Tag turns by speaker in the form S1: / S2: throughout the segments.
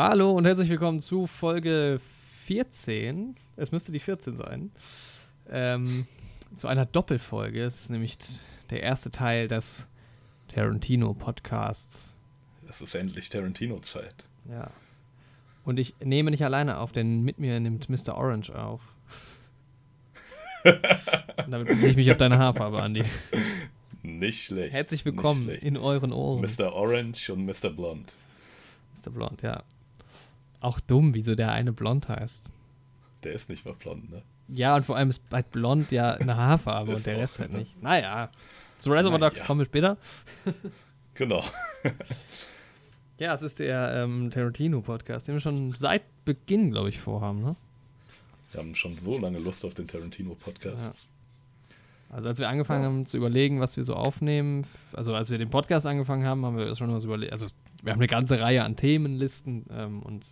S1: Hallo und herzlich willkommen zu Folge 14. Es müsste die 14 sein. Ähm, zu einer Doppelfolge. Es ist nämlich der erste Teil des Tarantino-Podcasts.
S2: Es ist endlich Tarantino-Zeit.
S1: Ja. Und ich nehme nicht alleine auf, denn mit mir nimmt Mr. Orange auf. Damit beziehe ich mich auf deine Haarfarbe, Andi.
S2: Nicht schlecht.
S1: Herzlich willkommen
S2: schlecht.
S1: in euren Ohren.
S2: Mr. Orange und Mr. Blond.
S1: Mr. Blond, ja. Auch dumm, wieso der eine blond heißt.
S2: Der ist nicht mal blond, ne?
S1: Ja, und vor allem ist halt blond ja eine Haarfarbe und der
S2: auch,
S1: Rest halt
S2: ne?
S1: nicht. Naja. Zu Reservoir Dogs
S2: Naja.
S1: kommen wir später.
S2: Genau.
S1: Ja, es ist der ähm, Tarantino-Podcast, den wir schon seit Beginn, glaube ich, vorhaben, ne?
S2: Wir haben schon so lange Lust auf den Tarantino-Podcast.
S1: Also als wir angefangen
S2: Ja.
S1: haben zu überlegen, was wir so aufnehmen, also als wir den Podcast angefangen haben, haben wir schon was überlegt. Also wir haben eine ganze Reihe an Themenlisten ähm, und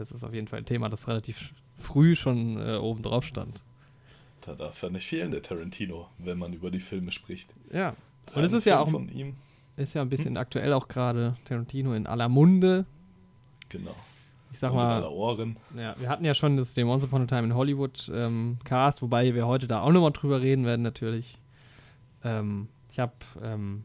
S1: das ist auf jeden Fall ein Thema, das relativ früh schon äh, oben drauf stand.
S2: Da darf er nicht fehlen, der Tarantino, wenn man über die Filme spricht.
S1: Ja. Und es ist ja auch
S2: von ihm.
S1: ist ja ein bisschen aktuell auch gerade Tarantino in aller Munde.
S2: Genau.
S1: Ich sag
S2: und in
S1: mal,
S2: aller Ohren.
S1: Ja, wir hatten ja schon das den Once Upon a Time in Hollywood ähm, Cast, wobei wir heute da auch nochmal drüber reden werden natürlich. Ähm, ich habe ähm,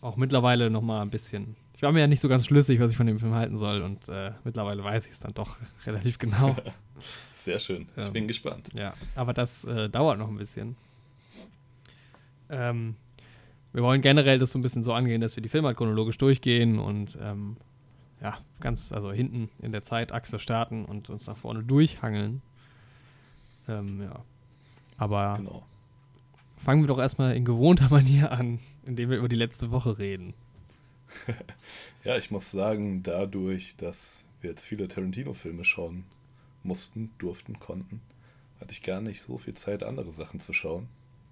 S1: auch mittlerweile nochmal ein bisschen, ich war mir ja nicht so ganz schlüssig, was ich von dem Film halten soll und äh, mittlerweile weiß ich es dann doch relativ genau.
S2: Sehr schön. Ich
S1: Ähm.
S2: bin gespannt.
S1: ja, aber das äh, dauert noch ein bisschen. Ähm, wir wollen generell das so ein bisschen so angehen, dass wir die Filme halt chronologisch durchgehen und ähm, ja, ganz, also hinten in der Zeitachse starten und uns nach vorne durchhangeln. Ähm, ja. Aber
S2: Genau.
S1: fangen wir doch erstmal in gewohnter Manier an, indem wir über die letzte Woche reden.
S2: Ja, ich muss sagen, dadurch, dass wir jetzt viele Tarantino-Filme schauen mussten, durften, konnten, hatte ich gar nicht so viel Zeit, andere Sachen zu schauen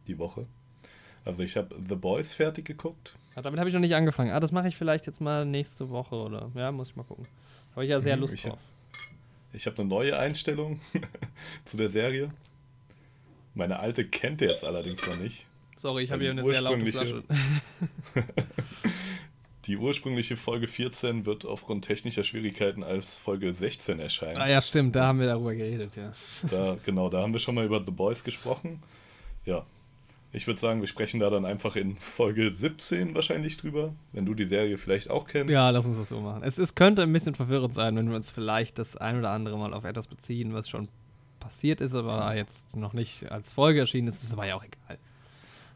S2: die Woche. Also ich habe The Boys fertig geguckt.
S1: Ah, damit habe ich noch nicht angefangen. Ah, das mache ich vielleicht jetzt mal nächste Woche oder ja, muss ich mal gucken. Habe ich ja sehr
S2: Mhm,
S1: Lust
S2: ich-
S1: drauf.
S2: Ich habe eine neue Einstellung zu der Serie. Meine alte kennt ihr jetzt allerdings noch nicht.
S1: Sorry, ich habe hier eine sehr laute Flasche.
S2: Die ursprüngliche Folge 14 wird aufgrund technischer Schwierigkeiten als Folge 16 erscheinen.
S1: Ah ja, stimmt, da haben wir darüber geredet, ja.
S2: Da, genau, da haben wir schon mal über The Boys gesprochen. Ja. Ich würde sagen, wir sprechen da dann einfach in Folge 17 wahrscheinlich drüber, wenn du die Serie vielleicht auch kennst.
S1: Ja, lass uns das so machen. Es, es könnte ein bisschen verwirrend sein, wenn wir uns vielleicht das ein oder andere Mal auf etwas beziehen, was schon passiert ist, aber jetzt noch nicht als Folge erschienen ist. Das ist aber ja auch egal.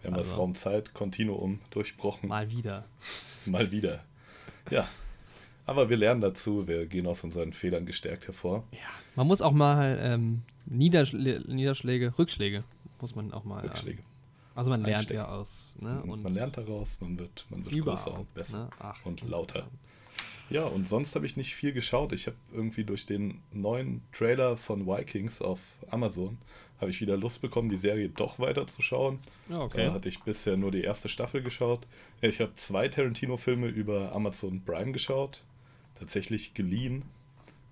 S2: Wir haben das
S1: Also-
S2: Raumzeit-Kontinuum durchbrochen. Mal.
S1: Mal wieder.
S2: wieder. Ja. Aber wir lernen dazu, wir gehen aus unseren Fehlern gestärkt hervor.
S1: Ja. Man muss auch mal ähm, Niederschlä Niederschläge, Rückschläge, muss man auch mal.
S2: Rückschläge.
S1: Also man lernt
S2: Einstecken.
S1: ja aus. Ne?
S2: Und man lernt daraus, man wird, man wird
S1: überall,
S2: größer und besser.
S1: Ne? Ach,
S2: und lauter. Ja, und sonst habe ich nicht viel geschaut. Ich habe irgendwie durch den neuen Trailer von Vikings auf Amazon habe ich wieder Lust bekommen, die Serie doch weiterzuschauen.
S1: Okay.
S2: Da hatte ich bisher nur die erste Staffel geschaut. Ich habe zwei Tarantino-Filme über Amazon Prime geschaut. Tatsächlich geliehen.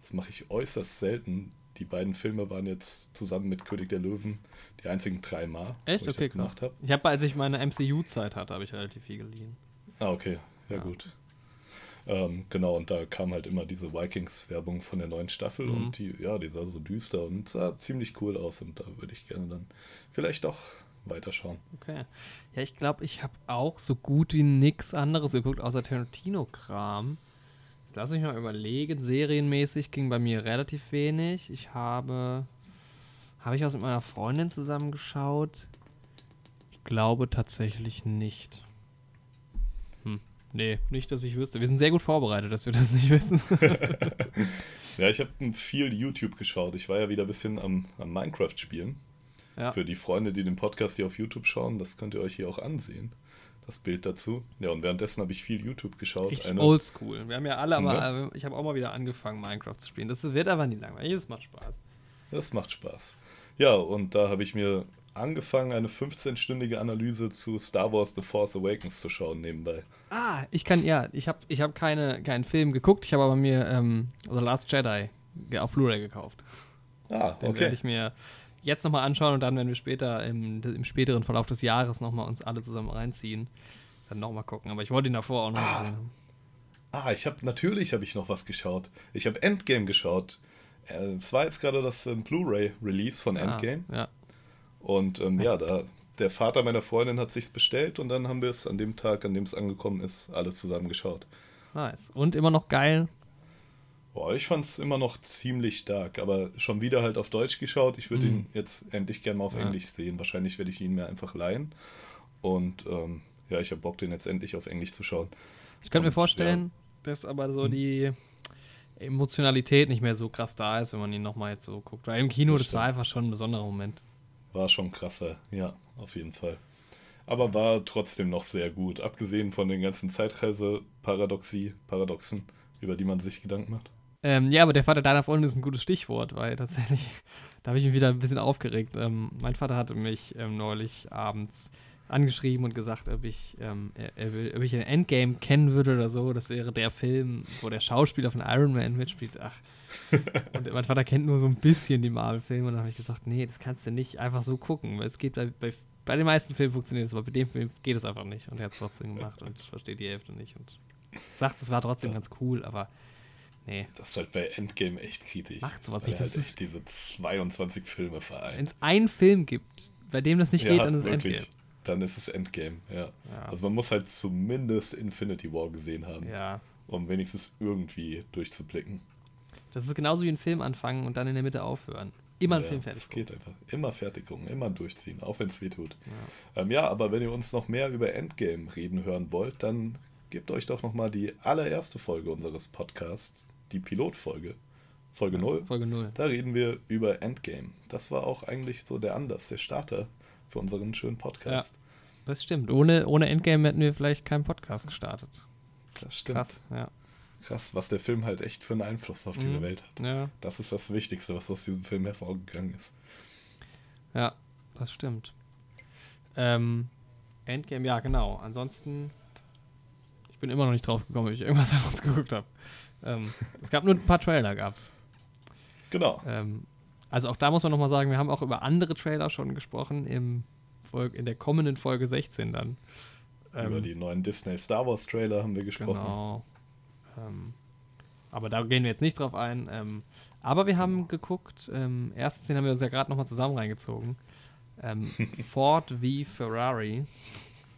S2: Das mache ich äußerst selten. Die beiden Filme waren jetzt zusammen mit König der Löwen die einzigen drei Mal,
S1: Echt?
S2: wo ich
S1: Okay,
S2: das gemacht habe.
S1: Ich habe, als ich meine MCU-Zeit hatte, habe ich relativ viel geliehen.
S2: Ah, okay. Ja,
S1: Ja.
S2: gut. Ähm, genau, und da kam halt immer diese Vikings-Werbung von der neuen Staffel
S1: Mhm.
S2: und die, ja, die sah so düster und sah ziemlich cool aus und da würde ich gerne dann vielleicht doch weiterschauen.
S1: Okay. Ja, ich glaube, ich habe auch so gut wie nichts anderes geguckt, außer Tarantino-Kram. Lass mich mal überlegen. Serienmäßig ging bei mir relativ wenig. Ich habe. Habe ich was mit meiner Freundin zusammengeschaut? Ich glaube tatsächlich nicht. Nee, nicht, dass ich wüsste. Wir sind sehr gut vorbereitet, dass wir das nicht wissen.
S2: Ja, ich habe viel YouTube geschaut. Ich war ja wieder ein bisschen am, am Minecraft spielen.
S1: ja.
S2: Für die Freunde, die den Podcast hier auf YouTube schauen, das könnt ihr euch hier auch ansehen. Das Bild dazu. Ja, und währenddessen habe ich viel YouTube geschaut.
S1: Richtig
S2: Eine,
S1: oldschool. Wir haben ja alle
S2: Ne?
S1: mal, ich habe auch mal wieder angefangen, Minecraft zu spielen. Das wird aber nie langweilig. Es macht Spaß.
S2: Das macht Spaß. Ja, und da habe ich mir angefangen, eine 15-stündige Analyse zu Star Wars The Force Awakens zu schauen nebenbei.
S1: Ah, ich kann, ja, ich habe ich hab keine, keinen Film geguckt, ich habe aber mir ähm, The Last Jedi auf Blu-ray gekauft.
S2: Ah,
S1: Den
S2: okay.
S1: werde ich mir jetzt nochmal anschauen und dann, wenn wir später im, im späteren Verlauf des Jahres nochmal uns alle zusammen reinziehen, dann nochmal gucken. Aber ich wollte ihn davor auch noch
S2: Ah.
S1: gesehen haben.
S2: Ah, ich habe natürlich habe ich noch was geschaut. Ich habe Endgame geschaut. Äh, Es war jetzt gerade das ähm, Blu-ray-Release von Endgame.
S1: Ah, ja.
S2: Und ähm, ja, da der Vater meiner Freundin hat sich's bestellt und dann haben wir es an dem Tag, an dem es angekommen ist, alles zusammen geschaut.
S1: Nice. Und immer noch geil.
S2: Boah, ich fand's immer noch ziemlich stark, aber schon wieder halt auf Deutsch geschaut. Ich würde
S1: Mhm.
S2: ihn jetzt endlich gerne mal auf
S1: Ja.
S2: Englisch sehen. Wahrscheinlich werde ich ihn mir einfach leihen. Und ähm, ja, ich habe Bock, den jetzt endlich auf Englisch zu schauen.
S1: Ich könnte mir vorstellen, dass aber so
S2: Hm.
S1: die Emotionalität nicht mehr so krass da ist, wenn man ihn nochmal jetzt so guckt. Weil im Kino,
S2: Das
S1: das, war einfach schon ein besonderer Moment.
S2: War schon krasser, ja, auf jeden Fall. Aber war trotzdem noch sehr gut, abgesehen von den ganzen Zeitreise-Paradoxie, Paradoxen, über die man sich Gedanken macht.
S1: Ähm, ja, aber der Vater deiner Freundin ist ein gutes Stichwort, weil tatsächlich, da habe ich mich wieder ein bisschen aufgeregt. Ähm, mein Vater hatte mich ähm, neulich abends angeschrieben und gesagt, ob ich, ähm, er, will, ob ich ein Endgame kennen würde oder so. Das wäre der Film, wo der Schauspieler von Iron Man mitspielt. Ach. Und mein Vater kennt nur so ein bisschen die Marvel-Filme und dann habe ich gesagt, nee, das kannst du nicht einfach so gucken. Weil es geht bei, bei, bei den meisten Filmen funktioniert es, aber bei dem Film geht es einfach nicht. Und er hat es trotzdem gemacht und versteht die Hälfte nicht. Und sagt, es war trotzdem ganz cool, aber nee.
S2: Das ist halt bei Endgame echt kritisch.
S1: Macht sowas nicht, das
S2: halt
S1: ist-
S2: diese 22 Filme vereint.
S1: Wenn es einen Film gibt, bei dem das nicht geht, dann ist es
S2: wirklich.
S1: Endgame.
S2: Dann ist es Endgame, ja.
S1: Ja.
S2: Also man muss halt zumindest Infinity War gesehen haben,
S1: ja.
S2: um wenigstens irgendwie durchzublicken.
S1: Das ist genauso wie ein Film anfangen und dann in der Mitte aufhören. Immer einen
S2: ja,
S1: Film fertig.
S2: Es geht einfach. Immer fertig gucken, immer durchziehen, auch wenn es weh tut.
S1: Ja.
S2: Ähm, ja, aber wenn ihr uns noch mehr über Endgame reden hören wollt, dann gebt euch doch nochmal die allererste Folge unseres Podcasts, die Pilotfolge, Folge 0.
S1: Folge 0.
S2: Da reden wir über Endgame. Das war auch eigentlich so der Anlass, der Starter für unseren schönen Podcast.
S1: Das stimmt. Ohne, ohne Endgame hätten wir vielleicht keinen Podcast gestartet.
S2: Das stimmt.
S1: Krass, ja.
S2: Krass, was der Film halt echt für einen Einfluss auf diese
S1: Mhm.
S2: Welt hat.
S1: Ja,
S2: Das ist das Wichtigste, was aus diesem Film hervorgegangen ist.
S1: ja, das stimmt. Ähm, Endgame, ja, genau. Ansonsten, ich bin immer noch nicht drauf gekommen, ob ich irgendwas anderes geguckt habe. Ähm, es gab nur ein paar Trailer, gab's.
S2: Genau.
S1: Ähm, also auch da muss man nochmal sagen, wir haben auch über andere Trailer schon gesprochen im Folge, in der kommenden Folge 16 dann.
S2: Über
S1: Ähm,
S2: die neuen Disney Star Wars Trailer haben wir gesprochen.
S1: Genau. Ähm, aber da gehen wir jetzt nicht drauf ein. Ähm, aber wir haben geguckt, ähm, erstens, den haben wir uns ja gerade nochmal zusammen reingezogen. Ähm, Ford v Ferrari.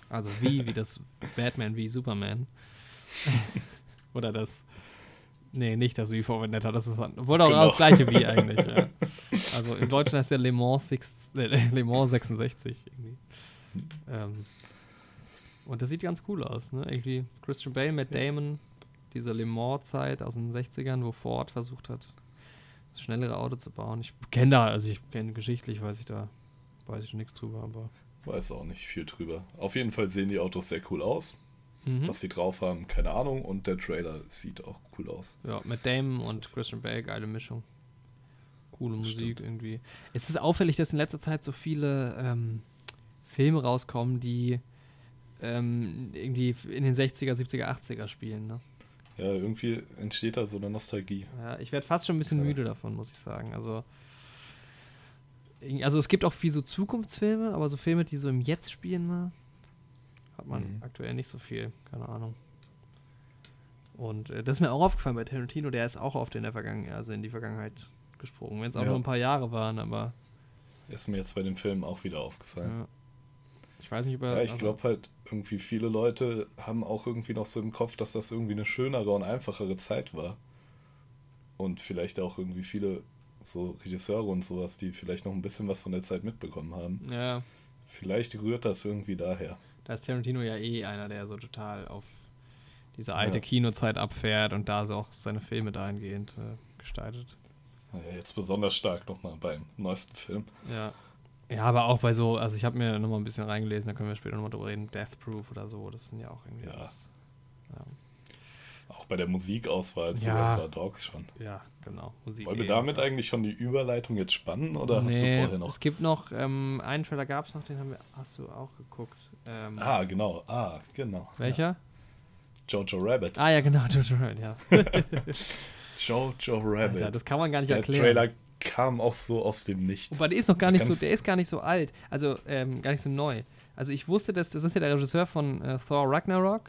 S1: Also wie, wie das Batman wie Superman. Oder das. Nee, nicht das wie vor Vendetta, das ist obwohl auch
S2: Genau.
S1: das gleiche wie eigentlich. Ja. Also im Deutschen heißt der Le Mans, Six, äh, Le Mans 66 irgendwie. Ähm, und das sieht ganz cool aus, ne? Irgendwie Christian Bale, Matt Damon, diese Le Mans-Zeit aus den 60ern, wo Ford versucht hat, das schnellere Auto zu bauen. Ich kenne da, also ich kenne geschichtlich, weiß ich da, weiß ich nichts drüber, aber.
S2: Weiß auch nicht viel drüber. Auf jeden Fall sehen die Autos sehr cool aus.
S1: Mhm.
S2: Was sie drauf haben, keine Ahnung. Und der Trailer sieht auch cool aus.
S1: Ja, Matt Damon und Christian Bale, geile Mischung. Coole Musik
S2: Stimmt.
S1: irgendwie. Es ist auffällig, dass in letzter Zeit so viele ähm, Filme rauskommen, die ähm, irgendwie in den 60er, 70er, 80er spielen. Ne?
S2: Ja, irgendwie entsteht da so eine Nostalgie.
S1: Ja, ich werde fast schon ein bisschen
S2: Ja.
S1: müde davon, muss ich sagen. Also, also es gibt auch viel so Zukunftsfilme, aber so Filme, die so im Jetzt spielen, ne, hat man
S2: Mhm.
S1: aktuell nicht so viel. Keine Ahnung. Und äh, das ist mir auch aufgefallen bei Tarantino, der ist auch oft in der Vergangenheit, also in die Vergangenheit gesprungen, wenn es auch
S2: Ja.
S1: nur ein paar Jahre waren, aber
S2: Ist mir jetzt bei dem Film auch wieder aufgefallen.
S1: ja. ich weiß nicht, ob er.
S2: Ja, ich
S1: also-
S2: glaube halt, irgendwie viele Leute haben auch irgendwie noch so im Kopf, dass das irgendwie eine schönere und einfachere Zeit war. Und vielleicht auch irgendwie viele so Regisseure und sowas, die vielleicht noch ein bisschen was von der Zeit mitbekommen haben.
S1: Ja,
S2: Vielleicht rührt das irgendwie daher.
S1: da ist Tarantino ja eh einer, der so total auf diese alte
S2: Ja.
S1: Kinozeit abfährt und da so auch seine Filme dahingehend äh, gestaltet.
S2: Naja, jetzt besonders stark nochmal beim neuesten Film.
S1: Ja. Ja, aber auch bei so, also ich habe mir nochmal ein bisschen reingelesen, da können wir später nochmal drüber reden, Death Proof oder so, das sind ja auch irgendwie
S2: Ja.
S1: alles- Ja.
S2: Auch bei der Musikauswahl zu
S1: Ja.
S2: Reservoir Dogs schon.
S1: ja, genau. Musik
S2: Wollen wir
S1: eh
S2: damit
S1: was.
S2: eigentlich schon die Überleitung jetzt spannen oder hast du
S1: Nee,
S2: vorher noch?
S1: Es gibt noch, ähm, einen Trailer gab es noch, den haben wir, hast du auch geguckt. Ähm,
S2: Ah, genau. Ah, genau.
S1: welcher?
S2: Ja. Jojo Rabbit.
S1: Ah ja, genau, Jojo Rabbit, ja.
S2: Jojo Rabbit.
S1: Alter, das kann man gar nicht
S2: der
S1: erklären.
S2: Trailer kam auch so aus dem Nichts.
S1: Wobei der ist noch gar nicht so,
S2: Ganz-
S1: der ist gar nicht so alt, also ähm, gar nicht so neu. Also ich wusste, dass das ist ja der Regisseur von äh, Thor Ragnarok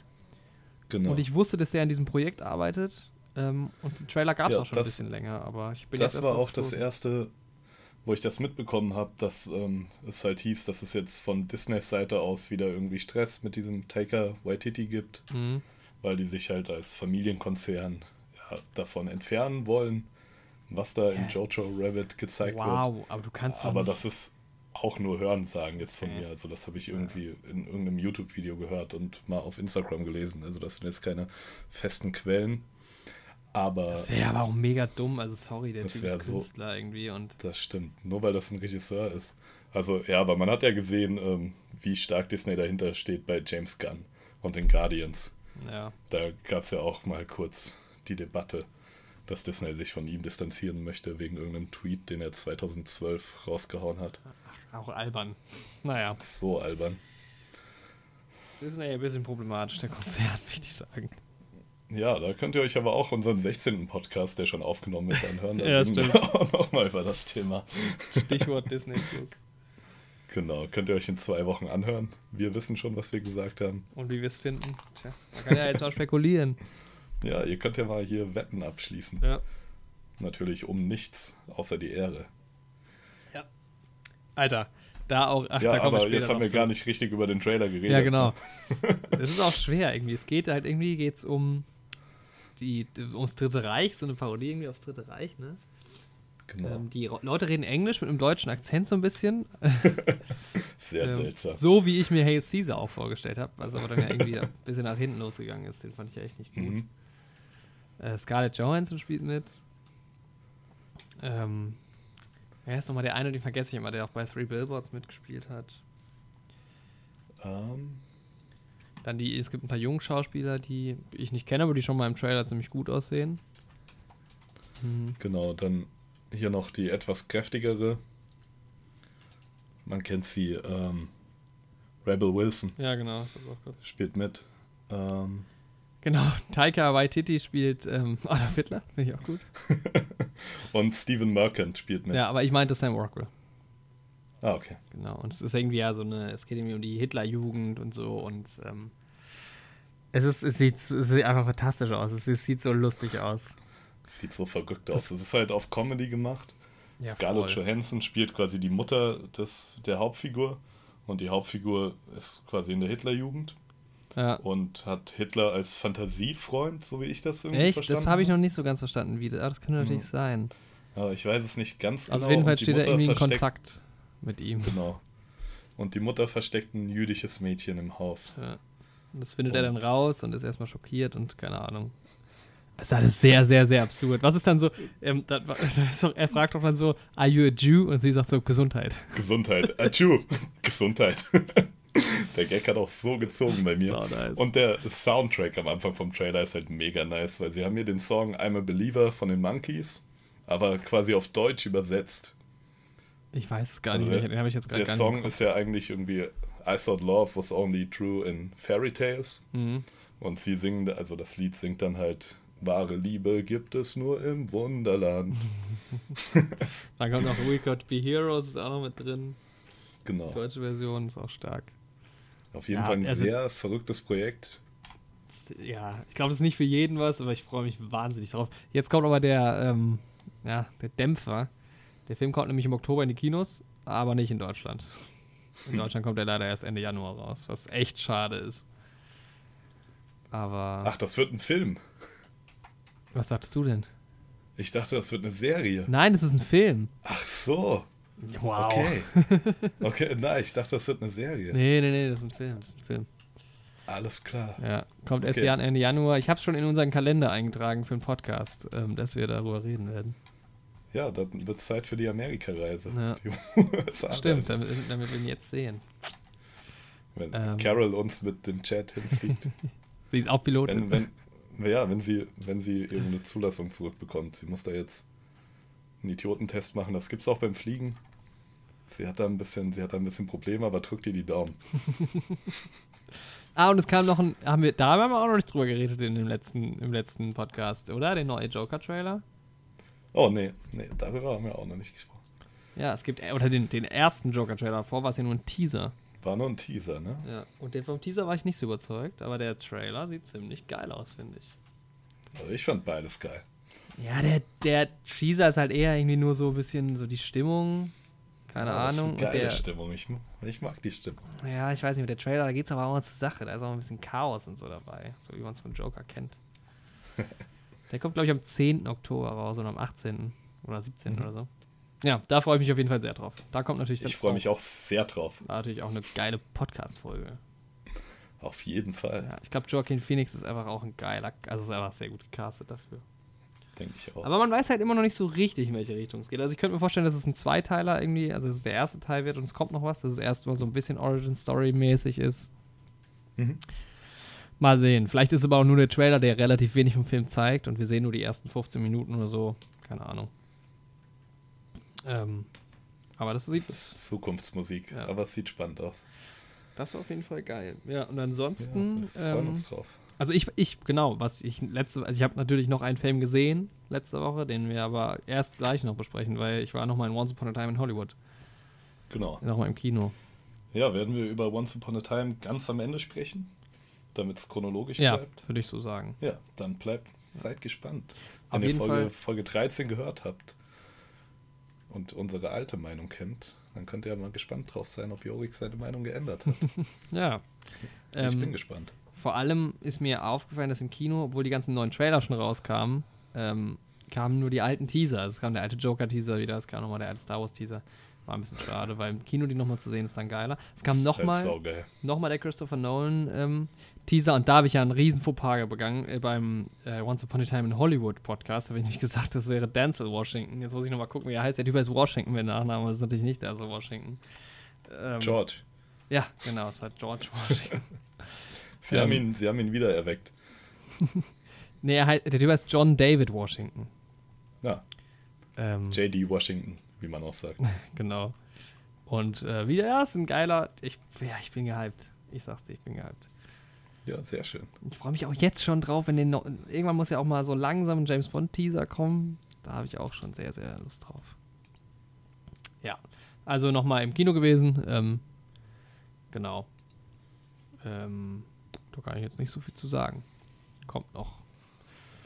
S2: Genau.
S1: Und ich wusste, dass der an diesem Projekt arbeitet. Ähm, und den Trailer gab es
S2: Ja,
S1: auch schon
S2: das-
S1: ein bisschen länger, aber ich bin
S2: das
S1: jetzt
S2: war auch das erste, wo ich das mitbekommen habe, dass ähm, es halt hieß, dass es jetzt von Disneys Seite aus wieder irgendwie Stress mit diesem Taika Waititi gibt.
S1: Mhm.
S2: weil die sich halt als Familienkonzern davon entfernen wollen, was da in
S1: Hä?
S2: Jojo Rabbit gezeigt wird.
S1: Wow, aber du kannst
S2: Aber das ist auch nur Hörensagen jetzt von
S1: Okay.
S2: mir. Also das habe ich irgendwie in irgendeinem YouTube-Video gehört und mal auf Instagram gelesen. Also das sind jetzt keine festen Quellen. Aber
S1: Das wäre aber auch mega dumm. Also sorry, der Typ ist
S2: so-
S1: Künstler irgendwie und
S2: das stimmt. Nur weil das ein Regisseur ist. Also ja, aber man hat ja gesehen, ähm, wie stark Disney dahinter steht bei James Gunn und den Guardians.
S1: ja.
S2: Da gab es ja auch mal kurz die Debatte, dass Disney sich von ihm distanzieren möchte wegen irgendeinem Tweet, den er 2012 rausgehauen hat.
S1: Auch albern. Naja,
S2: So albern.
S1: Disney ein bisschen problematisch, der Konzern, möchte ich sagen.
S2: Ja, da könnt ihr euch aber auch unseren 16. Podcast, der schon aufgenommen ist, anhören. Da
S1: Ja,
S2: wir
S1: stimmt.
S2: auch nochmal über das Thema.
S1: Stichwort Disney Plus.
S2: Genau, könnt ihr euch in zwei Wochen anhören. Wir wissen schon, was wir gesagt haben.
S1: Und wie wir es finden. Tja, man kann ja jetzt mal spekulieren.
S2: Ja, ihr könnt ja mal hier Wetten abschließen.
S1: Ja.
S2: Natürlich um nichts, außer die Ehre.
S1: Alter, da auch. Ach,
S2: ja,
S1: da
S2: aber jetzt haben wir
S1: zu.
S2: gar nicht richtig über den Trailer geredet.
S1: Ja, genau. Es ist auch schwer irgendwie. Es geht halt irgendwie geht's um die, ums Dritte Reich, so eine Parodie irgendwie aufs Dritte Reich, ne?
S2: Genau.
S1: Ähm, die Leute reden Englisch mit einem deutschen Akzent so ein bisschen.
S2: Sehr
S1: Ähm,
S2: seltsam.
S1: So wie ich mir Hail Caesar auch vorgestellt habe, was aber dann ja irgendwie ein bisschen nach hinten losgegangen ist. Den fand ich ja echt nicht gut.
S2: Mhm.
S1: Äh, Scarlett Johansson spielt mit. Ähm, wer ist nochmal der eine, den vergesse ich immer, der auch bei Three Billboards mitgespielt hat.
S2: Ähm,
S1: Dann die, es gibt ein paar Jungschauspieler, die ich nicht kenne, aber die schon mal im Trailer ziemlich gut aussehen. Hm.
S2: genau, dann hier noch die etwas kräftigere. Man kennt sie, ähm, Rebel Wilson
S1: Ja, genau. das ist auch gut.
S2: spielt mit. Ähm,
S1: Genau, Taika Waititi spielt ähm, Adolf Hitler, finde ich auch gut.
S2: und Stephen Merchant spielt mit.
S1: Ja, aber ich meinte Sam Rockwell.
S2: Ah, okay.
S1: Genau, und es ist irgendwie ja so eine, es geht irgendwie um die Hitlerjugend und so und ähm, es, ist, es, sieht, es sieht einfach fantastisch aus, es, es sieht so lustig aus.
S2: Das sieht so verrückt aus. Es ist halt auf Comedy gemacht.
S1: Ja,
S2: Scarlett
S1: voll.
S2: Johansson spielt quasi die Mutter des, der Hauptfigur und die Hauptfigur ist quasi in der Hitlerjugend
S1: Ja.
S2: und hat Hitler als Fantasiefreund, so wie ich das irgendwie
S1: Echt?
S2: verstanden
S1: Das habe ich noch nicht so ganz verstanden, wie das, aber das kann natürlich
S2: Mhm.
S1: sein.
S2: Aber ich weiß es nicht ganz genau.
S1: Also auf jeden Fall steht er irgendwie in Kontakt mit ihm.
S2: Genau. Und die Mutter versteckt ein jüdisches Mädchen im Haus.
S1: Ja. Und das findet er
S2: Und-
S1: dann raus und ist erstmal schockiert und keine Ahnung. Das ist alles sehr, sehr, sehr absurd. Was ist dann so, ähm, da, da ist doch, er fragt doch dann so, are you a Jew? Und sie sagt so, Gesundheit.
S2: Gesundheit. Atschu. Gesundheit. der Gag hat auch so gezogen bei mir.
S1: Sau nice.
S2: Und der Soundtrack am Anfang vom Trailer ist halt mega nice, weil sie haben hier den Song I'm a Believer von den Monkeys, aber quasi auf Deutsch übersetzt.
S1: Ich weiß es gar
S2: Also
S1: nicht mehr,
S2: der-
S1: den habe ich jetzt gerade
S2: Der Song
S1: nicht
S2: ist ja eigentlich irgendwie I thought love was only true in fairy tales.
S1: Mhm.
S2: Und sie singen, also das Lied singt dann halt, wahre Liebe gibt es nur im Wunderland.
S1: Dann kommt noch We Could Be Heroes, ist auch noch mit drin. Die
S2: Genau.
S1: deutsche Version ist auch stark.
S2: Auf jeden
S1: Ja,
S2: Fall ein
S1: also-
S2: sehr verrücktes Projekt.
S1: Ja, ich glaube, das ist nicht für jeden was, aber ich freue mich wahnsinnig drauf. Jetzt kommt aber der, ähm, ja, der Dämpfer. Der Film kommt nämlich im Oktober in die Kinos, aber nicht in Deutschland. In. Deutschland kommt er leider erst Ende Januar raus, was echt schade ist. Aber
S2: Ach, das wird ein Film.
S1: was dachtest du denn?
S2: Ich dachte, das wird eine Serie.
S1: Nein, das ist ein Film.
S2: Ach so.
S1: Wow.
S2: Okay. Okay, nein, ich dachte, das wird eine Serie.
S1: Nee, nee, nee, das ist ein Film. Das ist ein Film.
S2: Alles klar.
S1: Ja, kommt erst
S2: Okay.
S1: Jan- Ende Januar. Ich habe es schon in unseren Kalender eingetragen für den Podcast, ähm, dass wir darüber reden werden.
S2: Ja, dann wird es Zeit für die Amerika-Reise.
S1: Ja.
S2: Die.
S1: Stimmt, damit, damit wir ihn jetzt sehen.
S2: Wenn
S1: Ähm.
S2: Carol uns mit dem Chat hinfliegt.
S1: Sie ist auch Pilotin.
S2: wenn, wenn, ja, wenn sie, wenn sie irgendeine Zulassung zurückbekommt. Sie muss da jetzt einen Idiotentest machen. Das gibt's auch beim Fliegen. Sie hat da ein bisschen, sie hat da ein bisschen Probleme, aber drückt ihr die Daumen.
S1: Ah, und es kam noch ein, haben wir, da haben wir auch noch nicht drüber geredet in dem letzten, im letzten Podcast, oder? Der neue Joker-Trailer?
S2: Oh, nee, nee, darüber haben wir auch noch nicht gesprochen.
S1: Ja, es gibt, oder den, den ersten Joker-Trailer, davor war es ja nur ein Teaser.
S2: War nur ein Teaser, ne?
S1: Ja, und den vom Teaser war ich nicht so überzeugt, aber der Trailer sieht ziemlich geil aus, finde ich.
S2: Also ich fand beides geil.
S1: Ja, der, der Teaser ist halt eher irgendwie nur so ein bisschen so die Stimmung. Keine
S2: Ja, das ist
S1: Ahnung.
S2: eine geile
S1: der,
S2: Stimmung. Ich, ich mag die Stimmung.
S1: ja, ich weiß nicht, mit der Trailer, da geht es aber auch mal zur Sache. Da ist auch ein bisschen Chaos und so dabei, so wie man es von Joker kennt. der kommt, glaube ich, am 10. Oktober raus oder am 18. oder 17.
S2: Mhm.
S1: oder so. Ja, da freue ich mich auf jeden Fall sehr drauf. Da kommt natürlich
S2: Ich freue mich auch sehr drauf.
S1: War natürlich auch eine geile Podcast-Folge.
S2: Auf jeden Fall.
S1: Ja, ich glaube, Joaquin Phoenix ist einfach auch ein geiler, also ist einfach sehr gut gecastet dafür.
S2: Denke ich auch.
S1: Aber man weiß halt immer noch nicht so richtig, in welche Richtung es geht. Also ich könnte mir vorstellen, dass es ein Zweiteiler irgendwie, also dass es der erste Teil wird und es kommt noch was, dass es erstmal so ein bisschen Origin-Story-mäßig ist.
S2: Mhm.
S1: Mal sehen. Vielleicht ist aber auch nur der Trailer, der relativ wenig vom Film zeigt und wir sehen nur die ersten 15 Minuten oder so. Keine Ahnung. Ähm, aber das sieht,
S2: Das ist Zukunftsmusik,
S1: Ja.
S2: aber es sieht spannend aus.
S1: das war auf jeden Fall geil. Ja, und
S2: Ja,
S1: ansonsten.
S2: wir freuen
S1: ähm,
S2: uns drauf.
S1: Also ich, ich, genau, was ich letzte, also ich habe natürlich noch einen Film gesehen letzte Woche, den wir aber erst gleich noch besprechen, weil ich war noch mal in Once Upon a Time in Hollywood,
S2: Genau.
S1: noch mal im Kino.
S2: Ja, werden wir über Once Upon a Time ganz am Ende sprechen, damit es chronologisch
S1: Ja,
S2: bleibt.
S1: würde ich so sagen.
S2: Ja, dann bleibt, seid gespannt.
S1: Auf
S2: Wenn ihr
S1: jeden
S2: Folge,
S1: Fall.
S2: Folge 13 gehört habt und unsere alte Meinung kennt, dann könnt ihr ja mal gespannt drauf sein, ob Jorik seine Meinung geändert hat.
S1: Ja.
S2: ich
S1: Ähm,
S2: bin gespannt.
S1: Vor allem ist mir aufgefallen, dass im Kino, obwohl die ganzen neuen Trailer schon rauskamen, ähm, kamen nur die alten Teaser. Also es kam der alte Joker-Teaser wieder, es kam nochmal der alte Star Wars-Teaser. War ein bisschen schade, weil im Kino die nochmal zu sehen ist dann geiler. Es kam
S2: ist halt
S1: nochmal
S2: saugeil.
S1: nochmal der Christopher Nolan ähm, und da habe ich ja einen riesen Fauxpas begangen äh, beim äh, Once Upon a Time in Hollywood Podcast. Da habe ich nämlich gesagt, das wäre Denzel Washington. Jetzt muss ich nochmal gucken, wie er heißt. Der Typ heißt Washington mit Nachnamen, aber das ist natürlich nicht Denzel Washington. Ähm,
S2: George,
S1: Ja, genau, es war George Washington.
S2: sie,
S1: ähm,
S2: haben ihn, sie haben ihn wieder erweckt.
S1: nee, er heißt, der Typ heißt John David Washington.
S2: Ja,
S1: Ähm,
S2: J.D. Washington, wie man auch sagt.
S1: genau. Und äh, wieder, ja, ist ein geiler. Ich, ja, ich bin gehypt. Ich sag's dir, ich bin gehypt.
S2: Ja, sehr schön.
S1: Ich freue mich auch jetzt schon drauf, wenn den noch, irgendwann muss ja auch mal so langsam ein James Bond Teaser kommen. Da habe ich auch schon sehr, sehr Lust drauf. Ja, also nochmal im Kino gewesen. Ähm, genau. Ähm, da kann ich jetzt nicht so viel zu sagen. Kommt noch.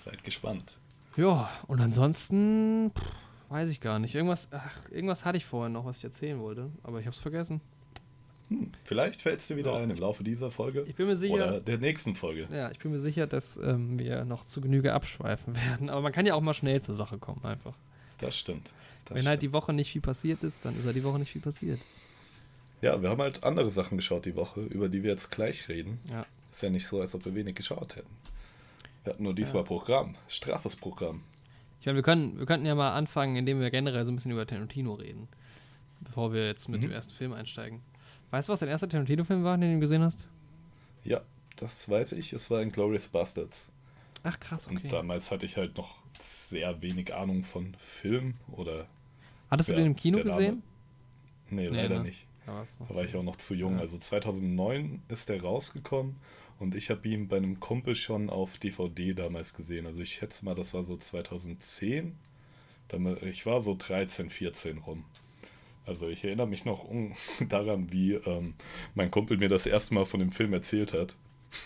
S2: Seid gespannt.
S1: Ja, und ansonsten pff, weiß ich gar nicht. Irgendwas, ach, irgendwas hatte ich vorhin noch, was ich erzählen wollte, aber ich habe es vergessen.
S2: Hm, vielleicht fällt es dir wieder
S1: Ja.
S2: ein im Laufe dieser Folge
S1: Ich bin mir sicher.
S2: oder der nächsten Folge.
S1: Ja, ich bin mir sicher, dass ähm, wir noch zu Genüge abschweifen werden. Aber man kann ja auch mal schnell zur Sache kommen, einfach.
S2: Das stimmt. Das
S1: Wenn halt
S2: stimmt.
S1: die Woche nicht viel passiert ist, dann ist halt die Woche nicht viel passiert.
S2: Ja, wir haben halt andere Sachen geschaut die Woche, über die wir jetzt gleich reden.
S1: Ja.
S2: Ist ja nicht so, als ob wir wenig geschaut hätten. Wir hatten nur diesmal
S1: Ja.
S2: Programm, straffes Programm.
S1: Ich meine, wir, können, wir könnten ja mal anfangen, indem wir generell so ein bisschen über Tarantino reden. Bevor wir jetzt mit
S2: Mhm.
S1: dem ersten Film einsteigen. Weißt du, was dein erster Tarantino-Film war, den du gesehen hast?
S2: Ja, das weiß ich. Es war in Glorious Bastards.
S1: Ach, krass, okay.
S2: Und damals hatte ich halt noch sehr wenig Ahnung von Film oder.
S1: Hattest du
S2: ja,
S1: den im Kino gesehen?
S2: Nee,
S1: Nee,
S2: leider
S1: ne?
S2: nicht.
S1: Da
S2: Da war ich auch noch zu jung.
S1: Ja.
S2: Also 2009 ist der rausgekommen und ich habe ihn bei einem Kumpel schon auf DVD damals gesehen. Also ich schätze mal, das war so 2010. Damals- Ich war so 13, 14 rum. Also ich erinnere mich noch daran, wie ähm, mein Kumpel mir das erste Mal von dem Film erzählt hat.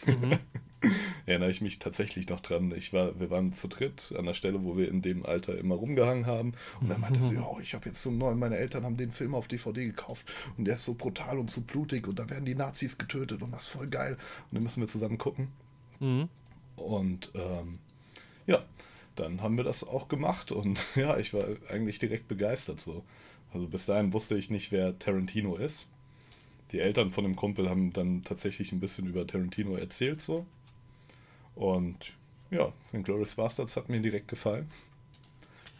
S1: Mhm.
S2: Erinnere ich mich tatsächlich noch dran. Ich war, wir waren zu dritt an der Stelle, wo wir in dem Alter immer rumgehangen haben. Und er meinte so, ja, ich habe jetzt so einen neuen, meine Eltern haben den Film auf DVD gekauft und der ist so brutal und so blutig und da werden die Nazis getötet und das ist voll geil. Und den müssen wir zusammen gucken.
S1: Mhm.
S2: Und ähm, ja, dann haben wir das auch gemacht und ja, ich war eigentlich direkt begeistert so. Also bis dahin wusste ich nicht, wer Tarantino ist. Die Eltern von dem Kumpel haben dann tatsächlich ein bisschen über Tarantino erzählt so. Und ja, Glorious Bastards hat mir direkt gefallen.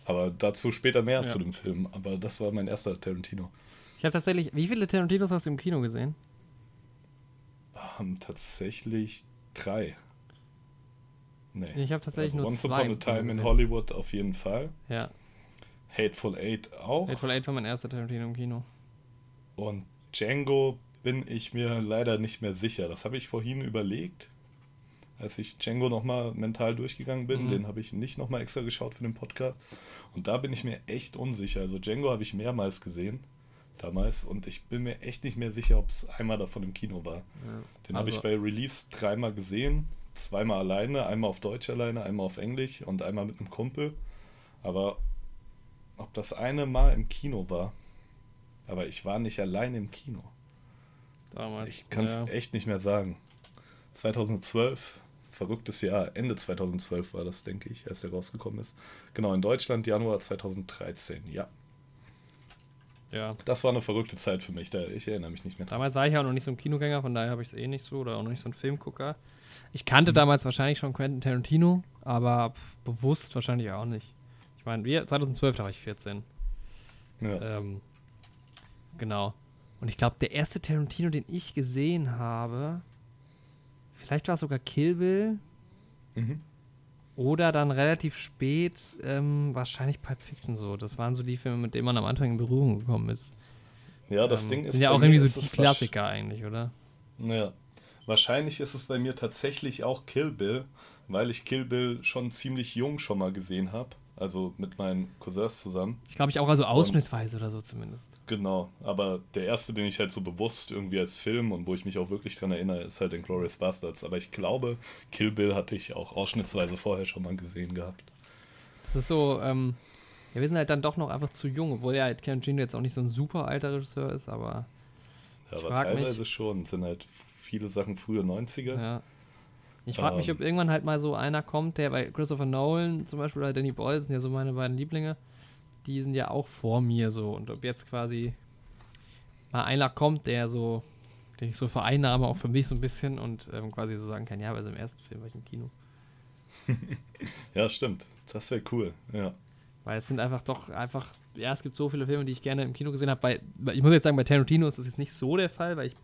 S2: Aber dazu später mehr
S1: Ja.
S2: zu dem Film. Aber das war mein erster Tarantino.
S1: Ich habe tatsächlich. Wie viele Tarantinos hast du im Kino gesehen?
S2: Ähm, tatsächlich drei. Nee.
S1: Ich habe tatsächlich
S2: also
S1: nur
S2: Once
S1: zwei.
S2: Upon a Time in. Hollywood auf jeden Fall.
S1: Ja.
S2: Hateful Eight auch.
S1: Hateful Eight war mein erster Tarantino im Kino.
S2: Und Django bin ich mir leider nicht mehr sicher. Das habe ich vorhin überlegt, als ich Django nochmal mental durchgegangen bin.
S1: Mhm.
S2: Den habe ich nicht nochmal extra geschaut für den Podcast. Und da bin ich mir echt unsicher. Also Django habe ich mehrmals gesehen. damals und ich bin mir echt nicht mehr sicher, ob es einmal davon im Kino war.
S1: Ja.
S2: Den habe ich
S1: Also-
S2: bei Release dreimal gesehen, zweimal alleine, einmal auf Deutsch alleine, einmal auf Englisch und einmal mit einem Kumpel. Aber ob das eine Mal im Kino war, aber ich war nicht alleine im Kino.
S1: Damals.
S2: Ich kann es
S1: ja.
S2: echt nicht mehr sagen. 2012, verrücktes Jahr, Ende 2012 war das, denke ich, als der rausgekommen ist. Genau, in Deutschland Januar 2013, ja.
S1: ja.
S2: Das war eine verrückte Zeit für mich, da ich erinnere mich nicht mehr.
S1: Damals war ich ja auch noch nicht so ein Kinogänger, von daher habe ich es eh nicht so oder auch noch nicht so ein Filmgucker. Ich
S2: Mhm.
S1: kannte damals wahrscheinlich schon Quentin Tarantino, aber bewusst wahrscheinlich auch nicht. Ich meine, wir 2012, da war ich 14.
S2: Ja.
S1: Ähm, genau. Und ich glaube, der erste Tarantino, den ich gesehen habe, vielleicht war es sogar Kill Bill
S2: Mhm.
S1: oder dann relativ spät ähm, wahrscheinlich Pulp Fiction so. Das waren so die Filme, mit denen man am Anfang in Berührung gekommen ist.
S2: ja, das
S1: ähm,
S2: Ding ist.
S1: sind ja auch irgendwie so die Klassiker eigentlich, oder?
S2: Ja. Wahrscheinlich ist es bei mir tatsächlich auch Kill Bill, weil ich Kill Bill schon ziemlich jung schon mal gesehen habe. Also mit meinen Cousins zusammen.
S1: Ich glaube, ich auch also ausschnittsweise oder so zumindest.
S2: Genau. Aber der erste, den ich halt so bewusst irgendwie als Film und wo ich mich auch wirklich dran erinnere, ist halt Inglourious Bastards. Aber ich glaube, Kill Bill hatte ich auch ausschnittsweise vorher schon mal gesehen gehabt.
S1: Das ist so, ähm, ja, wir sind halt dann doch noch einfach zu jung, obwohl ja halt Tarantino jetzt auch nicht so ein super alter Regisseur ist, aber
S2: Ja, aber
S1: frag mich-
S2: teilweise schon. Sind halt viele Sachen frühe 90er.
S1: ja. Ich frage mich,
S2: Ähm.
S1: ob irgendwann halt mal so einer kommt, der bei Christopher Nolan zum Beispiel oder Danny Boyle sind ja so meine beiden Lieblinge, die sind ja auch vor mir so und ob jetzt quasi mal einer kommt, der so, den ich so vereinnahme, auch für mich so ein bisschen und ähm, quasi so sagen kann, ja, aber im ersten Film war ich im Kino.
S2: Ja, stimmt. Das wäre cool. Ja.
S1: Weil es sind einfach doch einfach, ja, es gibt so viele Filme, die ich gerne im Kino gesehen habe. Bei- ich muss jetzt sagen, bei Tarantino ist das jetzt nicht so der Fall, weil ich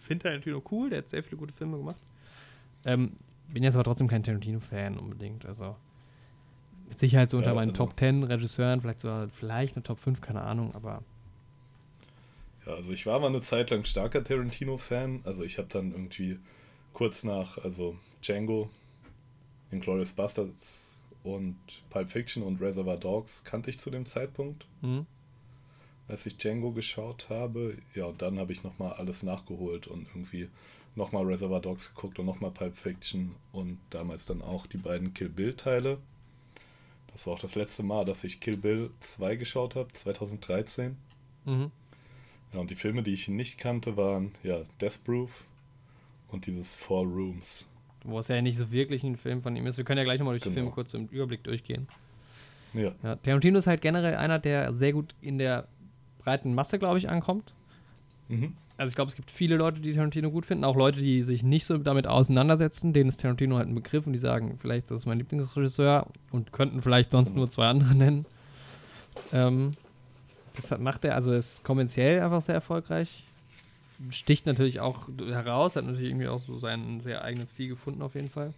S1: finde Tarantino cool, der hat sehr viele gute Filme gemacht. Ähm, bin jetzt aber trotzdem kein Tarantino-Fan unbedingt. Also mit Sicherheit so unter
S2: Ja,
S1: meinen
S2: also-
S1: Top 10 Regisseuren, vielleicht so, vielleicht eine Top 5, keine Ahnung, aber
S2: Ja, also ich war mal eine Zeit lang starker Tarantino-Fan. Also ich habe dann irgendwie kurz nach, also Django, Inglourious Bastards und Pulp Fiction und Reservoir Dogs kannte ich zu dem Zeitpunkt,
S1: hm,
S2: als ich Django geschaut habe. Ja, und dann habe ich nochmal alles nachgeholt und irgendwie nochmal Reservoir Dogs geguckt und nochmal Pulp Fiction und damals dann auch die beiden Kill Bill-Teile. Das war auch das letzte Mal, dass ich Kill Bill 2 geschaut habe, 2013.
S1: mhm.
S2: Ja, und die Filme, die ich nicht kannte, waren ja Death Proof und dieses Four Rooms.
S1: wo es ja nicht so wirklich ein Film von ihm ist. Wir können ja gleich nochmal durch die
S2: Genau.
S1: Filme kurz im Überblick durchgehen.
S2: Ja,
S1: Ja, Tarantino ist halt generell einer, der sehr gut in der breiten Masse, glaube ich, ankommt.
S2: mhm.
S1: Also ich glaube, es gibt viele Leute, die Tarantino gut finden, auch Leute, die sich nicht so damit auseinandersetzen, denen ist Tarantino halt ein Begriff und die sagen, vielleicht ist das mein Lieblingsregisseur und könnten vielleicht sonst nur zwei andere nennen. Ähm, das hat, macht er, also ist kommerziell einfach sehr erfolgreich. Sticht natürlich auch heraus, hat natürlich irgendwie auch so seinen sehr eigenen Stil gefunden auf jeden Fall.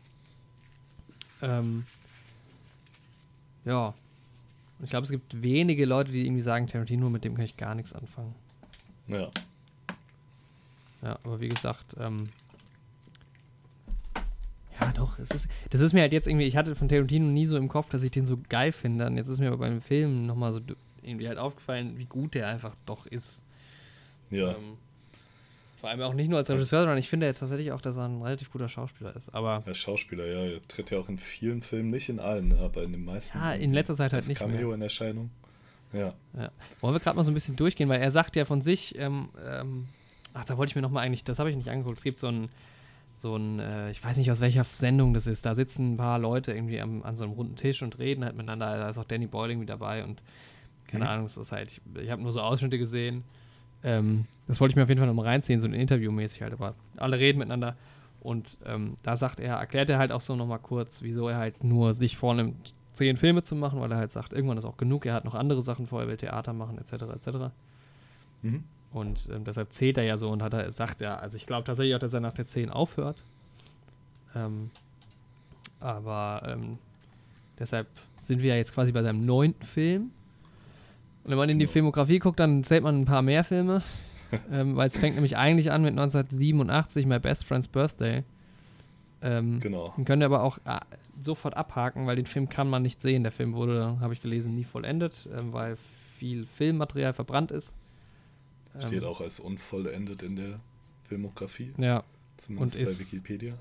S1: Ähm, ja. Und ich glaube, es gibt wenige Leute, die irgendwie sagen, Tarantino, mit dem kann ich gar nichts anfangen.
S2: ja.
S1: Ja, aber wie gesagt, ähm, ja doch, es ist, das ist mir halt jetzt irgendwie, ich hatte von Tarantino nie so im Kopf, dass ich den so geil finde. Und jetzt ist mir aber beim Film nochmal so irgendwie halt aufgefallen, wie gut der einfach doch ist.
S2: Ja,
S1: Ähm, vor allem auch nicht nur als Regisseur, sondern ich finde ja tatsächlich auch, dass er ein relativ guter Schauspieler ist. Aber
S2: der Schauspieler, ja, er tritt ja auch in vielen Filmen, nicht in allen, aber in den meisten.
S1: Ja, in letzter Zeit halt nicht
S2: Cameo
S1: mehr.
S2: in Erscheinung. Ja,
S1: Ja. Wollen wir gerade mal so ein bisschen durchgehen, weil er sagt ja von sich, ähm, ähm, ach, da wollte ich mir nochmal eigentlich, das habe ich nicht angeguckt. Es gibt so ein, so ein, äh, ich weiß nicht aus welcher Sendung das ist, da sitzen ein paar Leute irgendwie am, an so einem runden Tisch und reden halt miteinander. Da ist auch Danny Boyle irgendwie dabei und keine
S2: Mhm.
S1: Ahnung, es ist halt, ich, ich habe nur so Ausschnitte gesehen. Ähm, das wollte ich mir auf jeden Fall nochmal reinziehen, so ein Interview-mäßig halt, aber alle reden miteinander. Und ähm, da sagt er, erklärt er halt auch so nochmal kurz, wieso er halt nur sich vornimmt, zehn Filme zu machen, weil er halt sagt, irgendwann ist auch genug, er hat noch andere Sachen vor, er will Theater machen, etc. etc.
S2: mhm.
S1: Und ähm, deshalb zählt er ja so und hat er, sagt er, also ich glaube tatsächlich auch, dass er nach der 10 aufhört. Ähm, aber ähm, deshalb sind wir ja jetzt quasi bei seinem neunten Film. Und wenn man in die. Filmografie guckt, dann zählt man ein paar mehr Filme. ähm, weil es fängt nämlich eigentlich an mit 1987, My Best Friend's Birthday. Ähm,
S2: genau.
S1: den könnt ihr aber auch äh, sofort abhaken, weil den Film kann man nicht sehen. Der Film wurde, habe ich gelesen, nie vollendet, ähm, weil viel Filmmaterial verbrannt ist.
S2: Steht ähm, auch als unvollendet in der Filmografie.
S1: Ja.
S2: Zumindest
S1: und
S2: bei Wikipedia.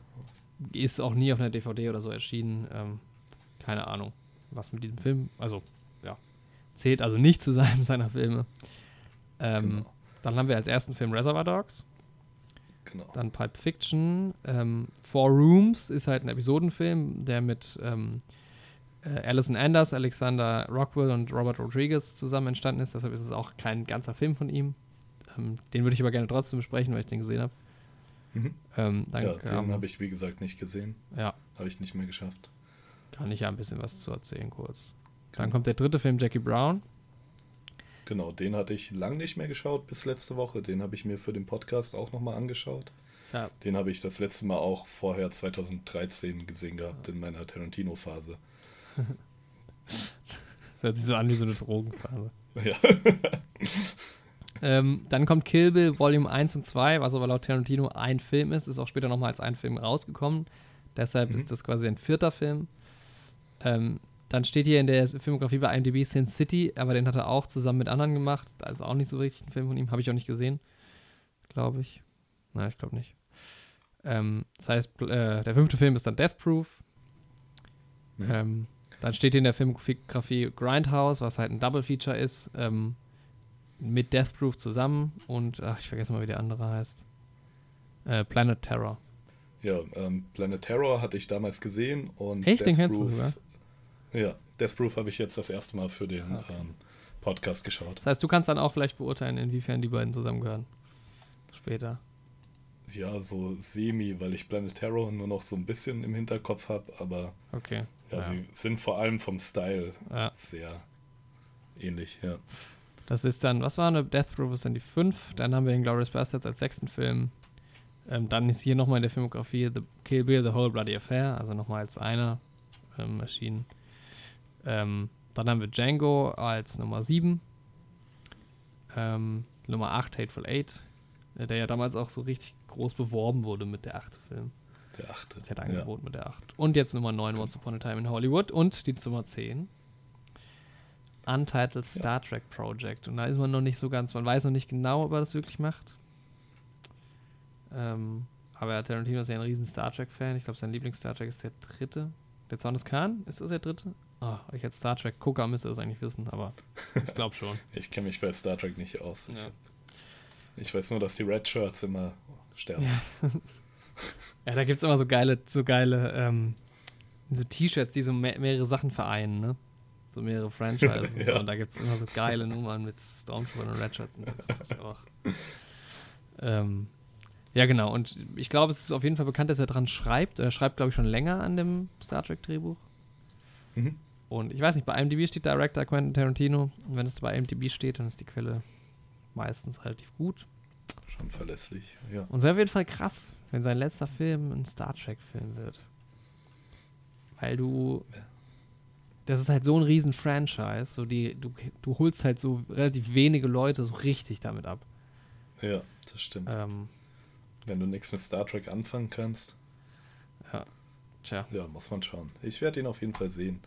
S1: Ist auch nie auf einer DVD oder so erschienen. Ähm, keine Ahnung, was mit diesem Film, also ja, zählt also nicht zu seinem seiner Filme. Ähm, genau. Dann haben wir als ersten Film Reservoir Dogs.
S2: Genau.
S1: Dann Pulp Fiction. Ähm, Four Rooms ist halt ein Episodenfilm, der mit ähm, äh, Alison Anders, Alexander Rockwell und Robert Rodriguez zusammen entstanden ist. Deshalb ist es auch kein ganzer Film von ihm. Ähm, den würde ich aber gerne trotzdem besprechen, weil ich den gesehen habe.
S2: Mhm. Ähm, ja, den habe ich wie gesagt nicht gesehen.
S1: Ja.
S2: Habe ich nicht mehr geschafft.
S1: Kann ich ja ein bisschen was zu erzählen kurz. Dann kommt der dritte Film, Jackie Brown.
S2: Genau, den hatte ich lang nicht mehr geschaut bis letzte Woche. Den habe ich mir für den Podcast auch nochmal angeschaut. Ja. Den habe ich das letzte Mal auch vorher 2013 gesehen gehabt in meiner Tarantino-Phase.
S1: das hört sich so an wie so eine Drogenphase.
S2: Ja.
S1: Ähm, dann kommt Kill Bill Volume 1 und 2, was aber laut Tarantino ein Film ist. Ist auch später nochmal als ein Film rausgekommen. Deshalb mhm. ist das quasi ein vierter Film. Ähm, dann steht hier in der Filmografie bei IMDb Sin City, aber den hat er auch zusammen mit anderen gemacht. Da ist auch nicht so richtig ein Film von ihm. Habe ich auch nicht gesehen. Glaube ich. Nein, ich glaube nicht. Ähm, das heißt, äh, der fünfte Film ist dann Death Proof. Mhm. Dann steht hier in der Filmografie Grindhouse, was halt ein Double Feature ist, ähm, mit Death Proof zusammen und, ach, ich vergesse mal, wie der andere heißt. Äh, Planet Terror.
S2: Ja, ähm, Planet Terror hatte ich damals gesehen und
S1: Echt, Death den kennst Proof, du sogar?
S2: Ja, Death Proof habe ich jetzt das erste Mal für den ah, okay. ähm, Podcast geschaut.
S1: Das heißt, du kannst dann auch vielleicht beurteilen, inwiefern die beiden zusammengehören. Später.
S2: Ja, so semi, weil ich Planet Terror nur noch so ein bisschen im Hinterkopf habe, aber
S1: okay.
S2: ja, ja, sie sind vor allem vom Style ja. sehr ähnlich, ja.
S1: Das ist dann, was war eine Death Proof ist dann die 5, dann haben wir den Glorious Bastards als sechsten Film. Ähm, dann ist hier nochmal in der Filmografie The Kill Bill, The Whole Bloody Affair, also nochmal als einer ähm, erschienen. Ähm, dann haben wir Django als Nummer 7. Ähm, Nummer 8 Hateful Eight, äh, der ja damals auch so richtig groß beworben wurde mit der 8. Film.
S2: Der 8.
S1: Der hat angeboten ja. mit der 8. Und jetzt Nummer 9 Once Upon a Time in Hollywood und die Nummer 10. Untitled Star ja. Trek Project. Und da ist man noch nicht so ganz, man weiß noch nicht genau, ob er das wirklich macht. Ähm, aber Tarantino ist ja ein riesen Star Trek-Fan. Ich glaube, sein Lieblings-Star Trek ist der dritte. Der Zorn des Khan? Ist das der dritte? Oh, ich als Star Trek Gucker müsste das eigentlich wissen, aber ich glaube schon.
S2: ich kenne mich bei Star Trek nicht aus. Ich, ja. ich, weiß nur, dass die Red Shirts immer sterben.
S1: Ja, ja da gibt es immer so geile, so geile ähm, so T-Shirts, die so me mehrere Sachen vereinen, ne? So mehrere Franchises ja. und, so. und da gibt es immer so geile Nummern mit Stormtrooper und Shirts und so. Das ist auch. Ähm, ja, genau. Und ich glaube, es ist auf jeden Fall bekannt, dass er dran schreibt. Er schreibt, glaube ich, schon länger an dem Star Trek-Drehbuch. Mhm. Und ich weiß nicht, bei IMDb steht Director Quentin Tarantino. Und wenn es bei IMDb steht, dann ist die Quelle meistens relativ gut.
S2: Schon verlässlich, ja.
S1: Und es wäre auf jeden Fall krass, wenn sein letzter Film ein Star Trek-Film wird. Weil du. Ja. Das ist halt so ein riesen Franchise. So die, du, du holst halt so relativ wenige Leute so richtig damit ab.
S2: Ja, das stimmt.
S1: Ähm,
S2: wenn du nichts mit Star Trek anfangen kannst.
S1: Ja. Tja.
S2: Ja, muss man schauen. Ich werde ihn auf jeden Fall sehen.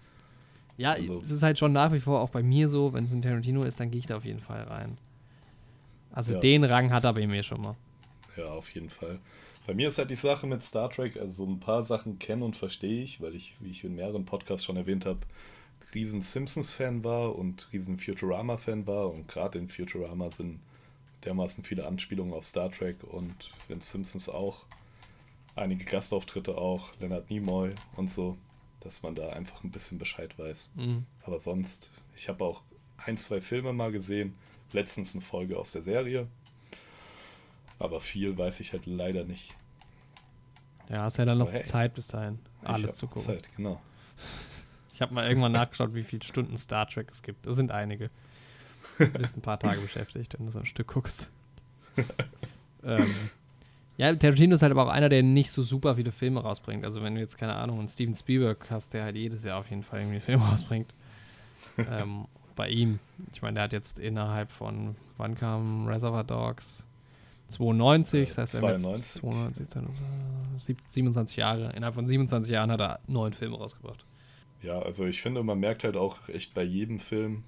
S1: Ja, also, es ist halt schon nach wie vor auch bei mir so, wenn es ein Tarantino ist, dann gehe ich da auf jeden Fall rein. Also ja, den Rang hat er bei mir schon mal.
S2: Ja, auf jeden Fall. Bei mir ist halt die Sache mit Star Trek, also so ein paar Sachen kenne und verstehe ich, weil ich, wie ich in mehreren Podcasts schon erwähnt habe, riesen Simpsons-Fan war und riesen Futurama-Fan war und gerade in Futurama sind dermaßen viele Anspielungen auf Star Trek und in Simpsons auch. Einige Gastauftritte auch, Leonard Nimoy und so, dass man da einfach ein bisschen Bescheid weiß.
S1: Mhm.
S2: Aber sonst, ich habe auch ein, zwei Filme mal gesehen, letztens eine Folge aus der Serie. Aber viel weiß ich halt leider nicht.
S1: Ja, hast ja dann noch hey, Zeit bis dahin, alles zu gucken. Zeit,
S2: genau.
S1: Ich habe mal irgendwann nachgeschaut, wie viele Stunden Star Trek es gibt. Das sind einige. Du bist ein paar Tage beschäftigt, wenn du so ein Stück guckst. ähm, ja, Tarantino ist halt aber auch einer, der nicht so super viele Filme rausbringt. Also wenn du jetzt, keine Ahnung, einen Steven Spielberg hast, der halt jedes Jahr auf jeden Fall irgendwie Filme rausbringt. ähm, bei ihm, ich meine, der hat jetzt innerhalb von, wann kam Reservoir Dogs? 92, das heißt, 92. 92, 27 Jahre. Innerhalb von 27 Jahren hat er neun Filme rausgebracht.
S2: Ja, also ich finde, man merkt halt auch echt bei jedem Film,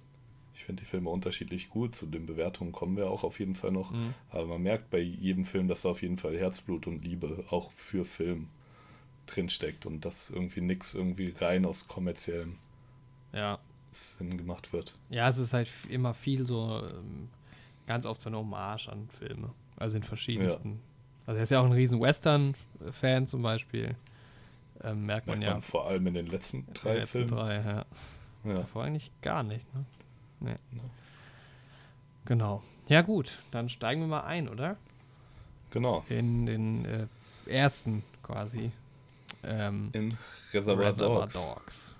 S2: Ich finde die Filme unterschiedlich gut. Zu den Bewertungen kommen wir auch auf jeden Fall noch.
S1: Mhm.
S2: Aber man merkt bei jedem Film, dass da auf jeden Fall Herzblut und Liebe auch für Film drinsteckt und dass irgendwie nichts irgendwie rein aus kommerziellem
S1: Ja.
S2: Sinn gemacht wird.
S1: Ja, es ist halt immer viel so, ähm, ganz oft so eine Hommage an Filme. Also in verschiedensten. Also er ist ja auch ein riesen Western-Fan zum Beispiel. Ähm, merkt man
S2: Merkt
S1: ja.
S2: man vor allem in den letzten drei
S1: den letzten
S2: Filmen.
S1: drei, ja.
S2: Ja.
S1: Davor eigentlich gar nicht, ne? Nee.
S2: Ja.
S1: Genau. Ja gut, dann steigen wir mal ein, oder?
S2: Genau.
S1: In den äh, ersten quasi. Ähm,
S2: In Reservoir, Dogs.
S1: Dogs.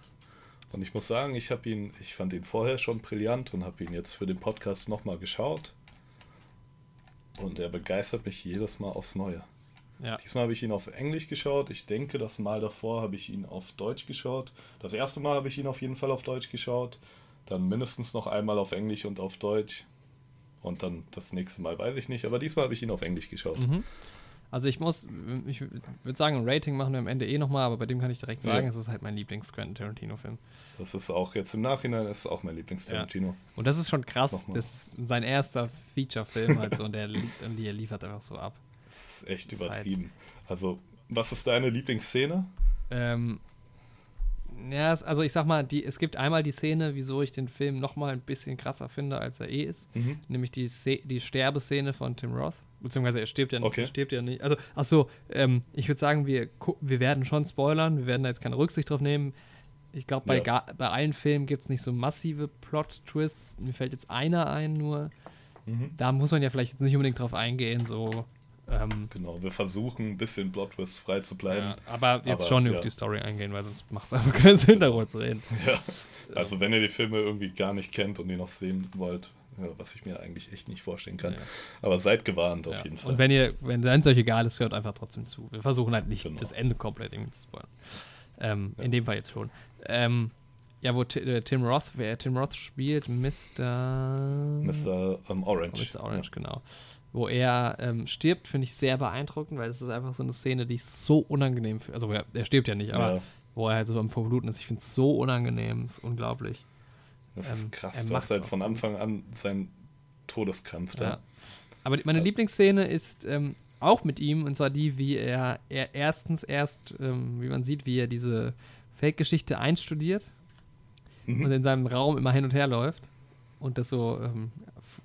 S2: Und ich muss sagen, ich habe ihn, ich fand ihn vorher schon brillant und habe ihn jetzt für den Podcast nochmal geschaut. Und er begeistert mich jedes Mal aufs Neue.
S1: Ja.
S2: Diesmal habe ich ihn auf Englisch geschaut. Ich denke, das Mal davor habe ich ihn auf Deutsch geschaut. Das erste Mal habe ich ihn auf jeden Fall auf Deutsch geschaut. Dann mindestens noch einmal auf Englisch und auf Deutsch. Und dann das nächste Mal weiß ich nicht. Aber diesmal habe ich ihn auf Englisch geschaut.
S1: Mhm. Also ich muss, ich würde sagen, ein Rating machen wir am Ende eh nochmal, aber bei dem kann ich direkt sagen,
S2: Ja.
S1: es ist halt mein Lieblings-Quentin Tarantino-Film.
S2: Das ist auch jetzt im Nachhinein ist auch mein Lieblings-Tarantino.
S1: Und das ist schon krass,
S2: Nochmal.
S1: das ist sein erster Feature-Film halt so und der, und die er liefert einfach so ab.
S2: Das ist echt
S1: Das ist halt-
S2: übertrieben. Also, was ist deine Lieblingsszene?
S1: Ähm, ja, also ich sag mal, die, es gibt einmal die Szene, wieso ich den Film nochmal ein bisschen krasser finde, als er eh ist.
S2: Mhm.
S1: Nämlich die, die Sterbeszene von Tim Roth. Beziehungsweise er stirbt ja,
S2: Okay.
S1: er stirbt ja nicht. Also, ach so, ähm, ich würde sagen, wir, wir werden schon spoilern. Wir werden da jetzt keine Rücksicht drauf nehmen. Ich glaube, bei,
S2: Ja.
S1: bei allen Filmen gibt es nicht so massive Plot-Twists. Mir fällt jetzt einer ein nur.
S2: Mhm.
S1: Da muss man ja vielleicht jetzt nicht unbedingt drauf eingehen. So, ähm,
S2: Genau, wir versuchen ein bisschen Plot-Twist frei zu bleiben.
S1: ja, aber jetzt
S2: Aber,
S1: schon
S2: ja.
S1: auf die Story eingehen, weil sonst macht es einfach keinen Sinn, darüber zu reden.
S2: Ja. Also, wenn ihr die Filme irgendwie gar nicht kennt und die noch sehen wollt, was ich mir eigentlich echt nicht vorstellen kann.
S1: Ja.
S2: Aber seid gewarnt auf
S1: Ja.
S2: jeden Fall.
S1: Und wenn ihr, wenn es euch egal ist, hört einfach trotzdem zu. Wir versuchen halt nicht
S2: Genau.
S1: das Ende komplett irgendwie zu spoilern. Ähm,
S2: Ja.
S1: In dem Fall jetzt schon. Ähm, ja, wo Ti- äh, Tim Roth, wer Tim Roth spielt, Mr.
S2: Mr. ähm, Orange.
S1: Mr. Orange, genau. Wo er ähm, stirbt, finde ich sehr beeindruckend, weil es ist einfach so eine Szene, die ich so unangenehm finde. Also er, er stirbt ja nicht, aber
S2: ja,
S1: wo er halt so am Verbluten ist. Ich finde es so unangenehm, ist unglaublich.
S2: Das
S1: ähm,
S2: ist krass.
S1: er
S2: Du hast halt von. Anfang an seinen Todeskampf da.
S1: Ja. Aber die, meine
S2: Ja.
S1: Lieblingsszene ist ähm, auch mit ihm, und zwar die, wie er, er erstens erst, ähm, wie man sieht, wie er diese Fake-Geschichte einstudiert
S2: Mhm.
S1: und in seinem Raum immer hin und her läuft und das so ähm,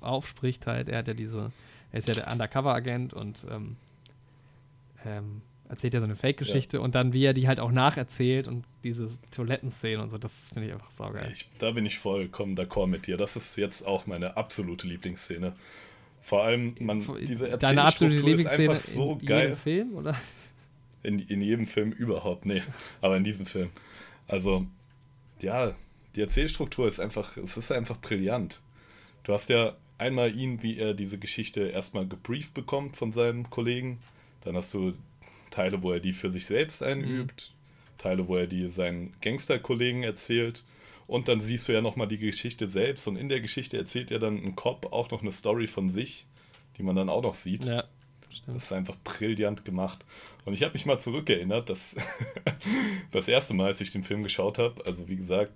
S1: aufspricht halt. Er hat ja diese, er ist ja der Undercover-Agent und ähm, ähm, erzählt ja so eine Fake-Geschichte und dann, wie er die halt auch nacherzählt und diese Toilettenszene und so, das finde ich einfach saugeil.
S2: Ich, da bin ich vollkommen d'accord mit dir. Das ist jetzt auch meine absolute Lieblingsszene. Vor allem, man, diese
S1: Deine absolute
S2: Erzählstruktur ist
S1: Lieblingsszene
S2: einfach so
S1: in
S2: geil.
S1: jedem Film, oder?
S2: In, in jedem Film überhaupt, nee. Aber in diesem Film. Also, ja, die Erzählstruktur ist einfach, es ist einfach brillant. Du hast ja einmal ihn, wie er diese Geschichte erstmal gebrieft bekommt von seinem Kollegen. Dann hast du Teile, wo er die für sich selbst einübt. Teile, wo er die seinen Gangsterkollegen erzählt. Und dann siehst du ja nochmal die Geschichte selbst. Und in der Geschichte erzählt ja dann ein Cop auch noch eine Story von sich, die man dann auch noch sieht.
S1: Ja, stimmt.
S2: Das ist einfach brillant gemacht. Und ich habe mich mal zurückerinnert, dass das erste Mal, als ich den Film geschaut habe, also wie gesagt,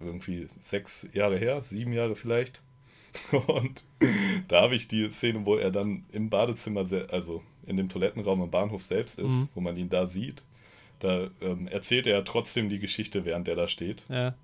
S2: irgendwie sechs Jahre her, sieben Jahre vielleicht. Und da habe ich die Szene, wo er dann im Badezimmer, also in dem Toilettenraum im Bahnhof selbst ist,
S1: Mhm.
S2: wo man ihn da sieht. Da ähm, erzählt er trotzdem die Geschichte, während er da steht.
S1: Ja.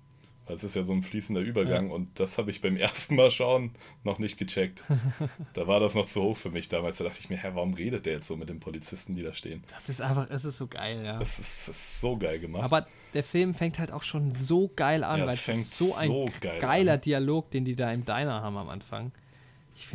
S2: Weil Es ist ja so ein fließender Übergang und das habe ich beim ersten Mal schauen noch nicht gecheckt. da war das noch zu hoch für mich damals. Da dachte ich mir, hä, warum redet der jetzt so mit den Polizisten, die da stehen?
S1: Das ist einfach, es ist so geil, ja.
S2: Das ist, das ist so geil gemacht.
S1: Aber der Film fängt halt auch schon so geil an,
S2: Ja,
S1: weil es
S2: fängt
S1: ist so ein
S2: so geil
S1: geiler
S2: an.
S1: Dialog, den die da im Diner haben am Anfang.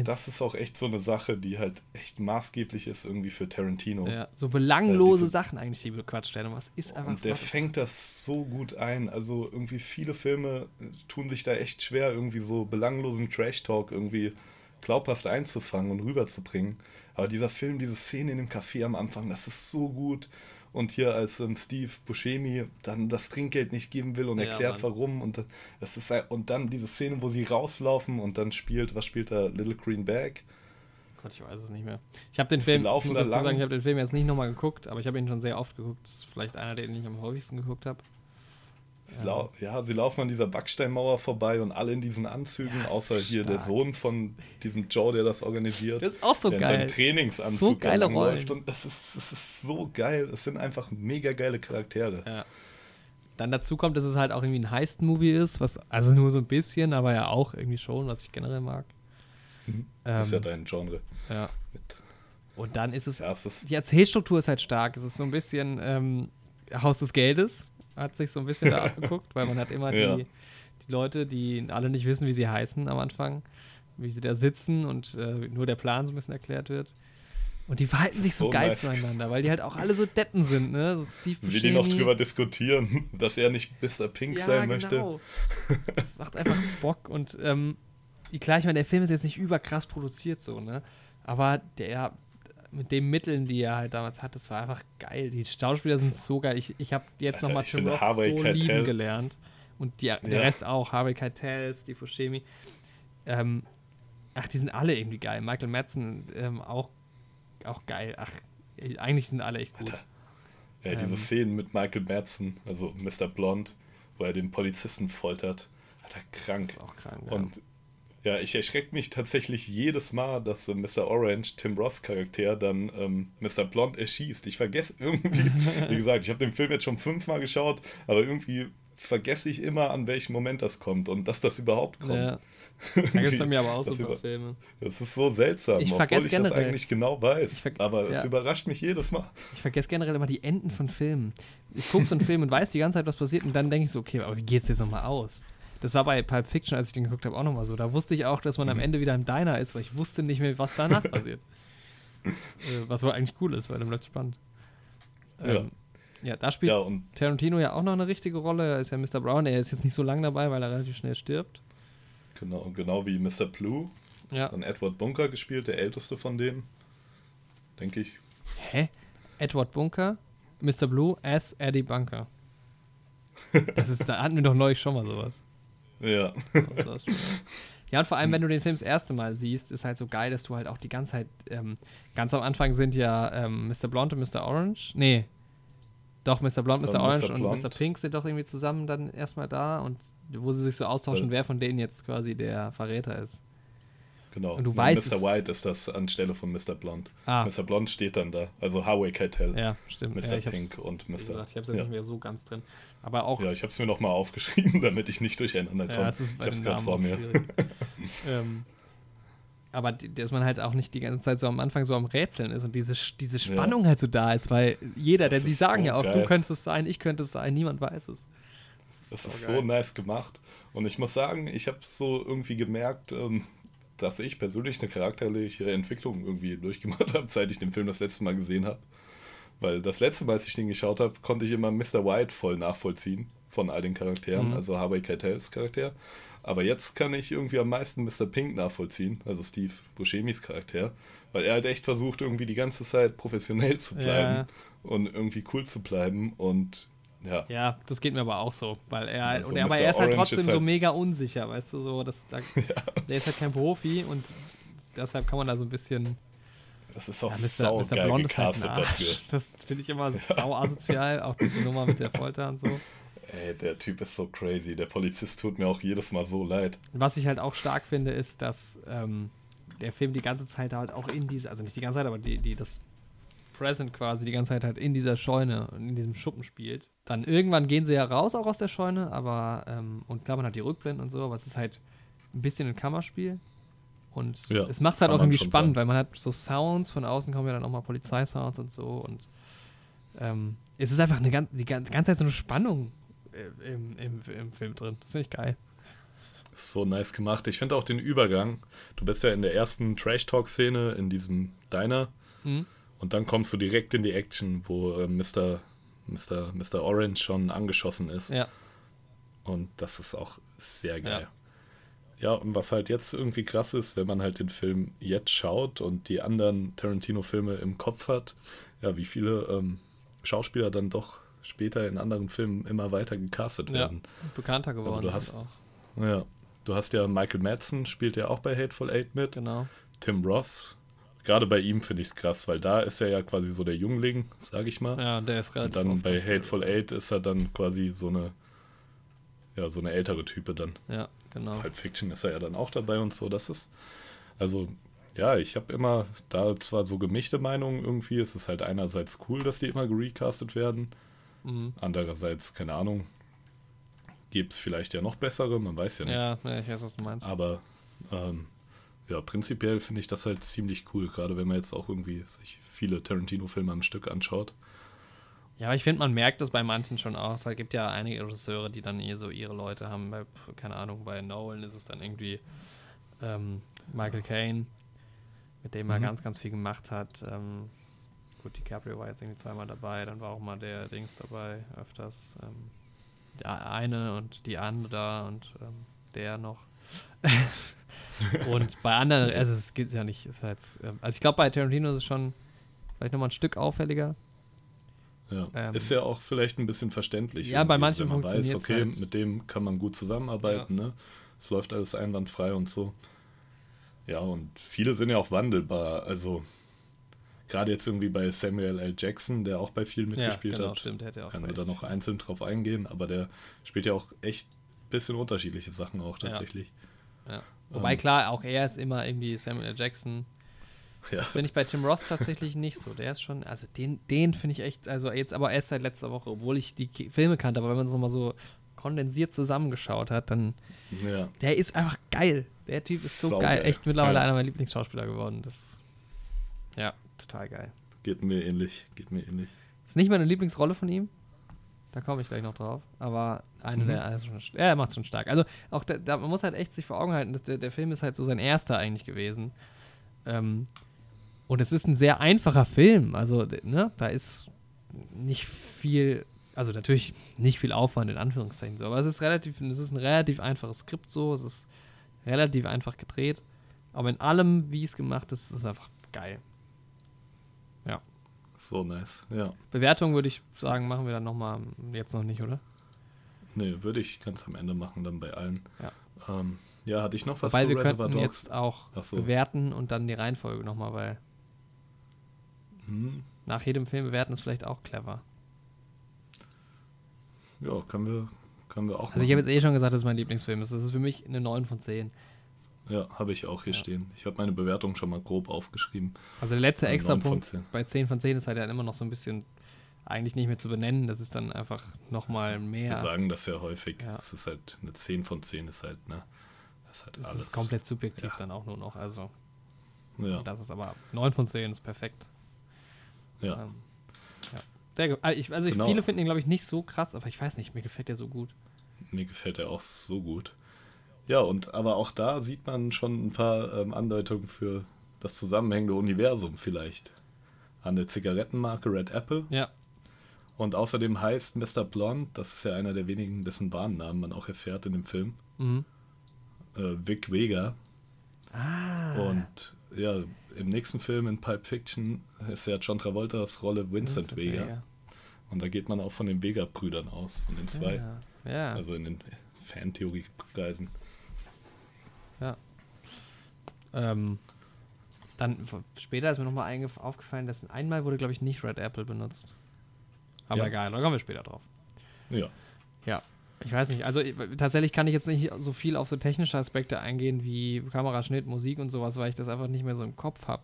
S2: Das ist auch echt so eine Sache, die halt echt maßgeblich ist irgendwie für Tarantino.
S1: ja, so belanglose
S2: diese-
S1: Sachen eigentlich, die bequatscht werden. Und was ist einfach
S2: Und der fängt das so gut ein. Also irgendwie viele Filme äh, tun sich da echt schwer, irgendwie so belanglosen Trash-Talk irgendwie glaubhaft einzufangen und rüberzubringen. Aber dieser Film, diese Szene in dem Café am Anfang, das ist so gut. Und hier als ähm, Steve Buscemi dann das Trinkgeld nicht geben will und
S1: Ja,
S2: erklärt
S1: Mann.
S2: warum. Und das- ist und dann diese Szene, wo sie rauslaufen und dann spielt, was spielt da Little Green Bag?
S1: Gott, ich weiß es nicht mehr. Ich habe den
S2: Sie
S1: Film, ich
S2: laufen
S1: muss
S2: da
S1: dazu sagen, ich habe den Film jetzt nicht nochmal geguckt, aber ich habe ihn schon sehr oft geguckt. Das ist vielleicht einer, den ich am häufigsten geguckt habe.
S2: Sie ja. ja. sie laufen an dieser Backsteinmauer vorbei und alle in diesen Anzügen, ja, außer hier stark. der Sohn von diesem Joe, der das organisiert.
S1: Das ist auch so
S2: der
S1: geil.
S2: In seinem Trainingsanzug
S1: so geile läuft
S2: und es ist, es ist so geil. Es sind einfach mega geile Charaktere.
S1: Ja. Dann dazu kommt, dass es halt auch irgendwie ein Heist-Movie ist, was also nur so ein bisschen, aber ja auch irgendwie schon, was ich generell mag.
S2: Mhm. Ähm, ist ja dein Genre.
S1: Ja. Mit und dann ist es,
S2: ja, es ist
S1: die Erzählstruktur ist halt stark. Es ist so ein bisschen ähm, Haus des Geldes, hat sich so ein bisschen da abgeguckt, weil man hat immer ja. die, die Leute, die alle nicht wissen, wie sie heißen am Anfang, wie sie da sitzen und äh, nur der Plan so ein bisschen erklärt wird. Und die verhalten sich so, so geil nice. zueinander, weil die halt auch alle so Deppen sind, ne? So Steve
S2: Buscemi. Wie die noch drüber diskutieren, dass er nicht Mr. Pink ja, sein
S1: genau. möchte. Das macht einfach Bock und ähm, klar, ich meine, der Film ist jetzt nicht überkrass produziert so, ne? Aber der mit den Mitteln, die er halt damals hat, das war einfach geil. Die Schauspieler sind so geil. Ich, ich habe jetzt nochmal Tim Roth so Keitel. lieben gelernt. Und die, ja. der Rest auch. Harvey Keitel, Steve Buscemi. Ähm, ach, die sind alle irgendwie geil. Michael Madsen ähm, auch, auch geil. Ach, ich, eigentlich sind alle echt gut. Alter.
S2: Ja, ähm, diese Szenen mit Michael Madsen, also Mr. Blond, wo er den Polizisten foltert. Alter, krank. Das ist auch krank, ja. Und ja, ich erschrecke mich tatsächlich jedes Mal, dass äh, Mr. Orange, Tim Ross Charakter, dann ähm, Mr. Blond erschießt. Ich vergesse irgendwie, wie gesagt, ich habe den Film jetzt schon fünfmal geschaut, aber irgendwie vergesse ich immer, an welchem Moment das kommt und dass das überhaupt kommt. Ja.
S1: Da gibt es bei mir aber auch so über Filme.
S2: Das ist so seltsam,
S1: ich
S2: obwohl ich
S1: generell.
S2: das eigentlich genau weiß. Aber ja. es überrascht mich jedes Mal.
S1: Ich vergesse generell immer die Enden von Filmen. Ich gucke so einen Film und weiß die ganze Zeit, was passiert und dann denke ich so, okay, aber wie geht es jetzt nochmal aus? Das war bei Pulp Fiction, als ich den geguckt habe, auch nochmal so. Da wusste ich auch, dass man mhm. am Ende wieder im Diner ist, weil ich wusste nicht mehr, was danach passiert. äh, was wohl eigentlich cool ist, weil dann bleibt spannend. Ähm, ja. ja. da spielt ja, Tarantino ja auch noch eine richtige Rolle. Er ist ja Mr. Brown. Er ist jetzt nicht so lang dabei, weil er relativ schnell stirbt.
S2: Genau, genau wie Mr. Blue. Ja. Dann Edward Bunker gespielt, der älteste von denen. Denke ich.
S1: Hä? Edward Bunker, Mr. Blue as Eddie Bunker. Das ist, da hatten wir doch neulich schon mal sowas.
S2: Ja.
S1: Ja, und vor allem, wenn du den Film das erste Mal siehst, ist halt so geil, dass du halt auch die ganze Zeit, ähm, ganz am Anfang sind ja ähm, Mr. Blonde und Mr. Orange. Nee. Doch, Mr. Blonde, Mr. Orange Mr. und Mr. Pink sind doch irgendwie zusammen dann erstmal da und wo sie sich so austauschen, wer von denen jetzt quasi der Verräter ist.
S2: Genau.
S1: Und du weißt.
S2: Mr. White ist das anstelle von Mr. Blond. Ah. Mr. Blond steht dann da. Also Harvey Keitel.
S1: Ja, stimmt.
S2: Mr.
S1: Ja,
S2: Pink und Mr.
S1: Gesagt, ich habe es ja nicht mehr so ganz drin. Aber auch.
S2: Ja, ich habe es mir nochmal aufgeschrieben, damit ich nicht durcheinander komme. Ja, das ist ich habe es gerade vor mir.
S1: ähm, aber dass man halt auch nicht die ganze Zeit so am Anfang so am Rätseln ist und diese, diese Spannung ja. halt so da ist, weil jeder, denn die sagen so ja auch, geil. du könntest es sein, ich könnte es sein, niemand weiß es.
S2: Das, das ist, ist so nice gemacht. Und ich muss sagen, ich habe so irgendwie gemerkt, ähm, dass ich persönlich eine charakterliche Entwicklung irgendwie durchgemacht habe, seit ich den Film das letzte Mal gesehen habe. Weil das letzte Mal, als ich den geschaut habe, konnte ich immer Mr. White voll nachvollziehen von all den Charakteren, mhm. also Harvey Keitels Charakter. Aber jetzt kann ich irgendwie am meisten Mr. Pink nachvollziehen, also Steve Buscemis Charakter, weil er halt echt versucht, irgendwie die ganze Zeit professionell zu bleiben ja. und irgendwie cool zu bleiben und ja.
S1: Ja, das geht mir aber auch so, weil er, also und er aber er ist halt trotzdem ist halt so mega unsicher, weißt du, so, dass da, ja. der ist halt kein Profi und deshalb kann man da so ein bisschen.
S2: Das ist auch ja, Mr. sau Mr. geil Blond gecastet halt dafür.
S1: Das finde ich immer sau asozial, auch diese Nummer mit der Folter und so.
S2: Ey, der Typ ist so crazy. Der Polizist tut mir auch jedes Mal so leid.
S1: Was ich halt auch stark finde, ist, dass ähm, der Film die ganze Zeit halt auch in diese, also nicht die ganze Zeit, aber die, die, das Present quasi die ganze Zeit halt in dieser Scheune und in diesem Schuppen spielt. Dann irgendwann gehen sie ja raus auch aus der Scheune, aber ähm, und klar, man hat die Rückblenden und so, aber es ist halt ein bisschen ein Kammerspiel. Und ja, es macht es halt auch irgendwie spannend, sein. weil man hat so Sounds, von außen kommen ja dann auch mal Polizeisounds und so und ähm, es ist einfach eine ganz, die ganze Zeit so eine Spannung im, im, im Film drin. Das finde ich geil.
S2: So nice gemacht. Ich finde auch den Übergang. Du bist ja in der ersten Trash-Talk-Szene in diesem Diner. Mhm. Und dann kommst du direkt in die Action, wo äh, Mr. Mr. Mr. Orange schon angeschossen ist.
S1: Ja.
S2: Und das ist auch sehr geil. Ja. ja, und was halt jetzt irgendwie krass ist, wenn man halt den Film jetzt schaut und die anderen Tarantino-Filme im Kopf hat, ja, wie viele ähm, Schauspieler dann doch später in anderen Filmen immer weiter gecastet werden.
S1: Ja, bekannter also geworden.
S2: Also du hast, auch. Ja, du hast ja Michael Madsen, spielt ja auch bei Hateful Eight mit.
S1: Genau.
S2: Tim Ross gerade bei ihm finde ich es krass, weil da ist er ja quasi so der Jüngling, sage ich mal.
S1: Ja, der ist
S2: relativ. Und dann bei Hateful Eight ist er dann quasi so eine ja, so eine ältere Type dann.
S1: Ja, genau.
S2: Pulp Fiction ist er ja dann auch dabei und so. Das ist, also, ja, ich habe immer da zwar so gemischte Meinungen irgendwie. Es ist halt einerseits cool, dass die immer gerecastet werden.
S1: Mhm.
S2: Andererseits, keine Ahnung, gibt es vielleicht ja noch bessere, man weiß ja nicht.
S1: Ja, ja, ich weiß, was du meinst.
S2: Aber ähm, ja, prinzipiell finde ich das halt ziemlich cool, gerade wenn man jetzt auch irgendwie sich viele Tarantino-Filme am Stück anschaut.
S1: Ja, aber ich finde, man merkt das bei manchen schon auch. Es gibt ja einige Regisseure, die dann eher so ihre Leute haben. Bei, keine Ahnung, bei Nolan ist es dann irgendwie ähm, Michael Caine, mit dem er
S2: Mhm.
S1: ganz, ganz viel gemacht hat. Ähm, gut, DiCaprio war jetzt irgendwie zweimal dabei, dann war auch mal der Dings dabei, öfters. Ähm, der eine und die andere da und ähm, der noch. und bei anderen, also es geht ja nicht, halt, ähm, also ich glaube bei Tarantino ist es schon vielleicht nochmal ein Stück auffälliger.
S2: Ja.
S1: Ähm,
S2: ist ja auch vielleicht ein bisschen verständlich.
S1: Ja, bei manchen
S2: wenn man weiß, okay,
S1: halt.
S2: mit dem kann man gut zusammenarbeiten, ne? Es läuft alles einwandfrei und so. Ja, und viele sind ja auch wandelbar. Also, gerade jetzt irgendwie bei Samuel L. Jackson, der auch bei viel mitgespielt
S1: ja, genau,
S2: hat,
S1: stimmt, hätte auch
S2: wir
S1: bei-
S2: da noch einzeln drauf eingehen, aber der spielt ja auch echt ein bisschen unterschiedliche Sachen auch
S1: Ja.
S2: tatsächlich.
S1: Ja. Wobei
S2: Ähm.
S1: klar, auch er ist immer irgendwie Samuel L. Jackson.
S2: Ja,
S1: Das finde ich bei Tim Roth tatsächlich nicht so. Der ist schon, also den, den finde ich echt, also jetzt aber erst seit letzter Woche, obwohl ich die Filme kannte, aber wenn man es nochmal so kondensiert zusammengeschaut hat, dann,
S2: ja,
S1: der ist einfach geil. Der Typ ist so
S2: Saugeil.
S1: geil. Echt mittlerweile
S2: Ja.
S1: einer meiner Lieblingsschauspieler geworden. Das, ja, total geil.
S2: geht mir ähnlich, geht mir ähnlich.
S1: Ist nicht meine Lieblingsrolle von ihm. Da komme ich gleich noch drauf. Aber eine
S2: Mhm.
S1: der, also er macht schon stark. Also auch da, da, man muss halt echt sich vor Augen halten, dass der, der Film ist halt so sein erster eigentlich gewesen. Ähm, und es ist ein sehr einfacher Film. Also, ne, da ist nicht viel, also natürlich nicht viel Aufwand in Anführungszeichen so, aber es ist relativ, es ist ein relativ einfaches Skript so, es ist relativ einfach gedreht. Aber in allem, wie es gemacht ist, ist es einfach geil.
S2: So nice, ja.
S1: Bewertung würde ich sagen, machen wir dann nochmal, jetzt noch nicht, oder?
S2: Nee, würde ich ganz am Ende machen, dann bei allen.
S1: Ja.
S2: Ähm, ja, hatte ich noch was
S1: Weil
S2: zu
S1: wir
S2: Reservoir
S1: könnten
S2: Dogs?
S1: jetzt auch
S2: so.
S1: bewerten und dann die Reihenfolge nochmal, weil
S2: Hm,
S1: nach jedem Film bewerten ist vielleicht auch clever.
S2: ja, können wir, können wir auch
S1: Also ich habe jetzt eh schon gesagt, dass es mein Lieblingsfilm ist. Das ist für mich eine 9 von 10.
S2: Ja, habe ich auch hier
S1: Ja.
S2: stehen. Ich habe meine Bewertung schon mal grob aufgeschrieben.
S1: Also der letzte extra
S2: 9 von
S1: Punkt
S2: 10.
S1: bei 10 von 10 ist halt dann immer noch so ein bisschen eigentlich nicht mehr zu benennen. Das ist dann einfach nochmal
S2: Wir
S1: mehr.
S2: sagen das ja häufig.
S1: Ja.
S2: Es ist halt eine 10 von 10 ist halt, ne? Das ist halt
S1: Das
S2: alles.
S1: ist komplett subjektiv
S2: Ja.
S1: dann auch nur noch. Also
S2: Ja,
S1: das ist aber 9 von 10 ist perfekt.
S2: ja.
S1: Ähm, ja. Gut. Also ich, also ich,
S2: Genau.
S1: viele finden ihn, glaube ich, nicht so krass, aber ich weiß nicht, mir gefällt der so gut.
S2: Mir gefällt er auch so gut. Ja, und aber auch da sieht man schon ein paar ähm, Andeutungen für das zusammenhängende Universum vielleicht. An der Zigarettenmarke Red Apple.
S1: Ja,
S2: Und außerdem heißt Mr. Blonde, das ist ja einer der wenigen, dessen Bahnnamen man auch erfährt in dem Film,
S1: mhm.
S2: äh, Vic Vega.
S1: Ah.
S2: Und ja, im nächsten Film in Pulp Fiction ist ja John Travoltas Rolle Vincent, Vega. Und da geht man auch von den Vega-Brüdern aus, von den zwei.
S1: Ja, ja.
S2: Also in den Fantheorie-Kreisen.
S1: Ähm, dann später ist mir nochmal aufgefallen, dass einmal wurde, glaube ich, nicht Red Apple benutzt. Aber
S2: Ja.
S1: egal, da kommen wir später drauf.
S2: Ja,
S1: Ja. Ich weiß nicht, also ich, tatsächlich kann ich jetzt nicht so viel auf so technische Aspekte eingehen wie Kameraschnitt, Musik und sowas, weil ich das einfach nicht mehr so im Kopf habe.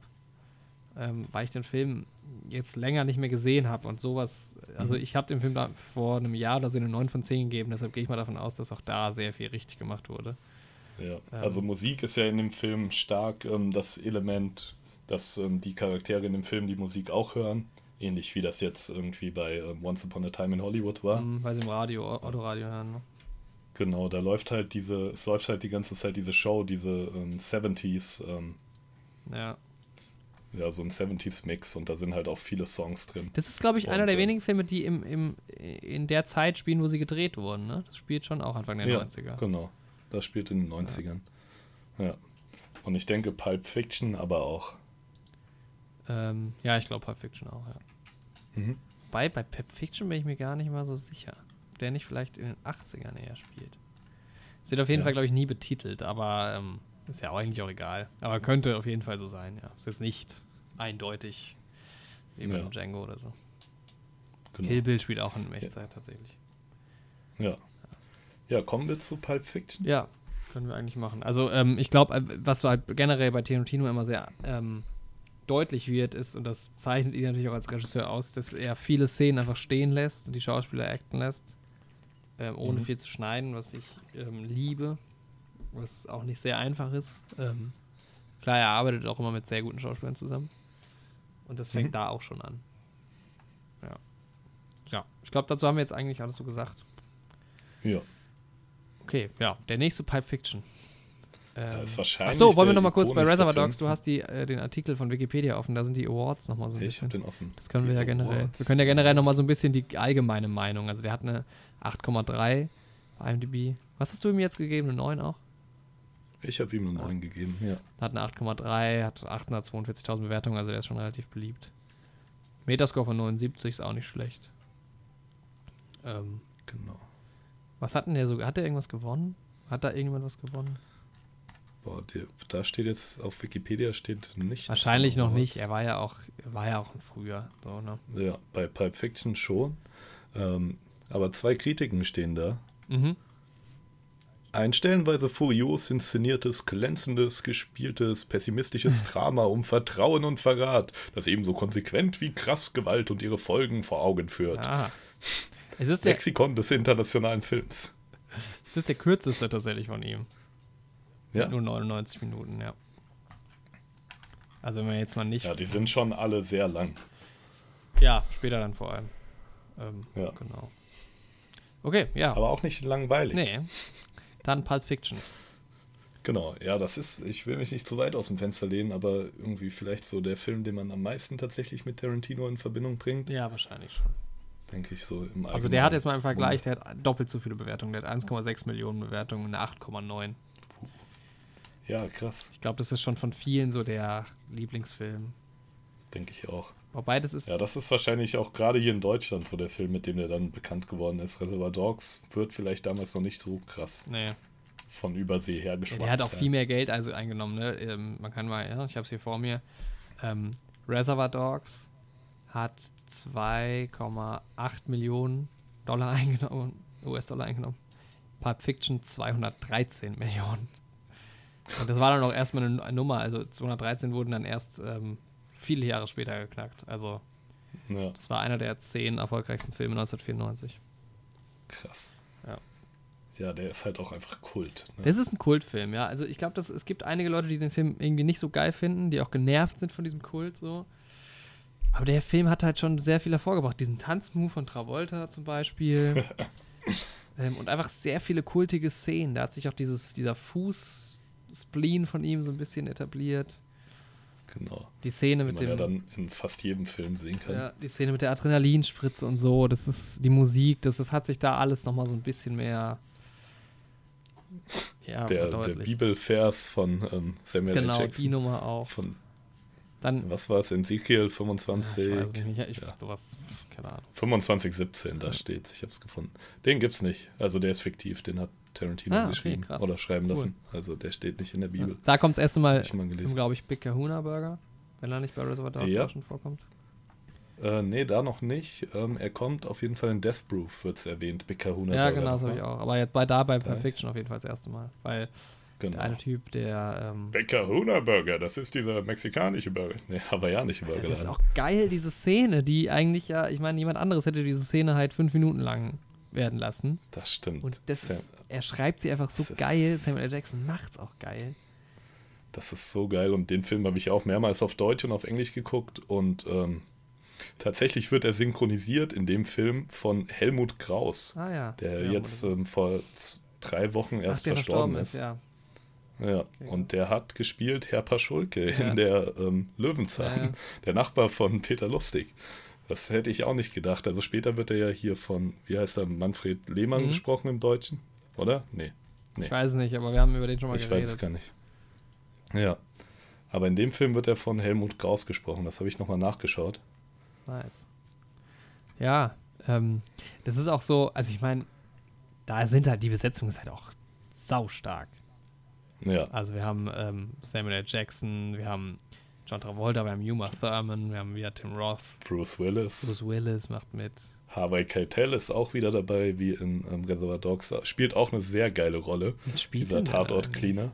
S1: Ähm, weil ich den Film jetzt länger nicht mehr gesehen habe und sowas. Also
S2: Mhm.
S1: ich habe dem Film da vor einem Jahr oder so eine 9 von 10 gegeben, deshalb gehe ich mal davon aus, dass auch da sehr viel richtig gemacht wurde.
S2: Ja.
S1: Ähm.
S2: Also Musik ist ja in dem Film stark ähm, das Element, dass ähm, die Charaktere in dem Film die Musik auch hören. Ähnlich wie das jetzt irgendwie bei ähm, Once Upon a Time in Hollywood war.
S1: Ähm, weil sie im Radio, Autoradio hören. Ne?
S2: Genau, da läuft halt diese, es läuft halt die ganze Zeit diese Show, diese ähm, 70s, ähm,
S1: Ja.
S2: ja, so ein 70s-Mix und da sind halt auch viele Songs drin.
S1: Das ist, glaube ich, einer
S2: Und,
S1: der
S2: ähm,
S1: wenigen Filme, die im, im, in der Zeit spielen, wo sie gedreht wurden. Ne? Das spielt schon auch Anfang der
S2: ja,
S1: 90er.
S2: genau. Das spielt in den 90ern. Ja. Und ich denke Pulp Fiction aber auch.
S1: Ähm, ja, ich glaube Pulp Fiction auch, ja.
S2: Mhm.
S1: Bei, bei Pulp Fiction bin ich mir gar nicht mal so sicher. Ob Der nicht vielleicht in den 80ern eher spielt. Es wird auf jeden
S2: Ja.
S1: Fall, glaube ich, nie betitelt, aber ähm, ist ja auch eigentlich auch egal. Aber könnte auf jeden Fall so sein, ja. Ist jetzt nicht eindeutig wie bei
S2: Ja.
S1: Django oder so.
S2: Genau.
S1: Kill Bill spielt auch in Echtzeit tatsächlich.
S2: Ja. Ja, kommen wir zu Pulp Fiction.
S1: Ja, können wir eigentlich machen. Also, ähm, ich glaube, was halt generell bei Tarantino immer sehr ähm, deutlich wird, ist, und das zeichnet ihn natürlich auch als Regisseur aus, dass er viele Szenen einfach stehen lässt und die Schauspieler acten lässt, ähm, ohne
S2: Mhm.
S1: viel zu schneiden, was ich ähm, liebe, was auch nicht sehr einfach ist. Ähm, klar, er arbeitet auch immer mit sehr guten Schauspielern zusammen. Und das fängt
S2: Mhm.
S1: da auch schon an. Ja. Ja, ich glaube, dazu haben wir jetzt eigentlich alles so gesagt.
S2: Ja.
S1: Okay, ja, der nächste Pipe Fiction. Ähm,
S2: ist wahrscheinlich
S1: Achso, wollen wir
S2: der
S1: noch mal kurz bei Reservoir Dogs, du hast die, äh, den Artikel von Wikipedia offen, da sind die Awards nochmal so ein
S2: Ich
S1: bisschen.
S2: habe den offen.
S1: Das können wir
S2: Die
S1: ja generell.
S2: Awards.
S1: Wir können ja generell nochmal so ein bisschen die allgemeine Meinung. Also der hat eine 8,3 bei IMDb. Was hast du ihm jetzt gegeben? Eine 9 auch?
S2: Ich habe ihm eine 9 gegeben, ja.
S1: Hat eine 8,3, hat 842.000 Bewertungen, also der ist schon relativ beliebt. Metascore von 79 ist auch nicht schlecht. Ähm,
S2: Genau.
S1: Was hat denn der so? Hat der irgendwas gewonnen? Hat da irgendjemand was gewonnen?
S2: Boah, der, da steht jetzt auf Wikipedia steht nicht.
S1: Wahrscheinlich noch nicht. Er war ja auch, war ja auch früher. So, ne?
S2: Ja, bei Pulp Fiction schon. Ähm, aber zwei Kritiken stehen da.
S1: Mhm.
S2: Ein stellenweise furios inszeniertes, glänzendes, gespieltes, pessimistisches Drama um Vertrauen und Verrat, das ebenso konsequent wie krass Gewalt und ihre Folgen vor Augen führt.
S1: Ah. Es ist, der,
S2: Lexikon des internationalen Films.
S1: es ist der kürzeste tatsächlich von ihm.
S2: Ja,
S1: Nur 99 Minuten, ja. Also wenn man jetzt mal nicht.
S2: ja die sind schon alle sehr lang.
S1: Ja, später dann vor allem. Ähm,
S2: Ja.
S1: Genau. Okay, ja.
S2: Aber auch nicht langweilig.
S1: nee. Dann Pulp Fiction.
S2: Genau, ja, das ist, ich will mich nicht zu weit aus dem Fenster lehnen, aber irgendwie vielleicht so der Film, den man am meisten tatsächlich mit Tarantino in Verbindung bringt,
S1: Ja, wahrscheinlich schon.
S2: Denke ich so im
S1: Also der hat jetzt mal im. Vergleich, der hat doppelt so viele Bewertungen. Der hat 1,6 Millionen Bewertungen und eine 8,9.
S2: Ja, krass,
S1: Ich glaube, das ist schon von vielen so der Lieblingsfilm.
S2: denke ich auch.
S1: Wobei das ist.
S2: Ja, das ist wahrscheinlich auch gerade hier in Deutschland so der Film, mit dem der dann bekannt geworden ist. Reservoir Dogs wird vielleicht damals noch nicht so krass
S1: nee.
S2: von Übersee her
S1: Ja,
S2: geschwappt
S1: der hat auch viel mehr Geld also eingenommen. Ne? Ähm, man kann mal, ja, ich habe es hier vor mir. Ähm, Reservoir Dogs hat 2,8 Millionen Dollar eingenommen, US-Dollar eingenommen. Pulp Fiction 213 Millionen. Und das war dann auch erstmal eine Nummer. Also 213 wurden dann erst ähm, viele Jahre später geknackt. Also
S2: Ja,
S1: das war einer der zehn erfolgreichsten Filme 1994.
S2: krass.
S1: Ja.
S2: Ja, der ist halt auch einfach Kult. Ne?
S1: Das ist ein Kultfilm, ja. Also ich glaube, es gibt einige Leute, die den Film irgendwie nicht so geil finden, die auch genervt sind von diesem Kult so. Aber der Film hat halt schon sehr viel hervorgebracht. Diesen Tanzmove von Travolta zum Beispiel. ähm, und einfach sehr viele kultige Szenen. Da hat sich auch dieses, dieser Fuß-Spleen von ihm so ein bisschen etabliert.
S2: genau.
S1: Die Szene mit
S2: man ja
S1: dem.
S2: dann in fast jedem Film sehen kann.
S1: Ja, die Szene mit der Adrenalinspritze und so, das ist die Musik, das, das hat sich da alles nochmal so ein bisschen mehr ja,
S2: der, der. Bibelvers von ähm, Samuel L.
S1: Genau, die
S2: Jackson.
S1: Nummer auch.
S2: Von,
S1: Dann,
S2: was war es? Ezekiel
S1: ich
S2: 25.
S1: weiß es nicht, ich,
S2: Ja.
S1: sowas, keine Ahnung.
S2: 2517, da steht's. Ich habe es gefunden. Den gibt's nicht. Also der ist fiktiv. Den hat Tarantino
S1: Ah, okay,
S2: geschrieben
S1: krass.
S2: oder schreiben
S1: Cool.
S2: lassen. Also der steht nicht in der Bibel.
S1: Da kommt das erste Mal,
S2: ich mal
S1: glaube ich, Big Kahuna Burger, wenn er nicht bei Reservoir Dogs
S2: Ja.
S1: schon vorkommt.
S2: Äh, nee, da noch nicht. Ähm, er kommt auf jeden Fall in Death Proof, wird's erwähnt. Big Kahuna
S1: Ja,
S2: Burger
S1: genau, das habe ich auch. Aber jetzt bei da bei Fiction auf jeden Fall das erste Mal. Weil
S2: Genau.
S1: der eine Typ, der. Ähm,
S2: Big Kahuna Burger, das ist dieser mexikanische Burger. Nee, hawaiianische Burger.
S1: das ist auch geil, diese Szene, die eigentlich ja, ich meine, niemand anderes hätte diese Szene halt fünf Minuten lang werden lassen.
S2: Das stimmt.
S1: Und das
S2: Sam-
S1: ist, er schreibt sie einfach so
S2: ist-
S1: geil. Samuel L. Jackson macht's auch geil.
S2: Das ist so geil und den Film habe ich auch mehrmals auf Deutsch und auf Englisch geguckt und ähm, tatsächlich wird er synchronisiert in dem Film von Helmut Kraus,
S1: Ah ja.
S2: der
S1: ja,
S2: jetzt
S1: ist-
S2: ähm, vor drei Wochen
S1: Ach,
S2: erst
S1: der
S2: verstorben ist.
S1: ja.
S2: Ja, und der hat gespielt Herr Paschulke
S1: Ja.
S2: in der ähm, Löwenzahn,
S1: Ja,
S2: der Nachbar von Peter Lustig. Das hätte ich auch nicht gedacht. Also später wird er ja hier von, wie heißt er, Manfred Lehmann
S1: Mhm.
S2: gesprochen im Deutschen, oder? Nee. Nee.
S1: Ich weiß es nicht, aber wir haben über den schon mal
S2: Ich
S1: geredet.
S2: weiß es gar nicht. Ja. Aber in dem Film wird er von Helmut Kraus gesprochen. Das habe ich nochmal nachgeschaut.
S1: Nice. Ja, ähm, das ist auch so, also ich meine, da sind halt, die Besetzung ist halt auch saustark.
S2: Ja.
S1: Also wir haben ähm, Samuel L. Jackson, wir haben John Travolta, wir haben Uma Thurman, wir haben wieder Tim Roth.
S2: Bruce Willis.
S1: Bruce Willis macht mit.
S2: Harvey Keitel ist auch wieder dabei, wie in ähm, Reservoir Dogs. Spielt auch eine sehr geile Rolle. Dieser Tatort-Cleaner.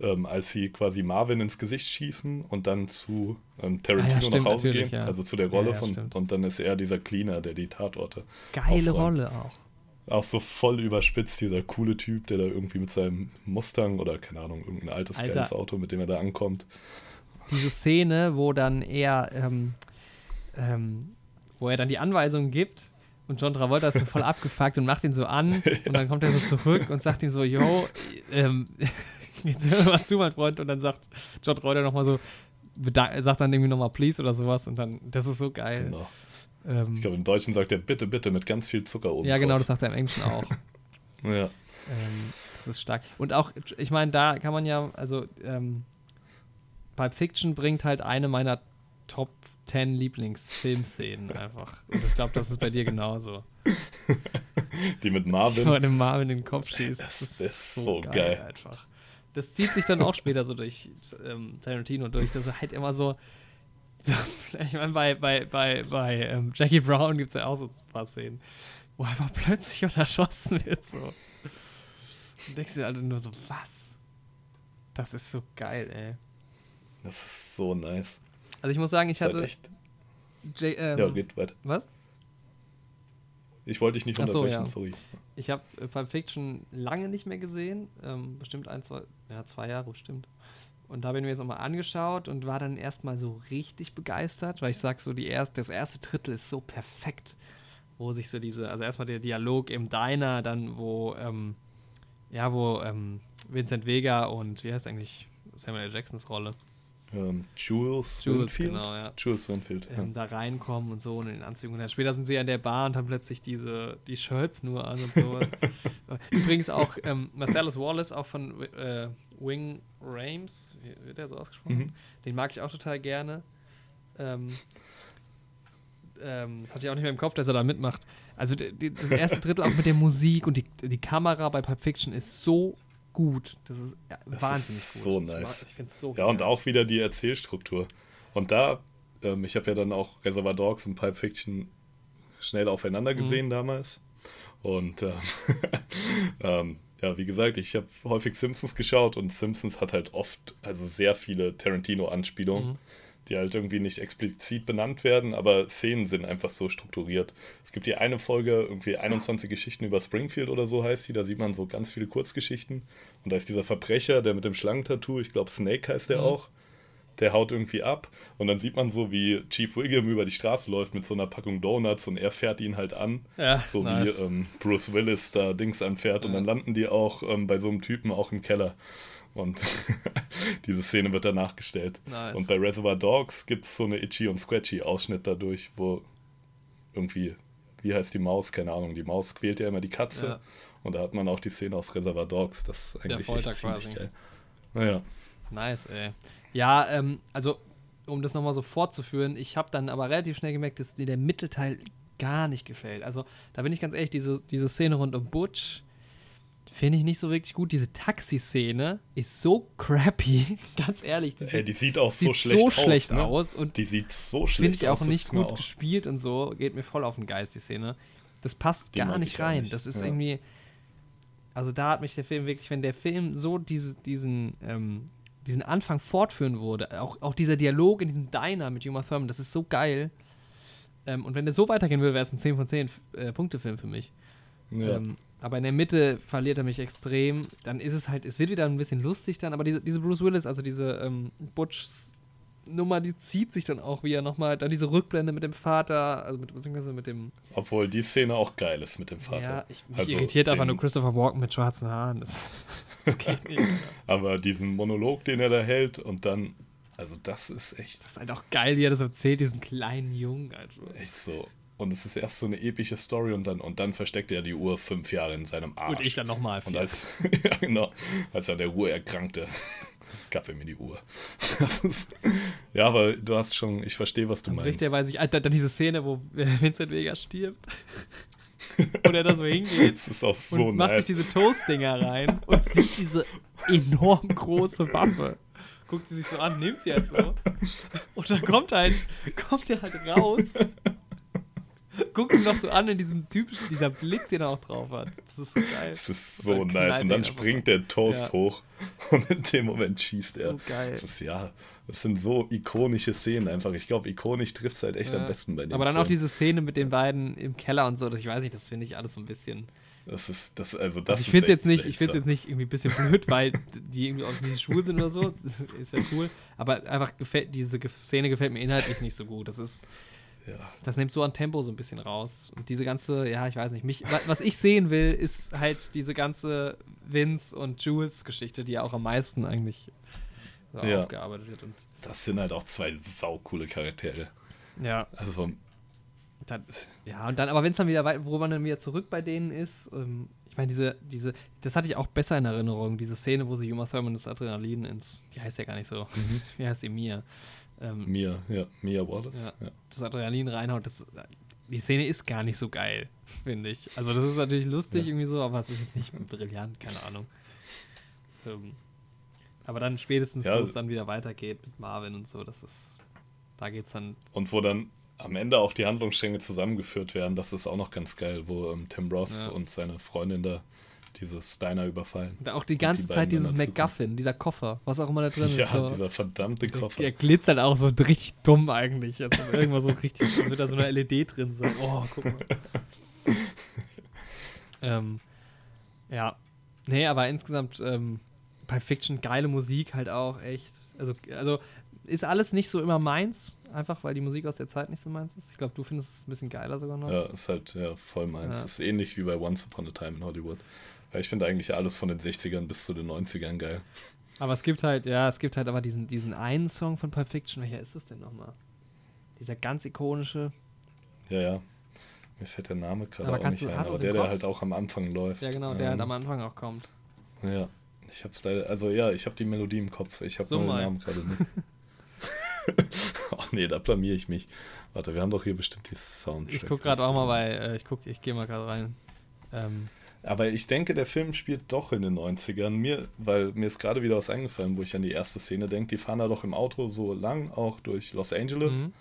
S2: Ähm, als sie quasi Marvin ins Gesicht schießen und dann zu ähm, Tarantino ah, ja, stimmt, nach Hause gehen. Ja. Also zu der Rolle ja, von. Stimmt. Und dann ist er dieser Cleaner, der die Tatorte.
S1: Geile aufräumt. Rolle auch.
S2: Auch so voll überspitzt, dieser coole Typ, der da irgendwie mit seinem Mustang oder keine Ahnung, irgendein altes, Alter. geiles Auto, mit dem er da ankommt.
S1: Diese Szene, wo dann er, ähm, ähm, wo er dann die Anweisungen gibt und John Travolta ist so voll abgefuckt und macht ihn so an ja. und dann kommt er so zurück und sagt ihm so, yo, ähm, jetzt hör mal zu, mein Freund und dann sagt John Travolta nochmal so, sagt dann irgendwie nochmal please oder sowas und dann, das ist so geil. Genau.
S2: Ähm, ich glaube, im Deutschen sagt er bitte, bitte mit ganz viel Zucker oben.
S1: Ja, genau, das sagt er im Englischen auch.
S2: ja.
S1: Ähm, das ist stark. Und auch, ich meine, da kann man ja, also ähm, Pulp Fiction bringt halt eine meiner Top 10 Lieblingsfilmszenen einfach. Und ich glaube, das ist bei dir genauso.
S2: Die mit Marvin.
S1: Die dem Marvin in den Kopf schießt.
S2: Das, das ist so geil, geil.
S1: Einfach. Das zieht sich dann auch später so durch ähm, Tarantino durch, dass er halt immer so, so, ich meine, bei, bei, bei, bei ähm, Jackie Brown gibt es ja auch so ein paar Szenen, wo einfach plötzlich unterschossen wird. So. Und denkst dir halt nur so, was? Das ist so geil, ey.
S2: Das ist so nice.
S1: Also ich muss sagen, ich hatte.
S2: Echt J ähm, ja, geht weiter.
S1: Was?
S2: Ich wollte dich nicht unterbrechen, so, ja. sorry.
S1: Ich habe äh, Pulp Fiction lange nicht mehr gesehen. Ähm, bestimmt ein, zwei, ja, zwei Jahre bestimmt. Und da habe ich mir jetzt nochmal angeschaut und war dann erstmal so richtig begeistert, weil ich sage so, die erst, das erste Drittel ist so perfekt, wo sich so diese, also erstmal der Dialog im Diner, dann wo, ähm, ja, wo ähm, Vincent Vega und wie heißt eigentlich Samuel L. Jacksons Rolle?
S2: Ähm, Jules, Jules Winfield. Genau, ja. Jules Winfield.
S1: Ähm, ja. Da reinkommen und so und in den Anzügen. Und dann später sind sie an der Bar und haben plötzlich diese, die Shirts nur an und sowas. Übrigens auch ähm, Marcellus Wallace, auch von äh, Wing Rames, wird der so ausgesprochen? Mhm. Den mag ich auch total gerne. Ähm, ähm, das hatte ich auch nicht mehr im Kopf, dass er da mitmacht. Also die, das erste Drittel auch mit der Musik und die, die Kamera bei Pulp Fiction ist so gut. Das ist ja, das wahnsinnig ist
S2: gut. So nice. Ich, ich so ja, und auch wieder die Erzählstruktur. Und da, ähm, ich habe ja dann auch Reservoir Dogs und Pulp Fiction schnell aufeinander mhm. gesehen mhm. damals. Und ähm, ähm, ja, wie gesagt, ich habe häufig Simpsons geschaut und Simpsons hat halt oft, also sehr viele Tarantino-Anspielungen, mhm. die halt irgendwie nicht explizit benannt werden, aber Szenen sind einfach so strukturiert. Es gibt hier eine Folge, irgendwie 21 Geschichten über Springfield oder so heißt die, da sieht man so ganz viele Kurzgeschichten. Und da ist dieser Verbrecher, der mit dem Schlangentattoo, ich glaube Snake heißt der mhm. auch, der haut irgendwie ab und dann sieht man so, wie Chief Wiggum über die Straße läuft mit so einer Packung Donuts und er fährt ihn halt an.
S1: Ja,
S2: so nice. wie ähm, Bruce Willis da Dings anfährt ja. und dann landen die auch ähm, bei so einem Typen auch im Keller. Und diese Szene wird dann nachgestellt. Nice. Und bei Reservoir Dogs gibt es so eine Itchy und Scratchy Ausschnitt dadurch, wo irgendwie, wie heißt die Maus? Keine Ahnung, die Maus quält ja immer die Katze. Ja. Und da hat man auch die Szene aus Reservoir Dogs. Das ist eigentlich echt ziemlich geil. Naja.
S1: Nice, ey. Ja, ähm, also um das nochmal so fortzuführen, ich habe dann aber relativ schnell gemerkt, dass dir der Mittelteil gar nicht gefällt. Also da bin ich ganz ehrlich, diese, diese Szene rund um Butch finde ich nicht so wirklich gut. Diese Taxi-Szene ist so crappy, ganz ehrlich.
S2: Die, Ey, die sieht auch so schlecht, so aus,
S1: schlecht ne? aus. Und
S2: die sieht so schlecht aus.
S1: Finde ich auch nicht gut gespielt und so. Geht mir voll auf den Geist, die Szene. Das passt die gar nicht rein. Nicht. Das ist ja. irgendwie. Also da hat mich der Film wirklich, wenn der Film so diese, diesen ähm, diesen Anfang fortführen würde. Auch, auch dieser Dialog in diesem Diner mit Uma Thurman, das ist so geil. Ähm, und wenn der so weitergehen würde, wäre es ein 10 von 10 äh, Punkte-Film für mich. Ja. Ähm, aber in der Mitte verliert er mich extrem. Dann ist es halt, es wird wieder ein bisschen lustig dann, aber diese, diese Bruce Willis, also diese ähm, Butch Nummer, die zieht sich dann auch wieder nochmal. Dann diese Rückblende mit dem Vater, also mit, beziehungsweise mit dem.
S2: Obwohl die Szene auch geil ist mit dem Vater.
S1: Ja, ich, mich also irritiert einfach nur Christopher Walken mit schwarzen Haaren. Das, das
S2: geht nicht. Aber diesen Monolog, den er da hält und dann. Also, das ist echt.
S1: Das ist halt auch geil, wie er das erzählt, diesen kleinen Jungen. Also.
S2: Echt so. Und es ist erst so eine epische Story und dann, und dann versteckt er die Uhr fünf Jahre in seinem Arsch.
S1: Und ich dann nochmal.
S2: Und als, ja, genau, als er der Ruhe erkrankte. Kaffee mir die Uhr. Ist, ja, aber du hast schon, ich verstehe, was du dann meinst.
S1: weiß ich, Alter, dann diese Szene, wo Vincent Vega stirbt. und er da so hingeht.
S2: Das ist auch so
S1: und macht sich diese Toastdinger rein und sieht diese enorm große Waffe. guckt sie sich so an, nimmt sie halt so. Und dann kommt halt, kommt er halt raus. Guckt ihn noch so an in diesem typischen, dieser Blick, den er auch drauf hat. Das ist so geil.
S2: Das ist so nice. Und dann springt der Toast ja. hoch und in dem Moment schießt er. So geil. Das ist ja, das sind so ikonische Szenen einfach. Ich glaube, ikonisch trifft es halt echt ja. am besten bei dem.
S1: Aber dann Film. auch diese Szene mit den beiden im Keller und so, das, ich weiß nicht, das finde ich alles so ein bisschen.
S2: Das ist, das, also das
S1: also ich finde es jetzt nicht, ich finde jetzt nicht irgendwie ein bisschen blöd, weil die irgendwie auch nicht schwul sind oder so. Ist ja cool. Aber einfach gefällt, diese Szene gefällt mir inhaltlich nicht so gut. Das ist, ja. das nimmt so an Tempo so ein bisschen raus. Und diese ganze, ja, ich weiß nicht, mich, was ich sehen will, ist halt diese ganze Vince und Jules Geschichte, die ja auch am meisten eigentlich so ja. aufgearbeitet wird. Und
S2: das sind halt auch zwei saukoole Charaktere.
S1: Ja.
S2: Also vom
S1: dann, ja, und dann, aber wenn es dann wieder, wo man dann wieder zurück bei denen ist, ähm, ich meine, diese, diese, das hatte ich auch besser in Erinnerung, diese Szene, wo sie Uma Thurman das Adrenalin ins, die heißt ja gar nicht so, mhm. wie heißt die, Mia?
S2: Ähm, Mia, ja, Mia Wallace.
S1: Ja, ja. Das Adrenalin reinhaut, das, die Szene ist gar nicht so geil, finde ich. Also das ist natürlich lustig ja. irgendwie so, aber es ist jetzt nicht brillant, keine Ahnung. Ähm, aber dann spätestens, wo es dann wieder weitergeht mit Marvin und so, das ist, da geht's dann.
S2: Und wo dann am Ende auch die Handlungsstränge zusammengeführt werden. Das ist auch noch ganz geil, wo ähm, Tim Ross und seine Freundin da dieses Diner überfallen.
S1: Und auch die ganze die Zeit dieses MacGuffin, dieser Koffer, was auch immer da drin
S2: ja,
S1: ist.
S2: Ja, so. dieser verdammte Koffer.
S1: Der, der glitzert auch so richtig dumm eigentlich. Als irgendwas so richtig, wird da so eine LED drin sein. Oh, guck mal. ähm, ja. Nee, aber insgesamt ähm, bei Fiction geile Musik halt auch echt. Also, also ist alles nicht so immer meins, einfach weil die Musik aus der Zeit nicht so meins ist. Ich glaube, du findest es ein bisschen geiler sogar noch.
S2: Ja, ist halt ja, voll meins. Ja. Ist ähnlich wie bei Once Upon a Time in Hollywood. Ich finde eigentlich alles von den 60ern bis zu den 90ern geil.
S1: Aber es gibt halt, ja, es gibt halt aber diesen, diesen einen Song von Pulp Fiction. Welcher ist es denn nochmal? Dieser ganz ikonische.
S2: Ja, ja. Mir fällt der Name gerade auch nicht ein, aber der, der halt auch am Anfang läuft.
S1: Ja, genau, der halt ähm, halt am Anfang auch kommt.
S2: Ja, ich hab's leider, also ja, ich habe die Melodie im Kopf, ich habe so nur den Namen gerade nicht. Ach nee, da blamier ich mich. Warte, wir haben doch hier bestimmt die Sound.
S1: Ich gucke gerade auch mal bei, äh, ich guck, ich gehe mal gerade rein. Ähm.
S2: Aber ich denke, der Film spielt doch in den 90ern. Mir, weil mir ist gerade wieder was eingefallen, wo ich an die erste Szene denke. Die fahren da doch im Auto so lang, auch durch Los Angeles. Mhm.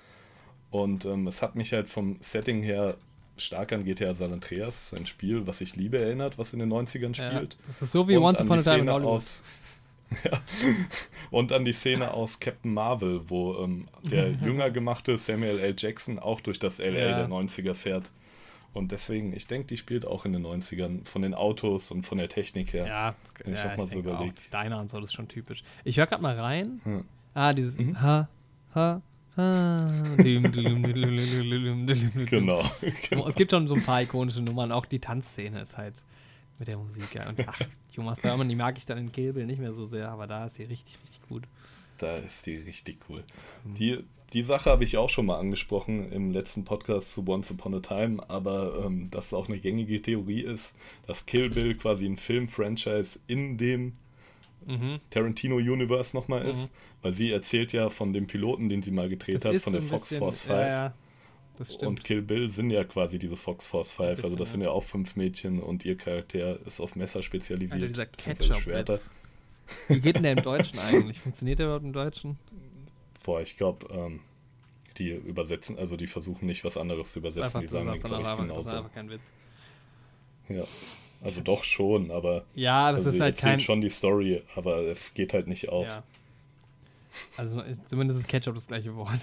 S2: Und ähm, es hat mich halt vom Setting her stark an GTA San Andreas, ein Spiel, was ich liebe, erinnert, was in den 90ern spielt.
S1: Ja, das ist so wie Und Once Upon a Time in Hollywood. Aus,
S2: Ja. Und dann die Szene aus Captain Marvel, wo ähm, der jünger gemachte Samuel L. Jackson auch durch das LA ja. der 90er fährt. Und deswegen, ich denke, die spielt auch in den 90ern von den Autos und von der Technik her.
S1: Ja, ich ja, habe mal so überlegt. Auch. Steiner und so, das ist schon typisch. Ich höre gerade mal rein. Hm. Ah, dieses mhm. Ha, Ha,
S2: genau,
S1: genau. Es gibt schon so ein paar ikonische Nummern. Auch die Tanzszene ist halt mit der Musik. Ja. Und ach, Juma Thurman, die mag ich dann in Kill Bill nicht mehr so sehr, aber da ist sie richtig, richtig gut.
S2: Da ist die richtig cool. Mhm. Die, die Sache habe ich auch schon mal angesprochen im letzten Podcast zu Once Upon a Time, aber ähm, dass es auch eine gängige Theorie ist, dass Kill Bill quasi ein Film-Franchise in dem mhm. Tarantino-Universe nochmal ist, mhm. weil sie erzählt ja von dem Piloten, den sie mal gedreht das hat, von der Fox bisschen, Force 5. Ja, ja. Und Kill Bill sind ja quasi diese Fox Force 5. Bisschen, also das ja. sind ja auch fünf Mädchen und ihr Charakter ist auf Messer spezialisiert.
S1: Also dieser Ketchup Schwerter. Wie geht denn der im Deutschen eigentlich? Funktioniert der überhaupt im Deutschen?
S2: Boah, ich glaube, ähm, die übersetzen, also die versuchen nicht was anderes zu übersetzen. Die sagen, glaube ich, genauso. Das ist einfach kein Witz. Ja. Also doch schon, aber
S1: ja, das
S2: also
S1: ist halt kein...
S2: schon die Story, aber es geht halt nicht auf. Ja.
S1: Also zumindest ist Ketchup das gleiche Wort.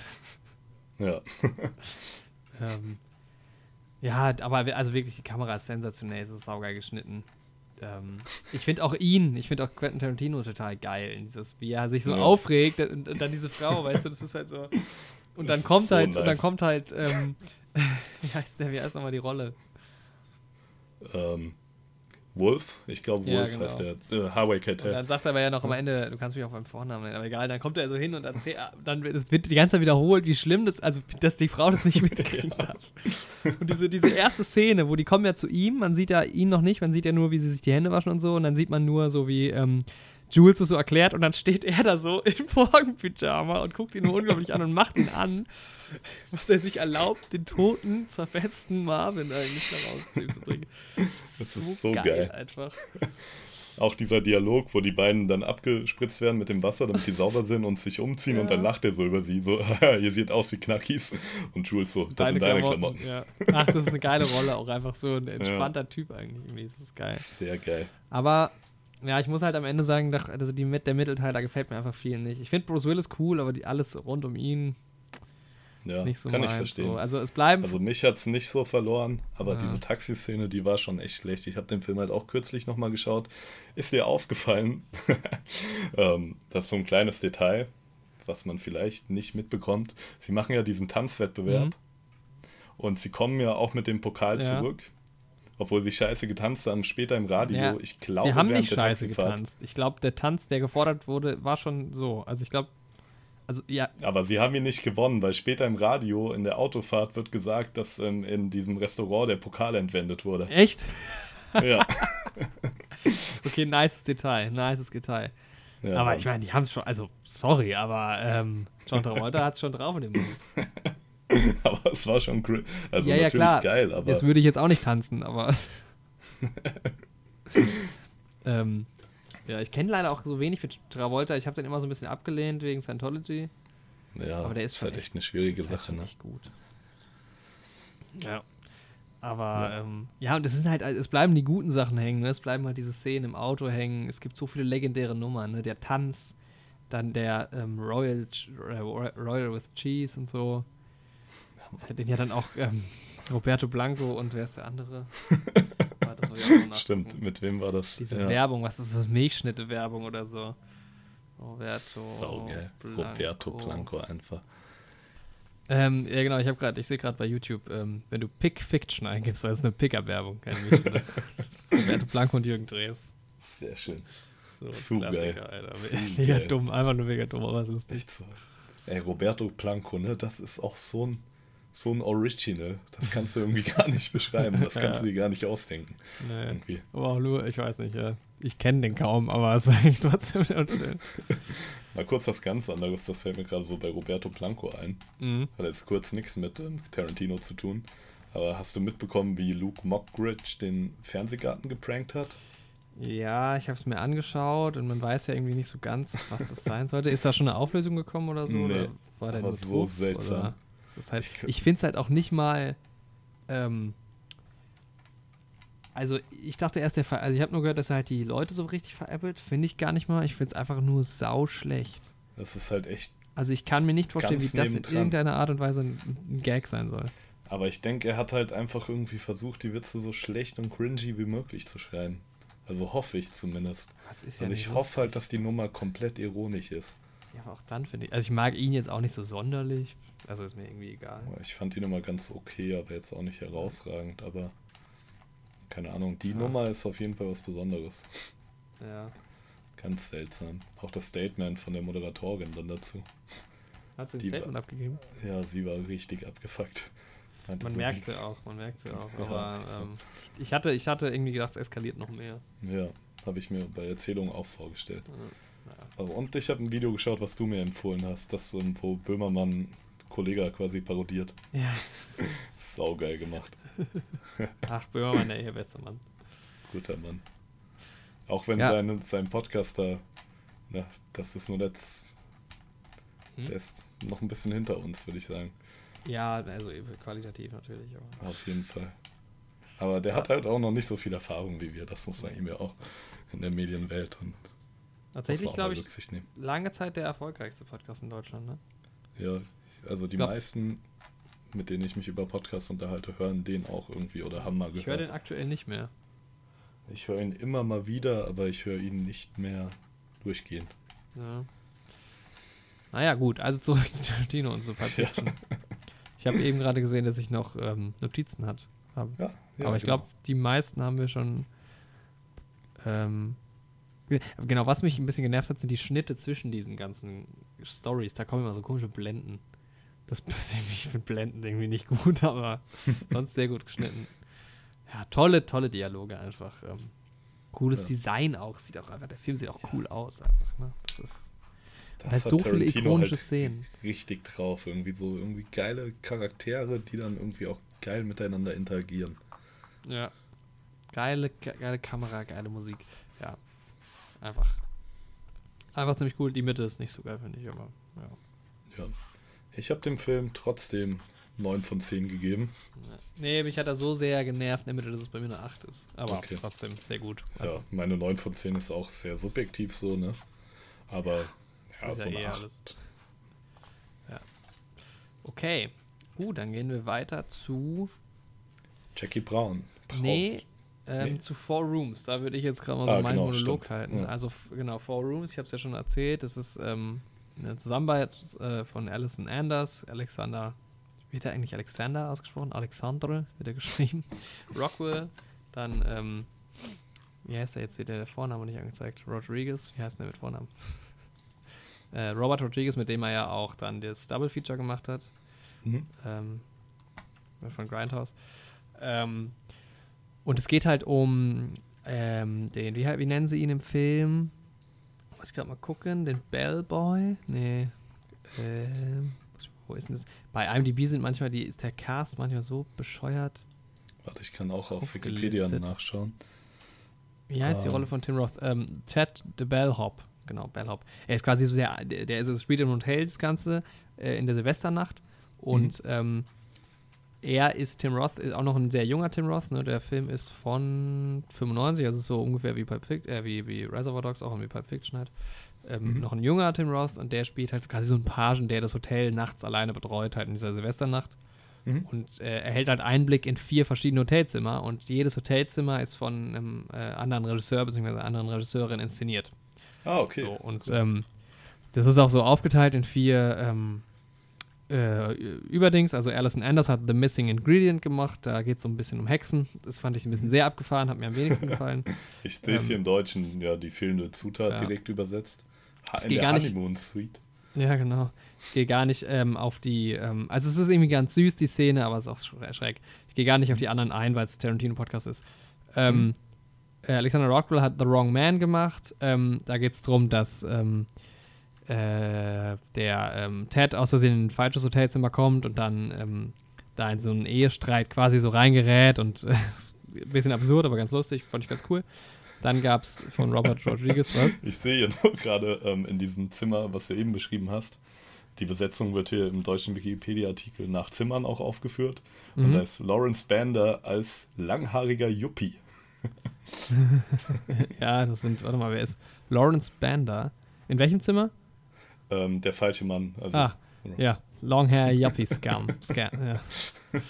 S2: Ja.
S1: ähm, ja, aber also wirklich, die Kamera ist sensationell, es ist saugeil geschnitten. Ähm, ich finde auch ihn, ich finde auch Quentin Tarantino total geil, dieses, wie er sich so ja. aufregt und, und, dann diese Frau, weißt du, das ist halt so. Und dann kommt so halt, nice. und dann kommt halt, ähm, wie heißt der, wie heißt nochmal die Rolle?
S2: Ähm, Wolf, ich glaube ja, Wolf genau. heißt der, äh, Highway Cat.
S1: Und dann sagt er aber ja noch am Ende, du kannst mich auch beim Vornamen nennen, aber egal, dann kommt er so hin und erzählt, dann wird, es wird die ganze Zeit wiederholt, wie schlimm das, also dass die Frau das nicht mitkriegen ja. darf. Und diese, diese erste Szene, wo die kommen ja zu ihm, man sieht ja ihn noch nicht, man sieht ja nur, wie sie sich die Hände waschen und so, und dann sieht man nur so, wie ähm, Jules es so erklärt und dann steht er da so im Morgenpyjama und guckt ihn nur unglaublich an und macht ihn an, was er sich erlaubt, den toten, zerfetzten Marvin eigentlich nach Hause zu bringen.
S2: Das, das ist, so, so geil, geil,
S1: einfach.
S2: Auch dieser Dialog, wo die beiden dann abgespritzt werden mit dem Wasser, damit die sauber sind und sich umziehen
S1: Ja.
S2: und dann lacht er so über sie, so, ihr seht aus wie Knackis. Und Jules so, das sind deine Klamotten.
S1: Ja. Ach, das ist eine geile Rolle, auch einfach so ein entspannter Typ eigentlich. Irgendwie. Das ist geil.
S2: Sehr geil.
S1: Aber ja, ich muss halt am Ende sagen, also die, der Mittelteil, da gefällt mir einfach viel nicht. Ich finde Bruce Willis cool, aber die, alles rund um ihn
S2: Ja,
S1: nicht so
S2: kann ich
S1: meins,
S2: verstehen.
S1: So. Also es bleiben.
S2: Also mich hat es nicht so verloren, aber
S1: Ja.
S2: diese Taxiszene, die war schon echt schlecht. Ich habe den Film halt auch kürzlich nochmal geschaut. Ist dir aufgefallen, ähm, das ist so ein kleines Detail, was man vielleicht nicht mitbekommt. Sie machen ja diesen Tanzwettbewerb
S1: Mhm.
S2: und sie kommen ja auch mit dem Pokal
S1: Ja.
S2: zurück. Obwohl sie scheiße getanzt haben, später im Radio.
S1: Ja,
S2: Ich glaube,
S1: Sie haben nicht
S2: der
S1: scheiße getanzt. Ich glaube, der Tanz, der gefordert wurde, war schon so. Also ich glaube, also ja,
S2: Aber sie haben ihn nicht gewonnen, weil später im Radio in der Autofahrt wird gesagt, dass ähm, in diesem Restaurant der Pokal entwendet wurde.
S1: echt?
S2: ja.
S1: Okay, nices Detail, nices Detail.
S2: ja.
S1: aber ich meine, die haben es schon, also sorry, aber ähm, John Travolta hat es schon drauf in dem Moment.
S2: Aber es war schon also
S1: ja, ja,
S2: natürlich
S1: klar.
S2: geil, aber
S1: Das würde ich jetzt auch nicht tanzen, aber. ähm, ja, ich kenne leider auch so wenig mit Travolta. Ich habe den immer so ein bisschen abgelehnt wegen Scientology.
S2: ja,
S1: aber der ist
S2: halt
S1: echt-
S2: eine schwierige
S1: halt
S2: Sache,
S1: schon
S2: ne?
S1: echt gut. Ja. Aber
S2: Ja.
S1: ähm, ja, und es sind halt, es bleiben die guten Sachen hängen, ne? Es bleiben halt diese Szenen im Auto hängen. Es gibt so viele legendäre Nummern, ne? Der Tanz, dann der ähm, Royal, äh, Royal with Cheese und so. Den ja dann auch ähm, Roberto Blanco und wer ist der andere?
S2: Stimmt, mit wem war das?
S1: Diese
S2: ja.
S1: Werbung, was ist das? Milchschnitte-Werbung oder so. Roberto.
S2: Saugeil. Roberto Blanco einfach.
S1: Ähm, ja, genau, ich habe gerade, ich sehe gerade bei YouTube, ähm, wenn du Pick Fiction eingibst, das ist eine Pickup-Werbung, keine Milchschnitte. Roberto Blanco und Jürgen Drees.
S2: Sehr schön.
S1: So,
S2: Zu geil.
S1: Alter.
S2: Zu
S1: mega
S2: geil.
S1: dumm, einfach nur mega dumm, aber ist lustig.
S2: Echt so. Ey, Roberto Blanco, ne, das ist auch so ein, so ein Original. Das kannst du irgendwie gar nicht beschreiben. Das kannst
S1: Ja.
S2: du dir gar nicht ausdenken.
S1: Nee.
S2: Irgendwie.
S1: Aber auch nur, ich weiß nicht, ja. Ich kenne den kaum, aber es ist eigentlich trotzdem schön.
S2: Mal kurz was ganz anderes, das fällt mir gerade so bei Roberto Blanco ein.
S1: Mhm.
S2: Hat jetzt kurz nichts mit ähm, Tarantino zu tun. Aber hast du mitbekommen, wie Luke Mockridge den Fernsehgarten geprankt hat?
S1: Ja, ich habe es mir angeschaut und man weiß ja irgendwie nicht so ganz, was das sein sollte. Ist da schon eine Auflösung gekommen oder so?
S2: Nee,
S1: oder war der
S2: aber so seltsam.
S1: Oder? Das halt,
S2: Ich
S1: ich finde es halt auch nicht mal. Ähm, also ich dachte erst, der ver also ich habe nur gehört, dass er halt die Leute so richtig veräppelt. Finde ich gar nicht mal. Ich finde es einfach nur sau schlecht.
S2: Das ist halt echt.
S1: Also ich kann mir nicht vorstellen, wie das in irgendeiner Art und Weise ein, ein Gag sein soll.
S2: Aber ich denke, er hat halt einfach irgendwie versucht, die Witze so schlecht und cringy wie möglich zu schreiben. Also hoffe ich zumindest.
S1: Ja
S2: Also ich hoffe halt, dass die Nummer komplett ironisch ist.
S1: Ja, aber auch dann finde ich. Also ich mag ihn jetzt auch nicht so sonderlich. Also ist mir irgendwie egal.
S2: Ich fand die Nummer ganz okay, aber jetzt auch nicht herausragend. Aber keine Ahnung, die
S1: Ja.
S2: Nummer ist auf jeden Fall was Besonderes.
S1: Ja.
S2: Ganz seltsam. Auch das Statement von der Moderatorin dann dazu.
S1: Hat sie ein
S2: Die
S1: Statement
S2: war-
S1: abgegeben?
S2: Ja, sie war richtig abgefuckt. Meinte
S1: Man
S2: so,
S1: sie auch, man merkt sie auch.
S2: Ja,
S1: Aber ähm, ich, hatte, ich hatte irgendwie gedacht, es eskaliert noch mehr.
S2: Ja, habe ich mir bei Erzählungen auch vorgestellt.
S1: Ja.
S2: Und ich habe ein Video geschaut, was du mir empfohlen hast, das wo Böhmermann Kollega quasi parodiert.
S1: Ja.
S2: Saugeil gemacht.
S1: Ach, Böhmermann, der ihr bester Mann.
S2: Guter Mann. Auch wenn
S1: Ja.
S2: seine, sein Podcast da, na, das ist nur letzt,
S1: Hm?
S2: der ist noch ein bisschen hinter uns, würde ich sagen.
S1: Ja, also qualitativ natürlich. Aber.
S2: Auf jeden Fall. Aber der
S1: Ja.
S2: hat halt auch noch nicht so viel Erfahrung wie wir, das muss man ihm ja auch in der Medienwelt und
S1: Tatsächlich, glaube ich,
S2: Rücksicht nehmen.
S1: lange Zeit der erfolgreichste Podcast in Deutschland, ne?
S2: Ja, also die
S1: Glaub-
S2: meisten, mit denen ich mich über Podcasts unterhalte, hören den auch irgendwie oder haben mal
S1: Ich höre den
S2: gehört.
S1: aktuell nicht mehr.
S2: Ich höre ihn immer mal wieder, aber ich höre ihn nicht mehr durchgehend.
S1: Ja. Naja, gut, also zurück zu Tarantino und so
S2: Ja.
S1: Ich habe eben gerade gesehen, dass ich noch ähm, Notizen hat. Hab.
S2: Ja, ja
S1: Aber ich
S2: genau.
S1: glaube, die meisten haben wir schon. Ähm, ge- genau, was mich ein bisschen genervt hat, sind die Schnitte zwischen diesen ganzen Stories. Da kommen immer so komische Blenden. Das ich finde Blenden irgendwie nicht gut, aber sonst sehr gut geschnitten. Ja, tolle, tolle Dialoge einfach. Ähm, cooles
S2: Ja.
S1: Design auch. Sieht auch einfach, der Film sieht auch cool aus einfach. Ne? Das ist
S2: Das
S1: halt
S2: hat
S1: so viele
S2: Tarantino
S1: ikonische
S2: halt
S1: Szenen.
S2: richtig drauf. Irgendwie so irgendwie geile Charaktere, die dann irgendwie auch geil miteinander interagieren.
S1: Ja. Geile, ge- geile Kamera, geile Musik. Ja. einfach, einfach ziemlich cool. Die Mitte ist nicht so geil, finde ich, aber ja.
S2: Ja. Ich habe dem Film trotzdem 9 von 10 gegeben.
S1: Nee, mich hat er so sehr genervt in der Mitte, dass es bei mir eine 8 ist. Aber
S2: Okay.
S1: trotzdem sehr gut.
S2: Ja,
S1: Also,
S2: meine 9 von 10 ist auch sehr subjektiv so, ne? Aber ja,
S1: ist
S2: so
S1: ja
S2: eine
S1: eh
S2: 8.
S1: alles. Ja. Okay. Gut, dann gehen wir weiter zu.
S2: Jackie Brown. Braun.
S1: Nee, ähm,
S2: Nee.
S1: zu Four Rooms. Da würde ich jetzt gerade mal so
S2: Ah,
S1: meinen
S2: genau,
S1: Monolog
S2: stimmt.
S1: halten.
S2: Ja.
S1: Also, genau, Four Rooms, ich habe es ja schon erzählt. Das ist ähm, eine Zusammenarbeit äh, von Alison Anders, Alexander. Wird er eigentlich Alexander ausgesprochen? Alexandre wird er geschrieben. Rockwell. Dann, ähm, wie heißt er jetzt? Steht der Vorname nicht angezeigt? Rodriguez. Wie heißt der mit Vornamen? äh, Robert Rodriguez, mit dem er ja auch dann das Double Feature gemacht hat
S2: Mhm.
S1: ähm, von Grindhouse. Ähm, und es geht halt um ähm, den, wie, wie nennen sie ihn im Film? Muss ich gerade mal gucken, den Bellboy? Nee. Ähm, wo ist denn das? Bei IMDb sind manchmal die, ist der Cast manchmal so bescheuert.
S2: Warte, ich kann auch auf. Wikipedia nachschauen.
S1: Wie heißt die
S2: Ähm.
S1: Rolle von Tim Roth? Ähm, Ted the Bellhop. Genau, Bellhop. Er ist quasi so der, der, ist, es spielt im Hotel das Ganze äh, in der Silvesternacht. Und ähm, er ist Tim Roth, ist auch noch ein sehr junger Tim Roth. Ne? Der Film ist von 95, also so ungefähr wie Pulp Fiction, äh, wie, wie Reservoir Dogs, auch wie Pulp Fiction halt. Ähm,
S2: Mhm.
S1: Noch ein junger Tim Roth und der spielt halt quasi so einen Pagen, der das Hotel nachts alleine betreut, halt in dieser Silvesternacht.
S2: Mhm.
S1: Und äh, erhält halt Einblick in vier verschiedene Hotelzimmer und jedes Hotelzimmer ist von einem äh, anderen Regisseur bzw. anderen Regisseurin inszeniert.
S2: Ah, okay.
S1: So, und ähm, das ist auch so aufgeteilt in vier ähm, äh, Überdings. Also Alison Anders hat The Missing Ingredient gemacht. Da geht es so ein bisschen um Hexen. Das fand ich ein bisschen sehr abgefahren, hat mir am wenigsten gefallen.
S2: Ich sehe es
S1: ähm,
S2: hier im Deutschen, ja, die fehlende Zutat
S1: ja.
S2: direkt übersetzt. Ha, in der
S1: gar nicht-
S2: Honeymoon Suite.
S1: Ja, genau. Ich gehe gar nicht ähm, auf die, ähm, also es ist irgendwie ganz süß, die Szene, aber es ist auch schräg. Ich gehe gar nicht auf die anderen ein, weil es Tarantino-Podcast ist. Ähm, äh, Alexander Rockwell hat The Wrong Man gemacht. Ähm, da geht es darum, dass ähm, äh, der ähm, Ted aus Versehen in ein falsches Hotelzimmer kommt und dann ähm, da in so einen Ehestreit quasi so reingerät und äh, ein bisschen absurd, aber ganz lustig, fand ich ganz cool. Dann gab es von Robert Rodriguez was.
S2: Ich sehe hier nur gerade ähm, in diesem Zimmer, was du eben beschrieben hast, die Besetzung wird hier im deutschen Wikipedia-Artikel nach Zimmern auch aufgeführt. Und
S1: Mhm.
S2: da ist Lawrence Bander als langhaariger Yuppie.
S1: Ja, das sind, warte mal, wer ist? Lawrence Bander. In welchem Zimmer?
S2: Ähm, der falsche Mann. Also,
S1: Ah, ja. Long Hair Yuppie Scam. Scam ja.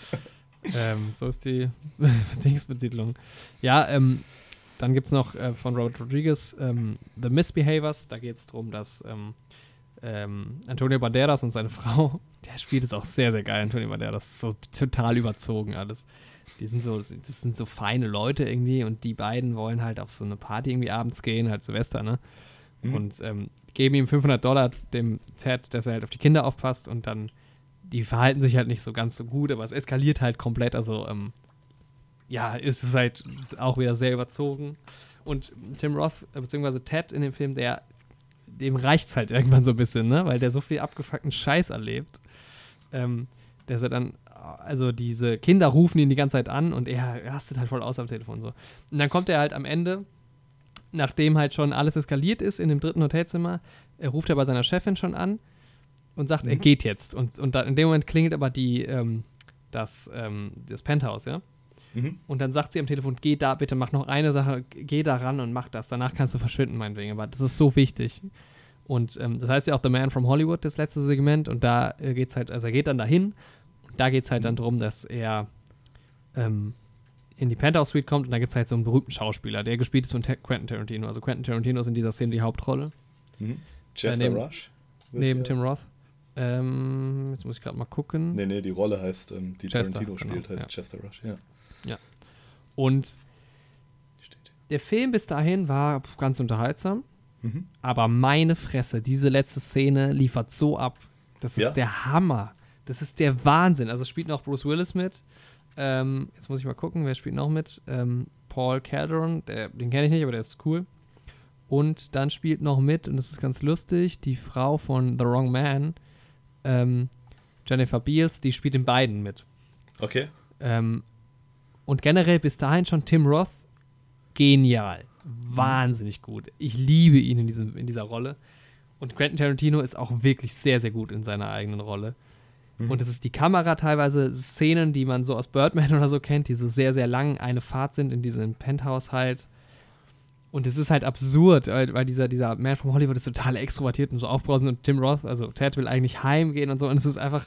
S1: ähm, so ist die Dingsbetitlung. Ja, ähm, dann gibt es noch äh, von Robert Rodriguez ähm, The Misbehaviors. Da geht es darum, dass ähm, ähm, Antonio Banderas und seine Frau, der spielt es auch sehr, sehr geil, Antonio Banderas, ist so total überzogen alles. Die sind so, das sind so feine Leute irgendwie und die beiden wollen halt auf so eine Party irgendwie abends gehen, halt Silvester, ne?
S2: Mhm.
S1: Und ähm, geben ihm 500 Dollar dem Ted, dass er halt auf die Kinder aufpasst und dann, die verhalten sich halt nicht so ganz so gut, aber es eskaliert halt komplett, also ähm, ja, ist es halt auch wieder sehr überzogen. Und Tim Roth, äh, beziehungsweise Ted in dem Film, der, dem reicht's halt irgendwann so ein bisschen, ne? Weil der so viel abgefuckten Scheiß erlebt. Ähm, dass er dann, also diese Kinder rufen ihn die ganze Zeit an und er rastet halt voll aus am Telefon so. Und dann kommt er halt am Ende, nachdem halt schon alles eskaliert ist in dem dritten Hotelzimmer, er ruft er bei seiner Chefin schon an und sagt, er
S2: Mhm.
S1: geht jetzt. Und, und dann in dem Moment klingelt aber die, ähm, das, ähm, das Penthouse, ja.
S2: Mhm.
S1: Und dann sagt sie am Telefon, geh da bitte, mach noch eine Sache, geh da ran und mach das. Danach kannst du verschwinden, meinetwegen. Aber das ist so wichtig. Und ähm, das heißt ja auch The Man from Hollywood, das letzte Segment. Und da äh, geht's halt, also er geht dann dahin. Und da geht's halt dann darum, dass er ähm, in die Penthouse Suite kommt. Und da gibt's halt so einen berühmten Schauspieler, der gespielt ist von Ta Quentin Tarantino. Also Quentin Tarantino ist in dieser Szene die Hauptrolle.
S2: Mhm. Chester
S1: neben-
S2: Rush?
S1: neben Tim Roth. Ähm, jetzt muss ich gerade mal gucken.
S2: Nee, nee, die Rolle heißt, ähm, die
S1: Chester,
S2: Tarantino
S1: genau,
S2: spielt, heißt
S1: ja.
S2: Chester Rush. Ja.
S1: Und
S2: Steht hier.
S1: der Film bis dahin war ganz unterhaltsam.
S2: Mhm.
S1: Aber meine Fresse, diese letzte Szene liefert so ab. Das ist
S2: Ja?
S1: der Hammer. Das ist der Wahnsinn. Also es spielt noch Bruce Willis mit. Ähm, jetzt muss ich mal gucken, wer spielt noch mit? Ähm, Paul Calderon, der, den kenne ich nicht, aber der ist cool. Und dann spielt noch mit, und das ist ganz lustig, die Frau von The Wrong Man, ähm, Jennifer Beals, die spielt in beiden mit.
S2: Okay.
S1: Ähm, und generell bis dahin schon Tim Roth genial. wahnsinnig gut. Ich liebe ihn in, diesem, in dieser Rolle. Und Quentin Tarantino ist auch wirklich sehr, sehr gut in seiner eigenen Rolle.
S2: Mhm.
S1: Und es ist die Kamera teilweise Szenen, die man so aus Birdman oder so kennt, die so sehr, sehr lang eine Fahrt sind in diesem Penthouse halt. Und es ist halt absurd, weil, weil dieser, dieser Man from Hollywood ist total extrovertiert und so aufbrausend und Tim Roth, also Ted will eigentlich heimgehen und so. Und es ist einfach,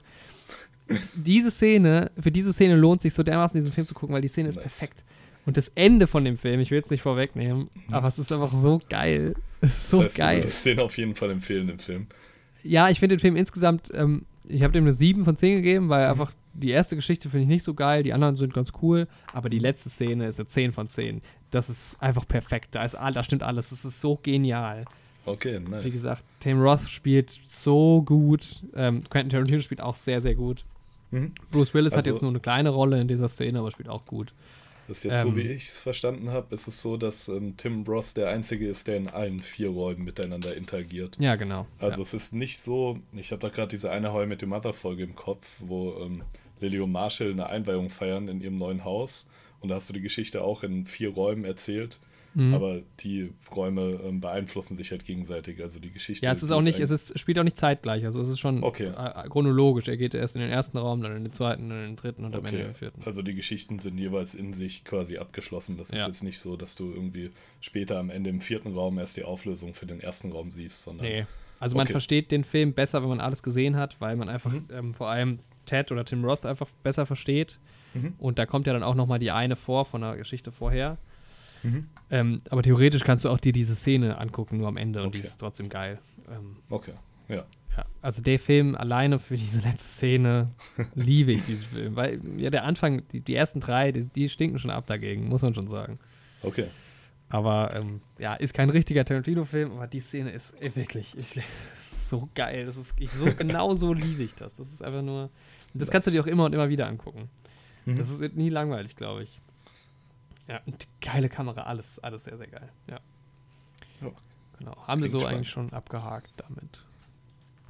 S1: diese Szene, für diese Szene lohnt sich so dermaßen, diesen Film zu gucken, weil die Szene ist
S2: Nice.
S1: perfekt. Und das Ende von dem Film, ich will es nicht vorwegnehmen, aber es ist einfach so geil. Es ist so
S2: das heißt, Du
S1: geil.
S2: würdest den auf jeden Fall empfehlen, den Film.
S1: Ja, ich finde den Film insgesamt, ähm, ich habe dem eine 7 von 10 gegeben, weil
S2: Mhm.
S1: einfach die erste Geschichte finde ich nicht so geil, die anderen sind ganz cool, aber
S2: Mhm.
S1: die letzte Szene ist eine 10 von 10. Das ist einfach perfekt. Da, ist, da stimmt alles. Das ist so genial.
S2: Okay, nice.
S1: Wie gesagt, Tim Roth spielt so gut. Ähm, Quentin Tarantino spielt auch sehr, sehr gut.
S2: Mhm.
S1: Bruce Willis hat
S2: Also-
S1: jetzt nur eine kleine Rolle in dieser Szene, aber spielt auch gut.
S2: Das ist jetzt so,
S1: Ähm.
S2: wie ich es verstanden habe, ist es so, dass ähm, Tim Ross der Einzige ist, der in allen vier Räumen miteinander interagiert.
S1: Ja, genau.
S2: Also
S1: ja.
S2: es ist nicht so, ich habe da gerade diese eine How I Met Your Mother Folge im Kopf, wo ähm, Lily und Marshall eine Einweihung feiern in ihrem neuen Haus. Und da hast du die Geschichte auch in vier Räumen erzählt.
S1: Mhm.
S2: Aber die Räume ähm, beeinflussen sich halt gegenseitig. Also die Geschichte.
S1: ja, es ist auch nicht, es ist, spielt auch nicht zeitgleich. Also es ist schon
S2: Okay.
S1: äh, chronologisch. Er geht erst in den ersten Raum, dann in den zweiten, dann in den dritten und am Ende in
S2: Okay,
S1: den vierten.
S2: also die Geschichten sind jeweils in sich quasi abgeschlossen. Das ist
S1: Ja.
S2: jetzt nicht so, dass du irgendwie später am Ende im vierten Raum erst die Auflösung für den ersten Raum siehst, sondern
S1: Nee. Also man
S2: Okay.
S1: versteht den Film besser, wenn man alles gesehen hat, weil man einfach
S2: Mhm.
S1: ähm, vor allem Ted oder Tim Roth einfach besser versteht.
S2: Mhm.
S1: Und da kommt ja dann auch noch mal die eine vor von der Geschichte vorher.
S2: Mhm.
S1: Ähm, aber theoretisch kannst du auch dir diese Szene angucken, nur am Ende. Und
S2: Okay.
S1: die ist trotzdem geil. Ähm,
S2: Okay, ja.
S1: ja. Also der Film alleine für diese letzte Szene liebe ich diesen Film. Weil ja der Anfang, die, die ersten drei, die, die stinken schon ab dagegen, muss man schon sagen.
S2: Okay.
S1: Aber ähm, ja, ist kein richtiger Tarantino-Film, aber die Szene ist wirklich, ich, ist so geil. Das ist, ich, so, genau so liebe ich das. Das ist einfach nur. und Das kannst du dir auch immer und immer wieder angucken.
S2: Mhm.
S1: Das ist, wird nie langweilig, glaube ich. Ja, und geile Kamera, alles, alles sehr, sehr geil. Ja.
S2: Ja.
S1: Genau. Haben wir
S2: Klingt
S1: so
S2: spannend.
S1: eigentlich schon abgehakt damit.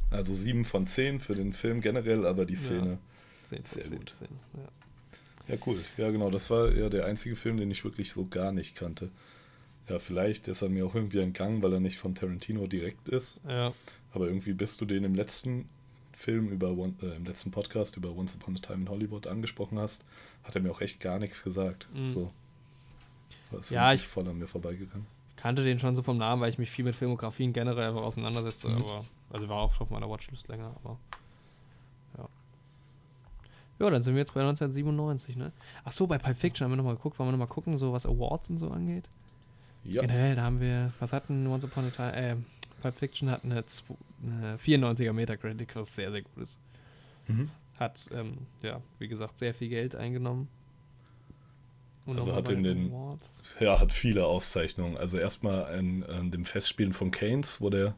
S2: Also 7 von 10 für den Film generell, aber die Szene.
S1: 10
S2: Sehr gut.
S1: 10. Ja.
S2: Ja. cool. Ja, genau. Das war ja der einzige Film, den ich wirklich so gar nicht kannte. Ja, vielleicht ist er mir auch irgendwie entgangen, weil er nicht von Tarantino direkt ist.
S1: ja.
S2: Aber irgendwie bist du den im letzten Film über One, äh, im letzten Podcast über Once Upon a Time in Hollywood angesprochen hast, hat er mir auch echt gar nichts gesagt.
S1: Mhm.
S2: So. Das
S1: Ja, ich-
S2: voll an mir vorbeigegangen.
S1: kannte den schon so vom Namen, weil ich mich viel mit Filmografien generell einfach auseinandersetze.
S2: Mhm.
S1: Aber, also war auch schon auf meiner Watchlist länger, aber ja. Ja, dann sind wir jetzt bei 1997, ne? Ach so, bei Pulp Fiction haben wir nochmal geguckt. Wollen wir nochmal gucken, so was Awards und so angeht?
S2: Ja,
S1: Generell, da haben wir, was hatten Once Upon a Time, äh, Pulp Fiction hat eine, eine 94er Metacritic, was sehr, sehr gut ist.
S2: mhm.
S1: Hat, ähm, ja, wie gesagt, sehr viel Geld eingenommen. Und
S2: Also hat in den-
S1: Awards.
S2: ja, hat viele Auszeichnungen. Also erstmal an, an dem Festspielen von Keynes, wo der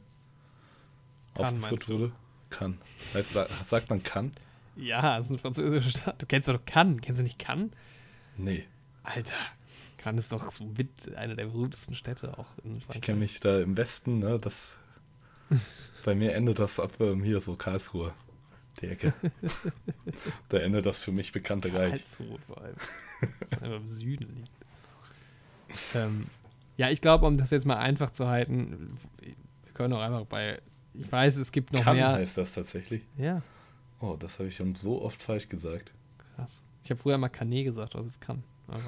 S1: Cannes,
S2: aufgeführt wurde. Kann. Heißt, sa- sagt man kann?
S1: Ja, es ist eine französische Stadt. Du kennst doch Cannes. Kennst du nicht Cannes?
S2: Nee.
S1: Alter, Cannes ist doch so mit einer der berühmtesten Städte auch in Frankreich.
S2: Ich kenne mich da im Westen, ne, das bei mir endet das ab ähm, hier so Karlsruhe, die Ecke. da endet das für mich bekannte Reich.
S1: Karlsruhe vor allem. Das einfach im Süden liegt. Ähm, ja, ich glaube, um das jetzt mal einfach zu halten, wir können auch einfach bei. Ich weiß, es gibt noch
S2: Kann
S1: mehr.
S2: heißt das tatsächlich.
S1: Ja,
S2: Oh, das habe ich schon so oft falsch gesagt.
S1: krass. Ich habe früher mal Canet gesagt, was es kann. Aber,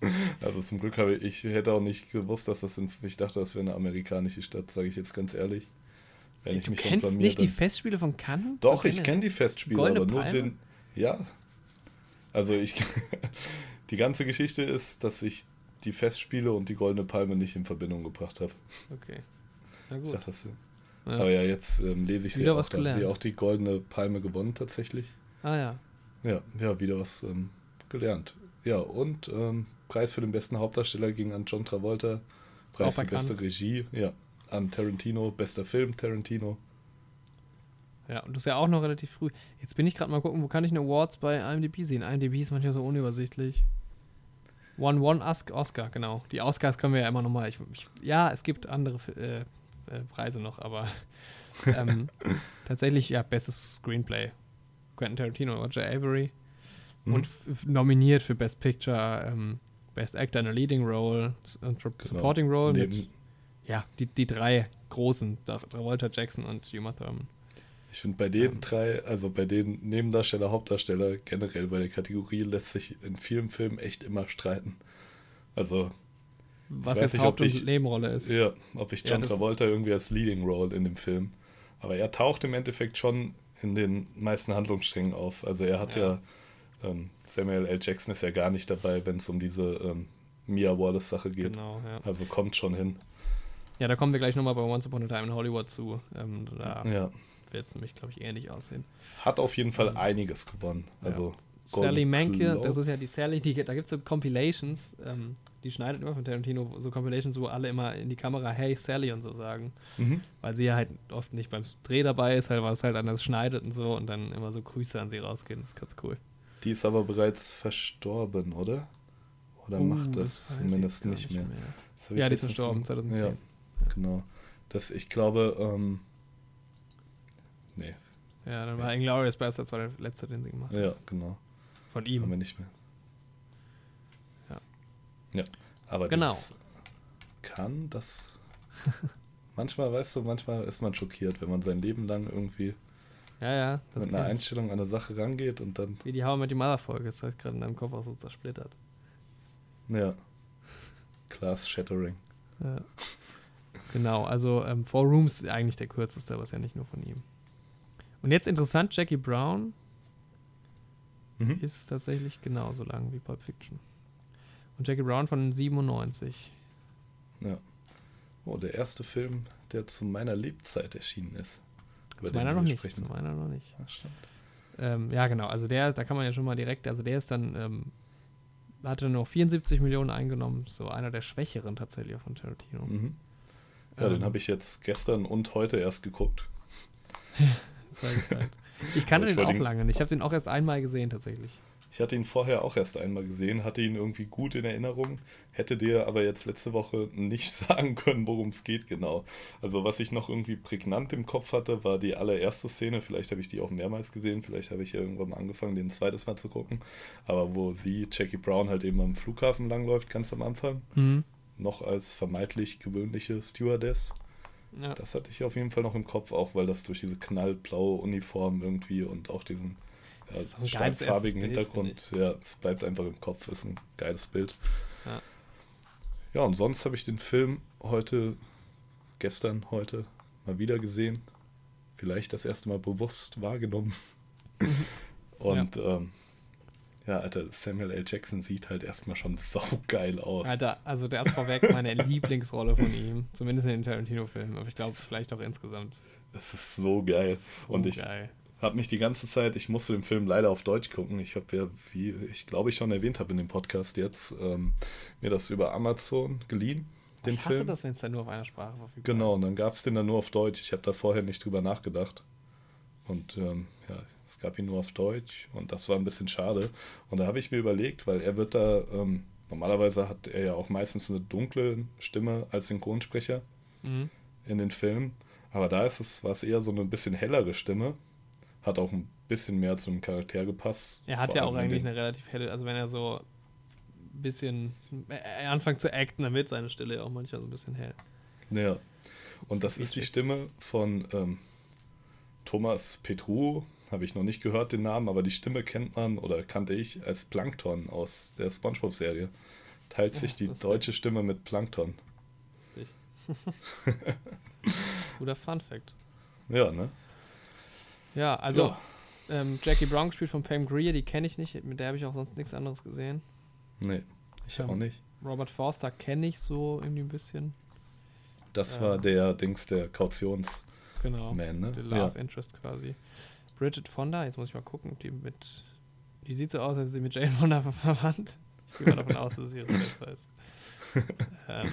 S2: Also zum Glück habe ich, ich hätte auch nicht gewusst, dass das in, ich dachte, das wäre eine amerikanische Stadt, sage ich jetzt ganz ehrlich. Wenn ich
S1: du
S2: mich
S1: kennst
S2: blamier,
S1: nicht die Festspiele von Cannes?
S2: Doch, ich kenne die Festspiele,
S1: Goldene
S2: aber nur
S1: Palme?
S2: den. Ja. Also ich. die ganze Geschichte ist, dass ich die Festspiele und die Goldene Palme nicht in Verbindung gebracht habe.
S1: Okay. Na
S2: Ich
S1: gut.
S2: dachte, das,
S1: Ja.
S2: Aber ja, jetzt ähm, lese ich sie
S1: Wieder
S2: auch.
S1: was
S2: Da haben sie auch die Goldene Palme gewonnen tatsächlich.
S1: Ah ja.
S2: Ja, ja, wieder was ähm, gelernt. Ja, und ähm, Preis für den besten Hauptdarsteller ging an John Travolta. Preis
S1: Auch
S2: für beste Regie, ja. An Tarantino, bester Film Tarantino.
S1: Ja, und das ist ja auch noch relativ früh. Jetzt bin ich gerade mal gucken, wo kann ich eine Awards bei IMDb sehen? IMDb ist manchmal so unübersichtlich. One One Ask Oscar, genau. Die Oscars können wir ja immer nochmal. Ich, ich, ja, es gibt andere äh, äh, Preise noch, aber ähm, tatsächlich, ja, bestes Screenplay. Quentin Tarantino, Roger Avery.
S2: Mhm.
S1: Und nominiert für Best Picture ähm, Best Actor in a Leading Role und Supporting Role
S2: Neben,
S1: mit, ja, die, die drei großen, Travolta, Jackson und Uma Thurman.
S2: Ich finde bei den
S1: Ähm.
S2: drei, also bei den Nebendarsteller, Hauptdarsteller, generell bei der Kategorie lässt sich in vielen Filmen echt immer streiten. Also,
S1: Was jetzt
S2: nicht,
S1: Haupt- und
S2: ich-
S1: Nebenrolle ist.
S2: ja, ob ich
S1: Ja,
S2: John
S1: das-
S2: Travolta irgendwie als Leading Role in dem Film. Aber er taucht im Endeffekt schon in den meisten Handlungssträngen auf. Also er hat ja,
S1: Ja.
S2: ähm, Samuel L. Jackson ist ja gar nicht dabei, wenn es um diese ähm, Mia Wallace-Sache geht.
S1: Genau, ja.
S2: Also kommt schon hin.
S1: Ja, da kommen wir gleich nochmal bei Once Upon a Time in Hollywood zu. Ähm, da
S2: Ja.
S1: wird es nämlich, glaube ich, ähnlich aussehen.
S2: Hat auf jeden Fall
S1: Ähm,
S2: einiges gewonnen. Also Golden
S1: Sally Menke, das ist ja die. Sally, die, da gibt es so Compilations, ähm, die schneidet immer von Tarantino so Compilations, wo alle immer in die Kamera Hey Sally und so sagen.
S2: Mhm.
S1: Weil sie ja halt oft nicht beim Dreh dabei ist, halt, weil es halt anders schneidet und so und dann immer so Grüße an sie rausgehen. Das ist ganz cool.
S2: Die ist aber bereits verstorben, oder? Oder
S1: Oh,
S2: macht
S1: das
S2: das, zumindest nicht mehr. Ich
S1: Ja, die ist verstorben,
S2: in-
S1: 2010.
S2: Ja, genau. Das, ich glaube, ähm, nee,
S1: Ja, dann war Inglourious Bastards war der letzte, den sie gemacht hat.
S2: ja, genau.
S1: Von
S2: Haben
S1: ihm.
S2: wir nicht mehr.
S1: Ja.
S2: Ja, aber
S1: Genau.
S2: dieses kann das. manchmal, weißt du, manchmal ist man schockiert, wenn man sein Leben lang irgendwie
S1: Ja, ja. Das
S2: mit einer. Einstellung an eine Sache rangeht und dann,
S1: Wie die How I Met Your Mother Folge ist halt gerade in deinem Kopf auch so zersplittert.
S2: ja, Class Shattering.
S1: Ja. Genau, also ähm, Four Rooms ist eigentlich der kürzeste, aber ist ja nicht nur von ihm. Und jetzt interessant, Jackie Brown
S2: Mhm.
S1: ist tatsächlich genauso lang wie Pulp Fiction. Und Jackie Brown von 97.
S2: Ja. Oh, der erste Film, der zu meiner Lebzeit erschienen ist.
S1: Zu meiner noch nicht. Zu meiner noch nicht.
S2: Ja, stimmt.
S1: Ähm, ja, genau. Also der, da kann man ja schon mal direkt, also der ist dann, ähm, hatte nur 74 Millionen eingenommen. So einer der schwächeren tatsächlich von Tarantino.
S2: Mhm. Ja, den
S1: Ähm,
S2: habe ich jetzt gestern und heute erst geguckt.
S1: Ich kannte
S2: ich
S1: den auch
S2: ihn-
S1: lange nicht. Ich habe den auch erst einmal gesehen tatsächlich.
S2: Ich hatte ihn vorher auch erst einmal gesehen, hatte ihn irgendwie gut in Erinnerung, hätte dir aber jetzt letzte Woche nicht sagen können, worum es geht genau. Also was ich noch irgendwie prägnant im Kopf hatte, war die allererste Szene, vielleicht habe ich die auch mehrmals gesehen, vielleicht habe ich ja irgendwann mal angefangen, den zweites Mal zu gucken, aber wo sie, Jackie Brown, halt eben am Flughafen langläuft, ganz am Anfang,
S1: Mhm.
S2: Noch als vermeintlich gewöhnliche Stewardess.
S1: Ja.
S2: Das hatte ich auf jeden Fall noch im Kopf, auch weil das durch diese knallblaue Uniform irgendwie und auch diesen ja,
S1: ist ein
S2: stark
S1: geiles
S2: farbigen
S1: erstes Bild,
S2: Hintergrund, ja, es bleibt einfach im Kopf, ist ein geiles Bild.
S1: Ja.
S2: Ja, und sonst habe ich den Film heute, gestern, heute mal wieder gesehen. Vielleicht das erste Mal bewusst wahrgenommen. und ja. Ähm, ja, Alter, Samuel L. Jackson sieht halt erstmal schon saugeil aus.
S1: Alter, also der ist vorweg meine Lieblingsrolle von ihm. Zumindest in den Tarantino-Filmen, aber ich glaube vielleicht auch insgesamt.
S2: Das ist so geil.
S1: So
S2: und ich habe mich die ganze Zeit, ich musste den Film leider auf Deutsch gucken. Ich habe ja, wie ich glaube ich schon erwähnt habe in dem Podcast jetzt, ähm, mir das über Amazon geliehen, den
S1: ich hasse
S2: Film.
S1: das, wenn es dann nur auf einer Sprache verfügbar ist.
S2: Genau, und dann gab es den dann nur auf Deutsch. Ich habe da vorher nicht drüber nachgedacht. Und ähm, ja, es gab ihn nur auf Deutsch und das war ein bisschen schade. Und da habe ich mir überlegt, weil er wird da, ähm, normalerweise hat er ja auch meistens eine dunkle Stimme als Synchronsprecher
S1: Mhm.
S2: in den Filmen. Aber da ist es, war es eher so eine bisschen hellere Stimme. Hat auch ein bisschen mehr zum Charakter gepasst.
S1: Er hat ja auch eigentlich eine relativ helle, also wenn er so ein bisschen anfängt zu acten, dann wird seine Stille auch manchmal so ein bisschen hell.
S2: Ja. Und das
S1: So
S2: ist die. Stimme von ähm, Thomas Petru, habe ich noch nicht gehört den Namen, aber die Stimme kennt man oder kannte ich als Plankton aus der SpongeBob-Serie. Teilt
S1: Ja,
S2: sich die deutsche Stimme mit Plankton.
S1: Lustig. Guter Fun Fact.
S2: Ja, ne?
S1: Ja, also
S2: Ja.
S1: Ähm, Jackie Brown gespielt von Pam Grier, die kenne ich nicht, mit der habe ich auch sonst nichts anderes gesehen.
S2: Nee, ich
S1: Ähm,
S2: auch nicht.
S1: Robert Forster kenne ich so irgendwie ein bisschen.
S2: Das
S1: äh,
S2: war der Dings, der Kautionsman,
S1: Genau.
S2: ne?
S1: Die
S2: Ja.
S1: Love Interest quasi. Bridget Fonda, jetzt muss ich mal gucken, ob die mit. Die sieht so aus, als wäre sie mit Jane Fonda ver- verwandt. Ich gehe mal davon aus, dass es ihre Schwester ist. ähm,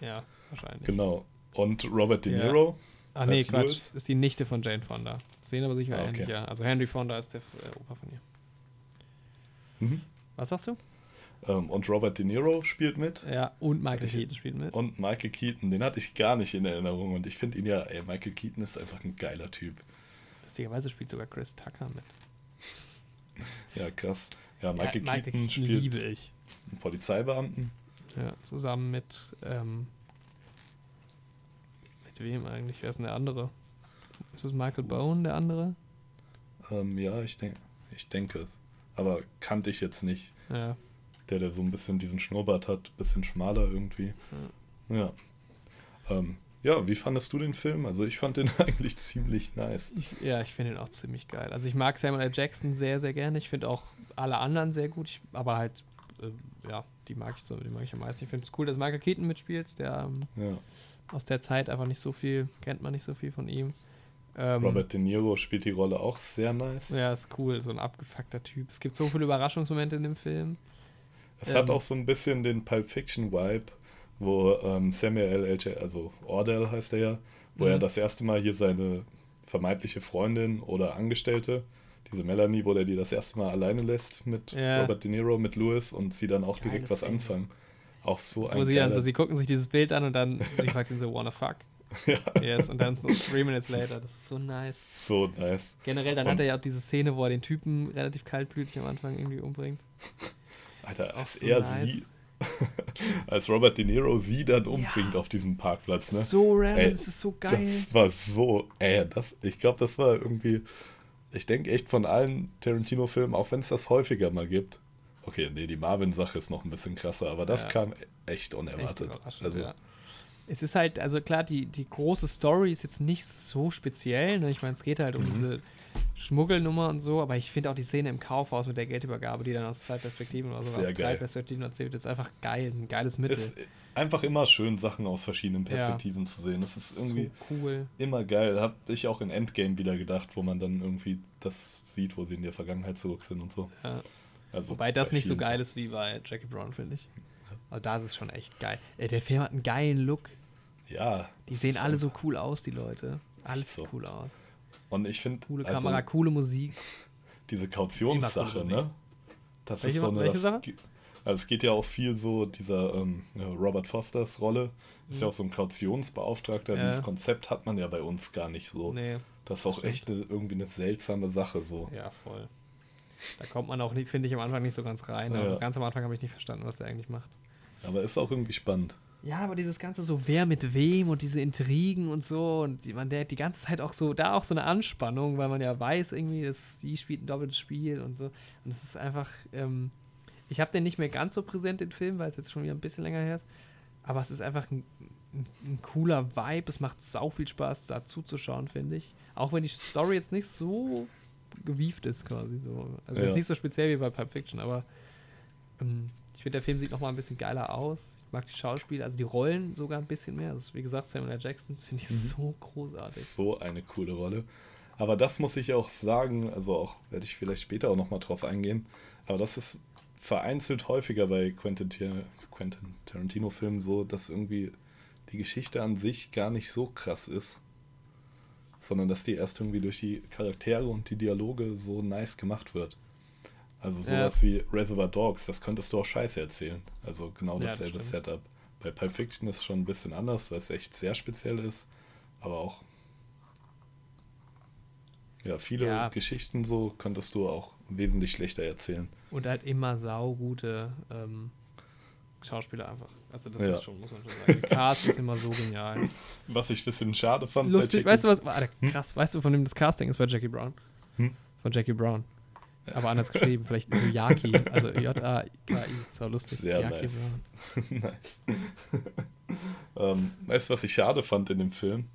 S1: ja, wahrscheinlich.
S2: Genau. Und Robert De
S1: Ja.
S2: Niro.
S1: Ach nee,
S2: als
S1: Quatsch.
S2: Louis?
S1: Ist die Nichte von Jane Fonda. Sehen aber sicher
S2: Ah, okay.
S1: ähnlich, ja. Also Henry Fonda ist der äh, Opa von ihr.
S2: Mhm.
S1: Was sagst du?
S2: Ähm, und Robert De Niro spielt mit.
S1: Ja, und Michael
S2: ich-
S1: Keaton spielt mit.
S2: Und Michael Keaton, den hatte ich gar nicht in Erinnerung. Und ich finde ihn ja, ey, Michael Keaton ist einfach ein geiler Typ.
S1: Lustigerweise spielt sogar Chris Tucker mit.
S2: Ja, krass. Ja, Michael,
S1: ja,
S2: Keaton, spielt
S1: liebe ich.
S2: einen Polizeibeamten.
S1: Ja, zusammen mit, ähm, mit wem eigentlich? Wer ist denn der andere? Ist es Michael Bone, der andere?
S2: Ähm, ja, ich, denk, ich denke es. Aber kannte ich jetzt nicht.
S1: Ja.
S2: Der, der so ein bisschen diesen Schnurrbart hat, bisschen schmaler irgendwie. Ja. Ähm, ja, wie fandest du den Film? Also ich fand den eigentlich ziemlich nice.
S1: Ich, ja, ich finde ihn auch ziemlich geil. Also ich mag Samuel L. Jackson sehr, sehr gerne. Ich finde auch alle anderen sehr gut. Ich, aber halt, äh, ja, die mag ich so, die mag ich am meisten. Ich finde es cool, dass Michael Keaton mitspielt, der ähm,
S2: Ja.
S1: aus der Zeit einfach nicht so viel, kennt man nicht so viel von ihm. Ähm,
S2: Robert De Niro spielt die Rolle auch sehr nice.
S1: Ja, ist cool, so ein abgefuckter Typ. Es gibt so viele Überraschungsmomente in dem Film.
S2: Es hat
S1: Ähm.
S2: auch so ein bisschen den Pulp Fiction Vibe, wo ähm, Samuel L. Also Ordell heißt er ja, wo
S1: Mhm.
S2: er das erste Mal hier seine vermeintliche Freundin oder Angestellte, diese Melanie, wo der die das erste Mal alleine lässt mit
S1: Ja.
S2: Robert De Niro, mit Louis und sie dann auch
S1: Geile
S2: direkt was
S1: Szene.
S2: anfangen. Auch so ein
S1: Wo sie dann
S2: geiler-
S1: so, sie gucken sich dieses Bild an und dann sie fragt ihn so, wanna fuck?
S2: ja,
S1: Yes, und dann three minutes later. Das ist so nice.
S2: so nice.
S1: Generell, dann
S2: Und-
S1: hat er ja auch diese Szene, wo er den Typen relativ kaltblütig am Anfang irgendwie umbringt.
S2: Alter, als
S1: so
S2: er
S1: nice.
S2: sie, als Robert De Niro sie dann umbringt
S1: Ja.
S2: auf diesem Parkplatz, ne?
S1: So random,
S2: Ey,
S1: das ist so geil.
S2: Das war so, ey, das, ich glaube, das war irgendwie, ich denke echt von allen Tarantino-Filmen, auch wenn es das häufiger mal gibt. Okay, nee, die Marvin-Sache ist noch ein bisschen krasser, aber das
S1: Ja.
S2: kam echt
S1: Echt
S2: unerwartet.
S1: überraschend,
S2: also,
S1: ja. Es ist halt, also klar, die, die große Story ist jetzt nicht so speziell. Ne? Ich meine, es geht halt um
S2: Mhm.
S1: diese Schmuggelnummer und so, aber ich finde auch die Szene im Kaufhaus mit der Geldübergabe, die dann aus zwei Perspektiven oder sogar
S2: Sehr
S1: aus drei
S2: geil.
S1: Perspektiven erzählt, ist einfach geil, ein geiles Mittel.
S2: ist einfach immer schön, Sachen aus verschiedenen
S1: Ja.
S2: Perspektiven zu sehen. Das ist irgendwie
S1: so cool.
S2: immer geil. Hab ich auch in Endgame wieder gedacht, wo man dann irgendwie das sieht, wo sie in der Vergangenheit zurück sind und so.
S1: Ja.
S2: Also
S1: Wobei das nicht so geil ist wie bei Jackie Brown, finde ich. Aber da ist es schon echt geil. Ey, der Film hat einen geilen Look.
S2: Ja.
S1: Die sehen alle so cool aus, die Leute. Alles
S2: so.
S1: cool aus.
S2: Und ich finde,
S1: Coole
S2: also,
S1: Kamera, coole Musik.
S2: diese Kautionssache,
S1: cool
S2: ne? Das
S1: Welche-
S2: ist so eine.
S1: welche Sache?
S2: Also es geht ja auch viel so, dieser ähm, Robert Fosters Rolle ist ja
S1: Mhm.
S2: auch so ein Kautionsbeauftragter.
S1: Ja.
S2: Dieses Konzept hat man ja bei uns gar nicht so.
S1: Nee,
S2: Das ist auch
S1: stimmt.
S2: echt eine, irgendwie eine seltsame Sache so.
S1: ja, voll. Da kommt man auch, finde ich, am Anfang nicht so ganz rein. Also
S2: Ja.
S1: ganz am Anfang habe ich nicht verstanden, was der eigentlich macht.
S2: Aber ist auch irgendwie spannend.
S1: Ja, aber dieses ganze so, wer mit wem und diese Intrigen und so und die, man der hat die ganze Zeit auch so, da auch so eine Anspannung, weil man ja weiß irgendwie, dass die spielt ein doppeltes Spiel und so. Und es ist einfach, ähm, ich habe den nicht mehr ganz so präsent, den Film, weil es jetzt schon wieder ein bisschen länger her ist. Aber es ist einfach ein, ein, ein cooler Vibe. Es macht sau viel Spaß, da zuzuschauen, finde ich. Auch wenn die Story jetzt nicht so gewieft ist, quasi so. Also
S2: Ja.
S1: nicht so speziell wie bei Pulp Fiction, aber ähm, ich finde, der Film sieht noch mal ein bisschen geiler aus. Ich mag die Schauspieler, also die Rollen sogar ein bisschen mehr. Also, wie gesagt, Samuel L. Jackson, finde ich
S2: Mhm.
S1: so großartig.
S2: So eine coole Rolle. Aber das muss ich auch sagen, also auch werde ich vielleicht später auch nochmal drauf eingehen, aber das ist vereinzelt häufiger bei Quentin, Quentin Tarantino-Filmen so, dass irgendwie die Geschichte an sich gar nicht so krass ist, sondern dass die erst irgendwie durch die Charaktere und die Dialoge so nice gemacht wird. Also
S1: Ja.
S2: sowas wie Reservoir Dogs, das könntest du auch scheiße erzählen. Also genau
S1: Ja, das
S2: dasselbe. Setup. Bei Pulp Fiction ist es schon ein bisschen anders, weil es echt sehr speziell ist, aber auch ja, viele
S1: Ja.
S2: Geschichten so könntest du auch wesentlich schlechter erzählen.
S1: Und halt immer saugute ähm, Schauspieler einfach. Also, das
S2: Ja.
S1: ist schon, muss man schon sagen. Der Cast ist immer so genial.
S2: Was ich ein bisschen schade fand
S1: Lustig,
S2: bei
S1: weißt du was? Warte, krass, weißt du, von dem das Casting ist bei Jackie Brown?
S2: Hm?
S1: Von Jackie Brown. Aber anders geschrieben, vielleicht so Yaki, also J-A-K-I, so lustig.
S2: Sehr
S1: Yaki
S2: nice. Nice. ähm, weißt du, was ich schade fand in dem Film?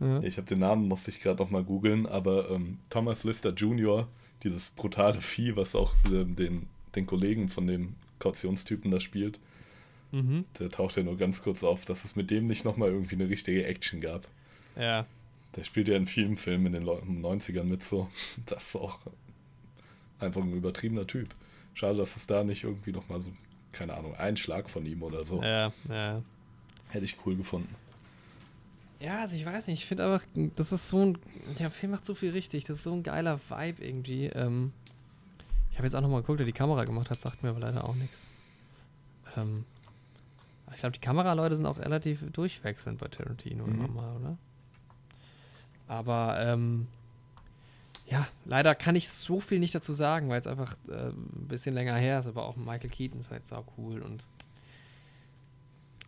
S1: Ja.
S2: Ich habe den Namen, musste ich gerade noch mal googeln, aber ähm, Thomas Lister Jr., dieses brutale Vieh, was auch ähm, den, den Kollegen von dem Kautionstypen da spielt,
S1: Mhm.
S2: der taucht ja nur ganz kurz auf, dass es mit dem nicht nochmal irgendwie eine richtige Action gab.
S1: ja,
S2: Der spielt ja in vielen Filmen in den Leu- 90ern mit so. Das ist auch einfach ein übertriebener Typ. Schade, dass es da nicht irgendwie nochmal so, keine Ahnung, ein Schlag von ihm oder so.
S1: ja, ja.
S2: Hätte ich cool gefunden.
S1: Ja, also ich weiß nicht, ich finde einfach, das ist so ein, der Film macht so viel richtig, das ist so ein geiler Vibe irgendwie. Ähm, ich habe jetzt auch nochmal geguckt, wer die Kamera gemacht hat, sagt mir aber leider auch nichts. Ähm, ich glaube, die Kameraleute sind auch relativ durchwechselnd bei Tarantino
S2: Mhm.
S1: immer mal, oder? Aber, ähm, Ja, leider kann ich so viel nicht dazu sagen, weil es einfach äh, ein bisschen länger her ist, aber auch Michael Keaton ist halt sau cool und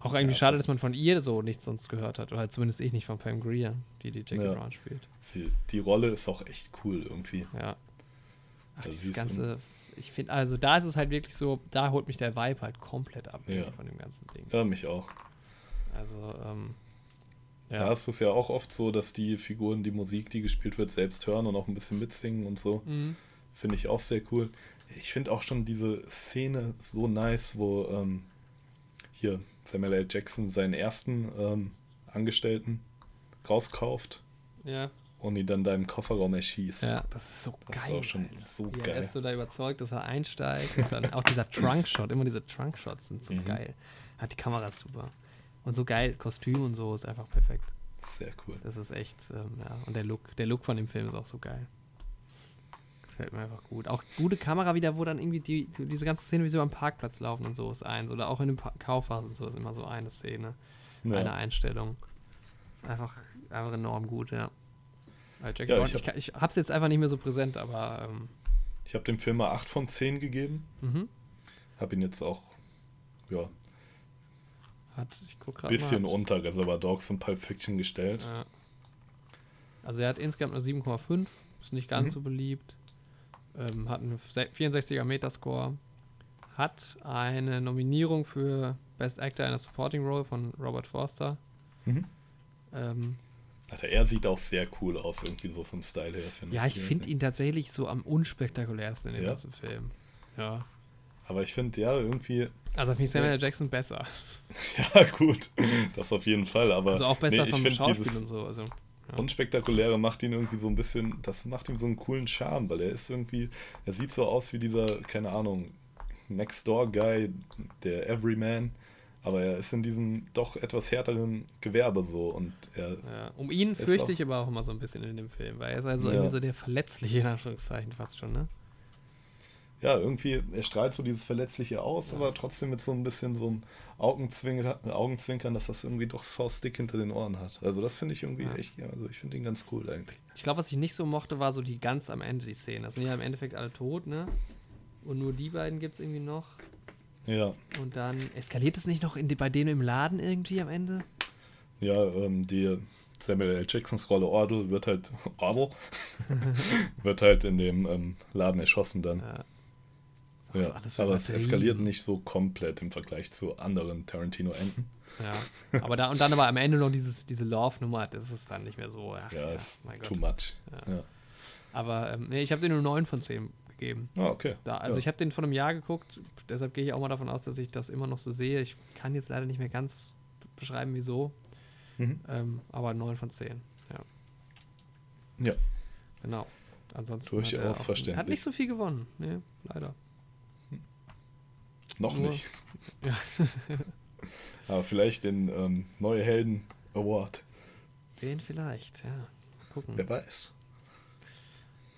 S1: auch irgendwie
S2: Ja,
S1: schade, dass man von ihr so nichts sonst gehört hat. Oder halt zumindest ich nicht von Pam Grier, die die Jackie
S2: Ja.
S1: Brown spielt.
S2: Sie, die Rolle ist auch echt cool irgendwie.
S1: Ja. Ach,
S2: Also
S1: dieses ganze. Ich finde, also da ist es halt wirklich so, da holt mich der Vibe halt komplett ab
S2: Ja.
S1: von dem ganzen Ding.
S2: Ja, mich auch.
S1: Also, ähm.
S2: Da
S1: Ja.
S2: hast du es ja auch oft so, dass die Figuren die Musik, die gespielt wird, selbst hören und auch ein bisschen mitsingen und so.
S1: Mhm.
S2: Finde ich auch sehr cool. Ich finde auch schon diese Szene so nice, wo ähm, hier Samuel L. Jackson seinen ersten ähm, Angestellten rauskauft
S1: Ja.
S2: und ihn dann da im Kofferraum erschießt.
S1: Ja, das ist so
S2: Das ist
S1: geil.
S2: auch schon
S1: Alter.
S2: so
S1: Wie er
S2: geil.
S1: erst so da überzeugt, dass er einsteigt. Und dann auch dieser Trunk-Shot, immer diese Trunk-Shots sind so
S2: Mhm.
S1: geil. Hat die Kamera super. Und so geil, Kostüm und so ist einfach perfekt.
S2: Sehr cool.
S1: Das ist echt, ähm, ja. Und der Look, der Look von dem Film ist auch so geil. Gefällt mir einfach gut. Auch gute Kamera wieder, wo dann irgendwie die, die- diese ganze Szene wie so am Parkplatz laufen und so ist eins. Oder auch in dem Pa- Kaufhaus und so ist immer so eine Szene. Eine
S2: Ja.
S1: Einstellung. Ist einfach, einfach enorm gut, ja. Weil Jackie
S2: Ja, ich
S1: ich,
S2: hab-
S1: kann- ich hab's jetzt einfach nicht mehr so präsent, aber ähm,
S2: Ich habe dem Film mal 8 von 10 gegeben.
S1: mhm.
S2: Habe ihn jetzt auch ja,
S1: hat, ich guck
S2: ein
S1: gerade
S2: bisschen
S1: mal.
S2: unter Reservoir Dogs und Pulp Fiction gestellt.
S1: Ja. Also er hat insgesamt nur 7,5, ist nicht ganz
S2: Mhm.
S1: so beliebt. Ähm, hat einen se- 64er Metascore. Hat eine Nominierung für Best Actor in a Supporting Role von Robert Forster.
S2: Mhm.
S1: Ähm,
S2: Alter, er sieht auch sehr cool aus, irgendwie so vom Style her.
S1: Ja, ich finde ihn tatsächlich so am unspektakulärsten in dem
S2: Ja?
S1: ganzen Film. Ja.
S2: Aber ich finde, ja, irgendwie,
S1: Also finde ich Samuel L. Jackson besser.
S2: ja, gut, das auf jeden Fall. Aber
S1: Also auch besser
S2: nee,
S1: vom Schauspiel und so. Also, ja.
S2: Unspektakuläre macht ihn irgendwie so ein bisschen, das macht ihm so einen coolen Charme, weil er ist irgendwie, er sieht so aus wie dieser, keine Ahnung, Next-Door-Guy, der Everyman, aber er ist in diesem doch etwas härteren Gewerbe so und er,
S1: Ja, um ihn fürchte ich aber auch immer so ein bisschen in dem Film, weil er ist also
S2: Ja.
S1: irgendwie so der Verletzliche, in Anführungszeichen fast schon, ne?
S2: Ja, irgendwie, er strahlt so dieses Verletzliche aus, aber trotzdem mit so ein bisschen so einem Augenzwinker, Augenzwinkern, dass das irgendwie doch faustdick hinter den Ohren hat. Also das finde ich irgendwie
S1: Ja.
S2: echt, also ich finde ihn ganz cool eigentlich.
S1: Ich glaube, was ich nicht so mochte, war so die ganz am Ende die Szene. Das sind ja im Endeffekt alle tot, ne? Und nur die beiden gibt es irgendwie noch.
S2: Ja,
S1: Und dann eskaliert es nicht noch in die, bei denen im Laden irgendwie am Ende?
S2: ja, ähm, die Samuel L. Jacksons Rolle Ordle wird halt, Ordle, wird halt in dem ähm, Laden erschossen dann.
S1: Ja. Ist
S2: Ja, aber es eskaliert nicht so komplett im Vergleich zu anderen Tarantino-Enden.
S1: Ja. Aber da und dann aber am Ende noch dieses, diese Love-Nummer, das ist dann nicht mehr so. Ach,
S2: Ja, ist
S1: mein
S2: too
S1: Gott.
S2: much.
S1: Ja.
S2: Ja.
S1: Aber ähm, nee, ich habe dir nur 9 von 10 gegeben.
S2: Ah, okay.
S1: Da, also
S2: ja.
S1: ich habe den vor einem Jahr geguckt, deshalb gehe ich auch mal davon aus, dass ich das immer noch so sehe. Ich kann jetzt leider nicht mehr ganz beschreiben, wieso.
S2: Mhm.
S1: Ähm, aber 9 von 10. Ja.
S2: Ja.
S1: Genau. Ansonsten
S2: Durchaus
S1: hat er auch,
S2: verständlich.
S1: Hat nicht so viel gewonnen. Nee, leider.
S2: Noch
S1: nur-
S2: nicht.
S1: Ja.
S2: Aber vielleicht den ähm, Neue Helden Award.
S1: Den vielleicht, ja. Gucken.
S2: Wer weiß.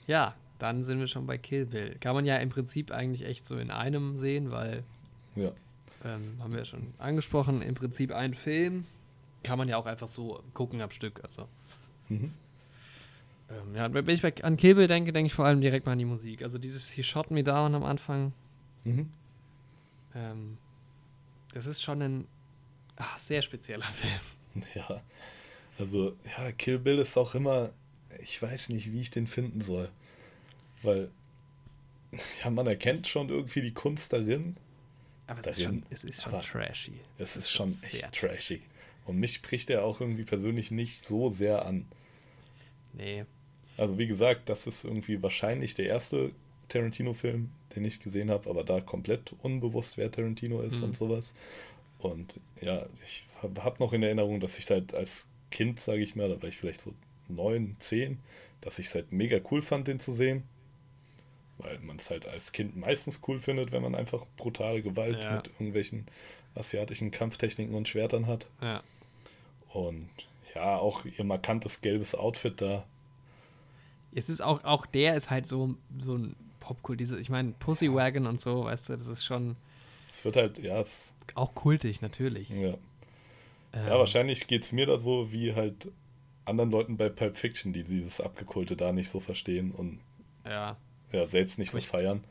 S1: Ja, dann sind wir schon bei Kill Bill. Kann man ja im Prinzip eigentlich echt so in einem sehen, weil,
S2: Ja.
S1: ähm, haben wir ja schon angesprochen, im Prinzip ein Film. Kann man ja auch einfach so gucken am Stück. Also,
S2: Mhm.
S1: ähm, ja, wenn ich an Kill Bill denke, denke ich vor allem direkt mal an die Musik. Also dieses He Shot Me Down am Anfang,
S2: Mhm.
S1: Ähm, das ist schon ein ach, sehr spezieller Film.
S2: Ja. Also, ja, Kill Bill ist auch immer, ich weiß nicht, wie ich den finden soll. Weil, ja, man erkennt schon irgendwie die Kunst darin.
S1: Aber es
S2: Das
S1: ist schon, es ist schon trashy.
S2: Es ist
S1: schon
S2: schon echt trashig. Und mich spricht er auch irgendwie persönlich nicht so sehr an.
S1: Nee.
S2: Also wie gesagt, das ist irgendwie wahrscheinlich der erste Tarantino-Film, den ich gesehen habe, aber da komplett unbewusst, wer Tarantino ist
S1: Mhm.
S2: und sowas. Und ja, ich habe hab noch in Erinnerung, dass ich halt als Kind, sage ich mal, da war ich vielleicht so neun, zehn, dass ich es halt mega cool fand, den zu sehen. Weil man es halt als Kind meistens cool findet, wenn man einfach brutale Gewalt
S1: Ja.
S2: mit irgendwelchen asiatischen Kampftechniken und Schwertern hat.
S1: Ja.
S2: Und ja, auch ihr markantes gelbes Outfit da.
S1: Es ist auch, auch der ist halt so, so ein Popkult, diese, ich meine, Pussy Wagon und so, weißt du, das ist schon
S2: Es wird halt, ja, es,
S1: auch kultig, natürlich.
S2: ja.
S1: Ähm,
S2: ja wahrscheinlich geht es mir da so wie halt anderen Leuten bei Pulp Fiction, die dieses Abgekulte da nicht so verstehen und
S1: Ja.
S2: ja, selbst nicht so
S1: Ich-
S2: feiern.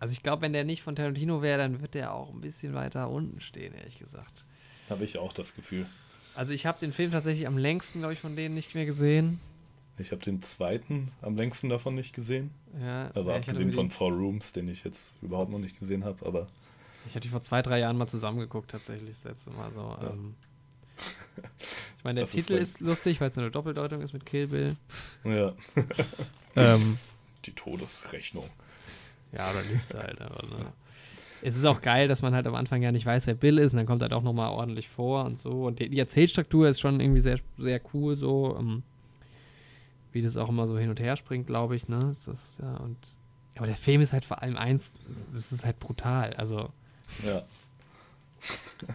S1: Also ich glaube, wenn der nicht von Tarantino wäre, dann wird der auch ein bisschen weiter unten stehen, ehrlich gesagt.
S2: Habe ich auch das Gefühl.
S1: Also ich habe den Film tatsächlich am längsten, glaube ich, von denen nicht mehr gesehen.
S2: Ich habe den zweiten am längsten davon nicht gesehen.
S1: Ja,
S2: Also
S1: ja,
S2: abgesehen von Four Rooms, den ich jetzt überhaupt noch nicht gesehen habe, aber
S1: Ich hatte die vor zwei, drei Jahren mal zusammengeguckt, tatsächlich das letzte Mal so.
S2: Ja.
S1: Ähm, ich meine, der
S2: Das ist
S1: Titel
S2: mein-
S1: ist, lustig, weil es eine Doppeldeutung ist mit Kill Bill.
S2: ja,
S1: ähm,
S2: die Todesrechnung.
S1: ja, oder Liste halt. Aber, ne. Es ist auch geil, dass man halt am Anfang ja nicht weiß, wer Bill ist und dann kommt er doch nochmal ordentlich vor und so. Und die, die Erzählstruktur ist schon irgendwie sehr, sehr cool so. Ähm, wie das auch immer so hin und her springt, glaube ich, ne? Das ist, ja, und, aber der Film ist halt vor allem eins, das ist halt brutal. Also,
S2: Ja,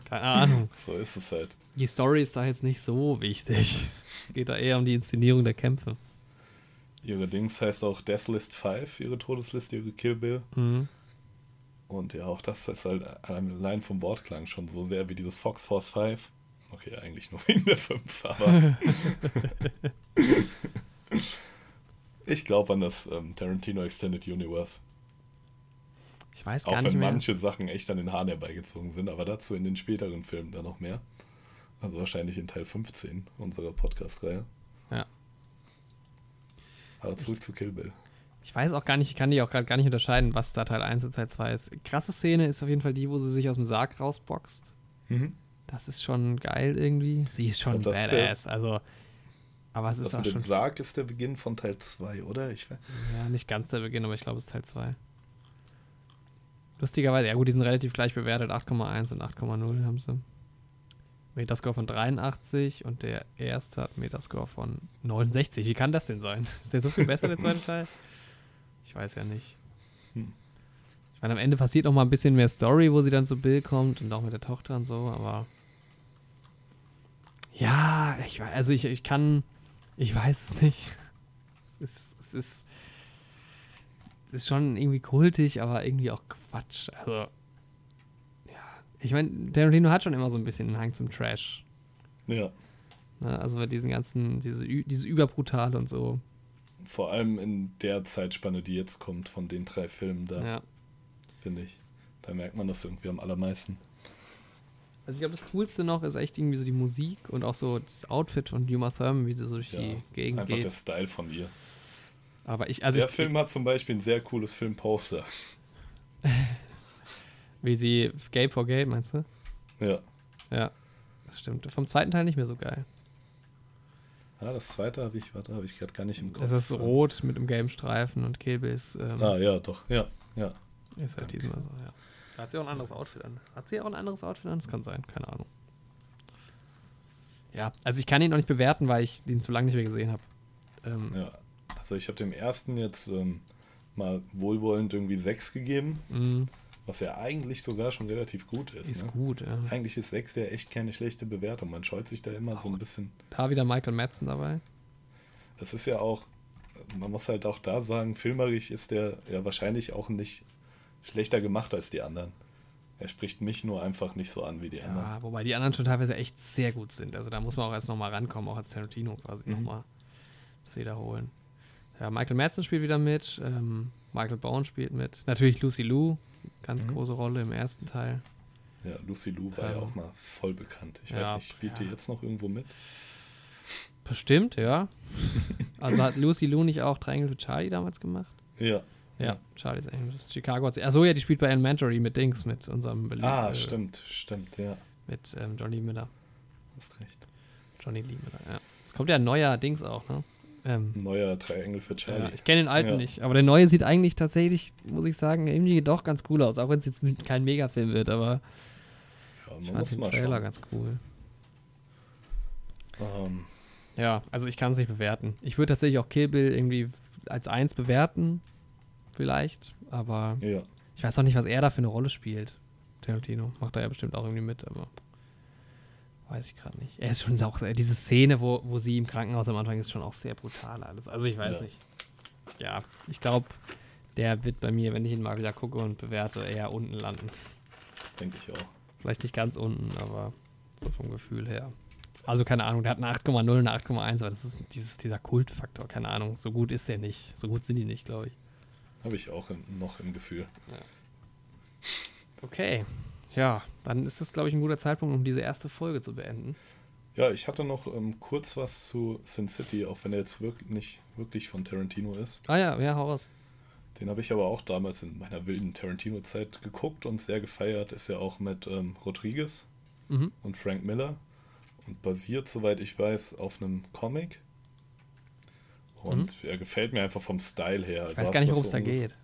S1: keine Ahnung.
S2: so ist es halt.
S1: Die Story ist da jetzt nicht so wichtig. Es geht da eher um die Inszenierung der Kämpfe.
S2: Ihre Dings heißt auch Deathlist 5, ihre Todesliste, ihre Kill Bill.
S1: Mhm.
S2: Und ja, auch das ist halt allein vom Wortklang schon so sehr wie dieses Fox Force 5. Okay, eigentlich nur wegen der 5, aber. ich glaube an das ähm, Tarantino Extended Universe.
S1: Ich weiß
S2: Auch
S1: gar nicht
S2: wenn
S1: mehr.
S2: manche Sachen echt an den Haaren herbeigezogen sind, aber dazu in den späteren Filmen dann noch mehr. Also wahrscheinlich in Teil 15 unserer Podcast-Reihe.
S1: Ja.
S2: Aber zurück zu Kill Bill.
S1: Ich weiß auch gar nicht, ich kann die auch gerade gar nicht unterscheiden, was da Teil 1 und Teil 2 ist. Krasse Szene ist auf jeden Fall die, wo sie sich aus dem Sarg rausboxt.
S2: Mhm.
S1: Das ist schon geil irgendwie. Sie ist schon
S2: das ist der-
S1: badass. Also, aber es
S2: Das
S1: ist auch
S2: mit dem
S1: schon.
S2: Sarg ist der Beginn von Teil 2, oder? Ich.
S1: Ja, nicht ganz der Beginn, aber ich glaube, es ist Teil 2. Lustigerweise, ja gut, die sind relativ gleich bewertet. 8,1 und 8,0 haben sie. Metascore von 83 und der erste hat Metascore von 69. Wie kann das denn sein? Ist der so viel besser, der zweite Teil? Ich weiß ja nicht.
S2: Hm.
S1: Ich meine, am Ende passiert noch mal ein bisschen mehr Story, wo sie dann zu Bill kommt und auch mit der Tochter und so, aber. Ja, ich weiß, also ich, ich kann. Ich weiß es nicht. Es ist. Es ist es ist schon irgendwie kultig, aber irgendwie auch Quatsch. Also, ja. Ich meine, Tarantino hat schon immer so ein bisschen einen Hang zum Trash.
S2: Ja.
S1: Ne? Also bei diesen ganzen, diese, diese Überbrutale und so.
S2: Vor allem in der Zeitspanne, die jetzt kommt, von den drei Filmen da,
S1: Ja.
S2: finde ich. Da merkt man das irgendwie am allermeisten.
S1: Also ich glaube, das Coolste noch ist echt irgendwie so die Musik und auch so das Outfit von Uma Thurman, wie sie so durch
S2: Ja,
S1: die Gegend
S2: Einfach der
S1: geht.
S2: Style von ihr.
S1: Aber ich, also
S2: der
S1: ich,
S2: Film hat zum Beispiel ein sehr cooles Filmposter.
S1: wie sie Gay for Gay, meinst du?
S2: Ja.
S1: Ja, das stimmt. Vom zweiten Teil nicht mehr so geil.
S2: Ah, das zweite habe ich, warte, habe ich gerade gar nicht im Kopf.
S1: Das ist rot mit einem gelben Streifen und ist, ähm,
S2: Ah, ja, doch, ja, ja.
S1: ist halt diesmal so, ja. Hat sie auch ein anderes Outfit an? Hat sie auch ein anderes Outfit an? Das kann sein, keine Ahnung. Ja, also ich kann ihn noch nicht bewerten, weil ich ihn zu lange nicht mehr gesehen habe. Ähm,
S2: ja. Also ich habe dem ersten jetzt ähm, mal wohlwollend irgendwie 6 gegeben,
S1: mh,
S2: was ja eigentlich sogar schon relativ gut ist.
S1: ist
S2: ne?
S1: gut, ja.
S2: Eigentlich ist 6 ja echt keine schlechte Bewertung. Man scheut sich da immer so ein bisschen.
S1: Da wieder Michael Madsen dabei.
S2: Das ist ja auch, man muss halt auch da sagen, filmerisch ist der ja wahrscheinlich auch nicht schlechter gemacht als die anderen. Er spricht mich nur einfach nicht so an wie die anderen.
S1: Ja, wobei die anderen schon teilweise echt sehr gut sind. Also da muss man auch erst nochmal rankommen, auch als Tarantino quasi
S2: Mhm.
S1: nochmal das wiederholen. Ja, Michael Madsen spielt wieder mit, ähm, Michael Bowen spielt mit. Natürlich Lucy Liu, ganz
S2: Mhm.
S1: große Rolle im ersten Teil.
S2: Ja, Lucy Lou war ja
S1: Ähm,
S2: auch mal voll bekannt. Ich
S1: ja,
S2: weiß nicht, spielt die
S1: ja.
S2: jetzt noch irgendwo mit?
S1: Bestimmt, ja. also hat Lucy Liu nicht auch Triangle für Charlie damals gemacht?
S2: Ja.
S1: Ja, Charlie's Angels. Chicago hat sie. Achso, ja, die spielt bei Elementary mit Dings, mit unserem Berlin-
S2: Ah,
S1: äh,
S2: stimmt, stimmt, ja.
S1: Mit ähm, Johnny Miller.
S2: Hast recht.
S1: Johnny Lee Miller, ja. Es kommt ja ein neuer Dings auch, ne? Ähm,
S2: neuer Triangle für Charlie.
S1: Ja, ich kenne den alten
S2: Ja.
S1: nicht, aber der neue sieht eigentlich tatsächlich, muss ich sagen, irgendwie doch ganz cool aus, auch wenn es jetzt kein Megafilm wird, aber
S2: Ja,
S1: ich
S2: man
S1: fand
S2: muss
S1: den
S2: mal
S1: Trailer
S2: schauen.
S1: ganz cool.
S2: Ähm,
S1: Ja, also ich kann es nicht bewerten. Ich würde tatsächlich auch Kill Bill irgendwie als eins bewerten, vielleicht, aber
S2: ja.
S1: ich weiß auch nicht, was er da für eine Rolle spielt. Tarantino macht da ja bestimmt auch irgendwie mit, aber weiß ich gerade nicht. Er ist schon auch, diese Szene, wo, wo sie im Krankenhaus am Anfang ist schon auch sehr brutal alles. Also ich weiß
S2: Ja.
S1: nicht. Ja, ich glaube, der wird bei mir, wenn ich ihn mal wieder gucke und bewerte, eher unten landen.
S2: denke ich auch.
S1: Vielleicht nicht ganz unten, aber so vom Gefühl her. Also keine Ahnung, der hat eine 8,0, eine 8,1, aber das ist dieses, dieser Kultfaktor, keine Ahnung. So gut ist der nicht. So gut sind die nicht, glaube ich.
S2: Habe ich auch im, noch im Gefühl.
S1: Okay. Ja, dann ist das, glaube ich, ein guter Zeitpunkt, um diese erste Folge zu beenden.
S2: Ja, ich hatte noch ähm, kurz was zu Sin City, auch wenn er jetzt wirklich nicht wirklich von Tarantino ist.
S1: Ah ja, ja, hau raus.
S2: Den habe ich aber auch damals in meiner wilden Tarantino-Zeit geguckt und sehr gefeiert. Ist ja auch mit ähm, Rodriguez
S1: Mhm.
S2: und Frank Miller und basiert, soweit ich weiß, auf einem Comic. Und er gefällt mir einfach vom Style her.
S1: Ich weiß gar nicht, worum es da geht.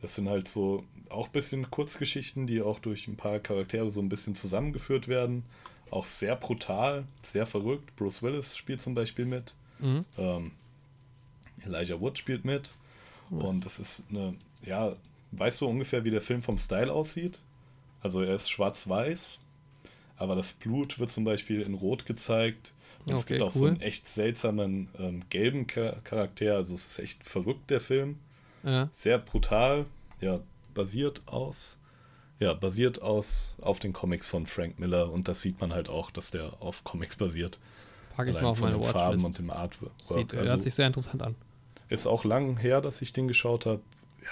S2: Das sind halt so auch ein bisschen Kurzgeschichten, die auch durch ein paar Charaktere so ein bisschen zusammengeführt werden. Auch sehr brutal, sehr verrückt. Bruce Willis spielt zum Beispiel mit.
S1: Mhm.
S2: Ähm, Elijah Wood spielt mit. Und das ist eine, ja, weißt du ungefähr, wie der Film vom Style aussieht? Also er ist schwarz-weiß, aber das Blut wird zum Beispiel in Rot gezeigt. Und es
S1: Okay,
S2: gibt auch so
S1: cool.
S2: einen echt seltsamen ähm, gelben Cha- Charakter. Also es ist echt verrückt, der Film
S1: Ja.
S2: sehr brutal, ja, basiert aus, ja, basiert aus auf den Comics von Frank Miller und das sieht man halt auch, dass der auf Comics basiert.
S1: Packe ich
S2: Allein
S1: mal auf
S2: von
S1: meine
S2: den Farben
S1: Watchlist.
S2: und dem Artwork.
S1: Sieht, hört
S2: also,
S1: sich sehr interessant an.
S2: ist auch lang her, dass ich den geschaut habe.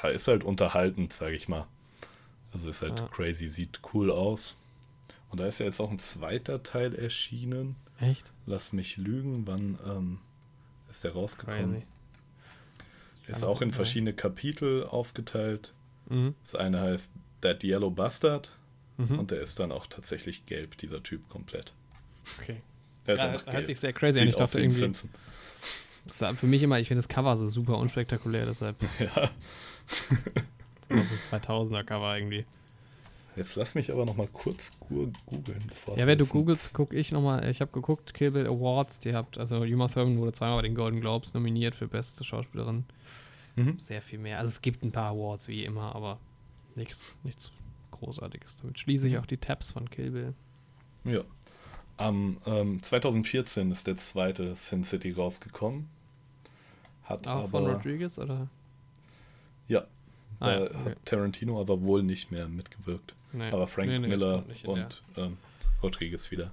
S2: Ja, ist halt unterhaltend, sage ich mal. Also ist halt
S1: Ja.
S2: crazy, sieht cool aus. Und da ist ja jetzt auch ein zweiter Teil erschienen.
S1: Echt?
S2: Lass mich lügen, wann ähm, ist der rausgekommen?
S1: Crazy.
S2: Ist auch in verschiedene Kapitel aufgeteilt.
S1: Mhm.
S2: Das eine heißt That Yellow Bastard
S1: Mhm.
S2: und der ist dann auch tatsächlich gelb, dieser Typ komplett.
S1: Okay.
S2: Der ist
S1: Ja,
S2: einfach
S1: hört
S2: gelb.
S1: sich sehr crazy an. Ich dachte irgendwie,
S2: Simpson.
S1: das ist für mich immer, ich finde das Cover so super unspektakulär, deshalb
S2: Ja.
S1: so ein 2000er Cover irgendwie.
S2: Jetzt lass mich aber noch mal kurz googeln.
S1: Ja, wenn du googelst, guck ich nochmal. Ich habe geguckt, Kill Bill Awards. Die habt, also Uma Thurman wurde zweimal bei den Golden Globes nominiert für beste Schauspielerin.
S2: Mhm.
S1: Sehr viel mehr. Also es gibt ein paar Awards wie immer, aber nichts, nichts Großartiges. Damit schließe ich
S2: Mhm.
S1: auch die Tabs von Kill Bill.
S2: Ja. Am ähm, 2014 ist der zweite Sin City rausgekommen. Hat
S1: Auch von
S2: aber
S1: Rodriguez oder?
S2: ja,
S1: Ah,
S2: da
S1: ja, okay.
S2: hat Tarantino aber wohl nicht mehr mitgewirkt.
S1: Nee.
S2: Aber Frank
S1: Nee, nee,
S2: Miller und ähm, Rodriguez wieder.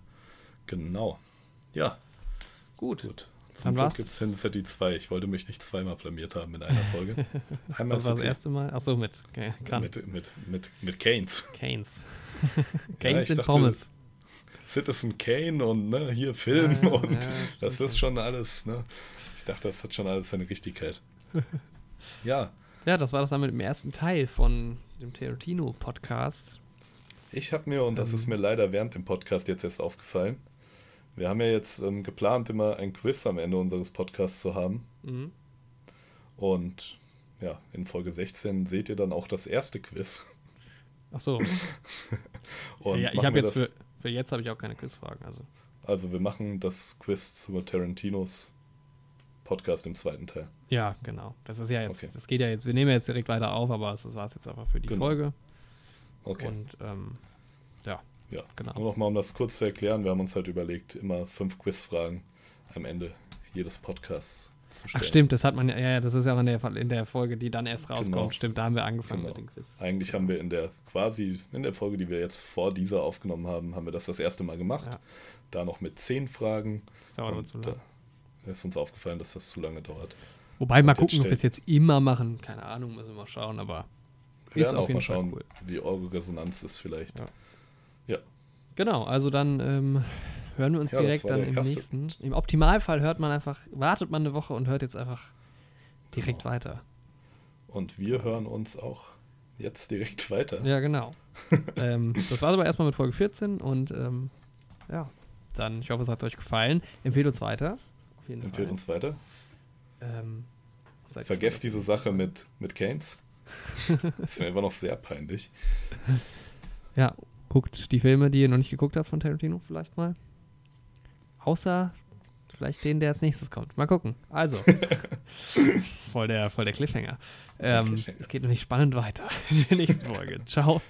S2: Genau. Ja,
S1: Gut.
S2: gut. Zum. Glück gibt es Sin City 2. Ich wollte mich nicht zweimal blamiert haben in einer Folge. Einmal
S1: Das war das
S2: okay.
S1: erste Mal. Achso, mit okay,
S2: mit, mit, mit, mit Canes.
S1: Canes.
S2: Ja,
S1: Canes
S2: ich
S1: sind Pommes.
S2: Citizen Kane und ne, hier Film
S1: Ja, ja,
S2: und
S1: ja,
S2: das ist schon alles, ne? Ich dachte, das hat schon alles seine Richtigkeit. ja,
S1: Ja, das war das dann mit dem ersten Teil von dem Tarantino-Podcast.
S2: ich habe mir, und das
S1: Ähm.
S2: ist mir leider während dem Podcast jetzt erst aufgefallen, wir haben ja jetzt ähm, geplant, immer ein Quiz am Ende unseres Podcasts zu haben.
S1: Mhm.
S2: Und ja, in Folge 16 seht ihr dann auch das erste Quiz.
S1: Achso,
S2: Und
S1: ja, ich
S2: machen
S1: habe jetzt für, für jetzt habe ich auch keine Quizfragen. Also.
S2: Also wir machen das Quiz zu Tarantinos Podcast im zweiten Teil.
S1: Ja, genau. Das ist ja jetzt,
S2: Okay.
S1: das geht ja jetzt, wir nehmen ja jetzt direkt weiter auf, aber das war es jetzt einfach für die
S2: Genau.
S1: Folge.
S2: Okay.
S1: Und ähm, ja,
S2: Ja,
S1: genau.
S2: nur nochmal, um das kurz zu erklären, wir haben uns halt überlegt, immer fünf Quizfragen am Ende jedes Podcasts zu stellen.
S1: Ach stimmt, das hat man ja, ja, das ist ja auch in der, in der Folge, die dann erst rauskommt.
S2: Genau.
S1: Stimmt, da haben wir angefangen
S2: Genau.
S1: mit dem Quiz.
S2: Eigentlich haben wir in der quasi, in der Folge, die wir jetzt vor dieser aufgenommen haben, haben wir das das erste Mal gemacht.
S1: Ja.
S2: Da noch mit zehn Fragen.
S1: Das dauert aber zu
S2: da
S1: lange.
S2: Ist uns aufgefallen, dass das zu lange dauert.
S1: Wobei, mal
S2: und
S1: gucken, ob wir es jetzt immer machen. Keine Ahnung, müssen wir mal schauen, aber
S2: Wir werden auch mal schauen,
S1: cool.
S2: wie eure Resonanz ist vielleicht.
S1: Ja. genau, also dann ähm, hören wir uns
S2: Ja,
S1: direkt dann im
S2: erste-
S1: nächsten. Im Optimalfall hört man einfach, wartet man eine Woche und hört jetzt einfach direkt
S2: Genau.
S1: weiter.
S2: Und wir hören uns auch jetzt direkt weiter.
S1: Ja, genau. ähm, das war aber erstmal mit Folge 14 und ähm, ja, dann, ich hoffe, es hat euch gefallen. Empfehlt uns weiter. Auf jeden
S2: Empfehlt
S1: Fall.
S2: uns weiter.
S1: Ähm,
S2: Vergesst diese Sache mit, mit Keynes. Das ist mir immer noch sehr peinlich.
S1: Ja, guckt die Filme, die ihr noch nicht geguckt habt von Tarantino vielleicht mal. Außer vielleicht den, der als nächstes kommt. Mal gucken. Also. voll, der, voll der Cliffhanger. Ähm,
S2: Cliffhanger.
S1: Es geht nämlich spannend weiter in der nächsten Folge. Ciao.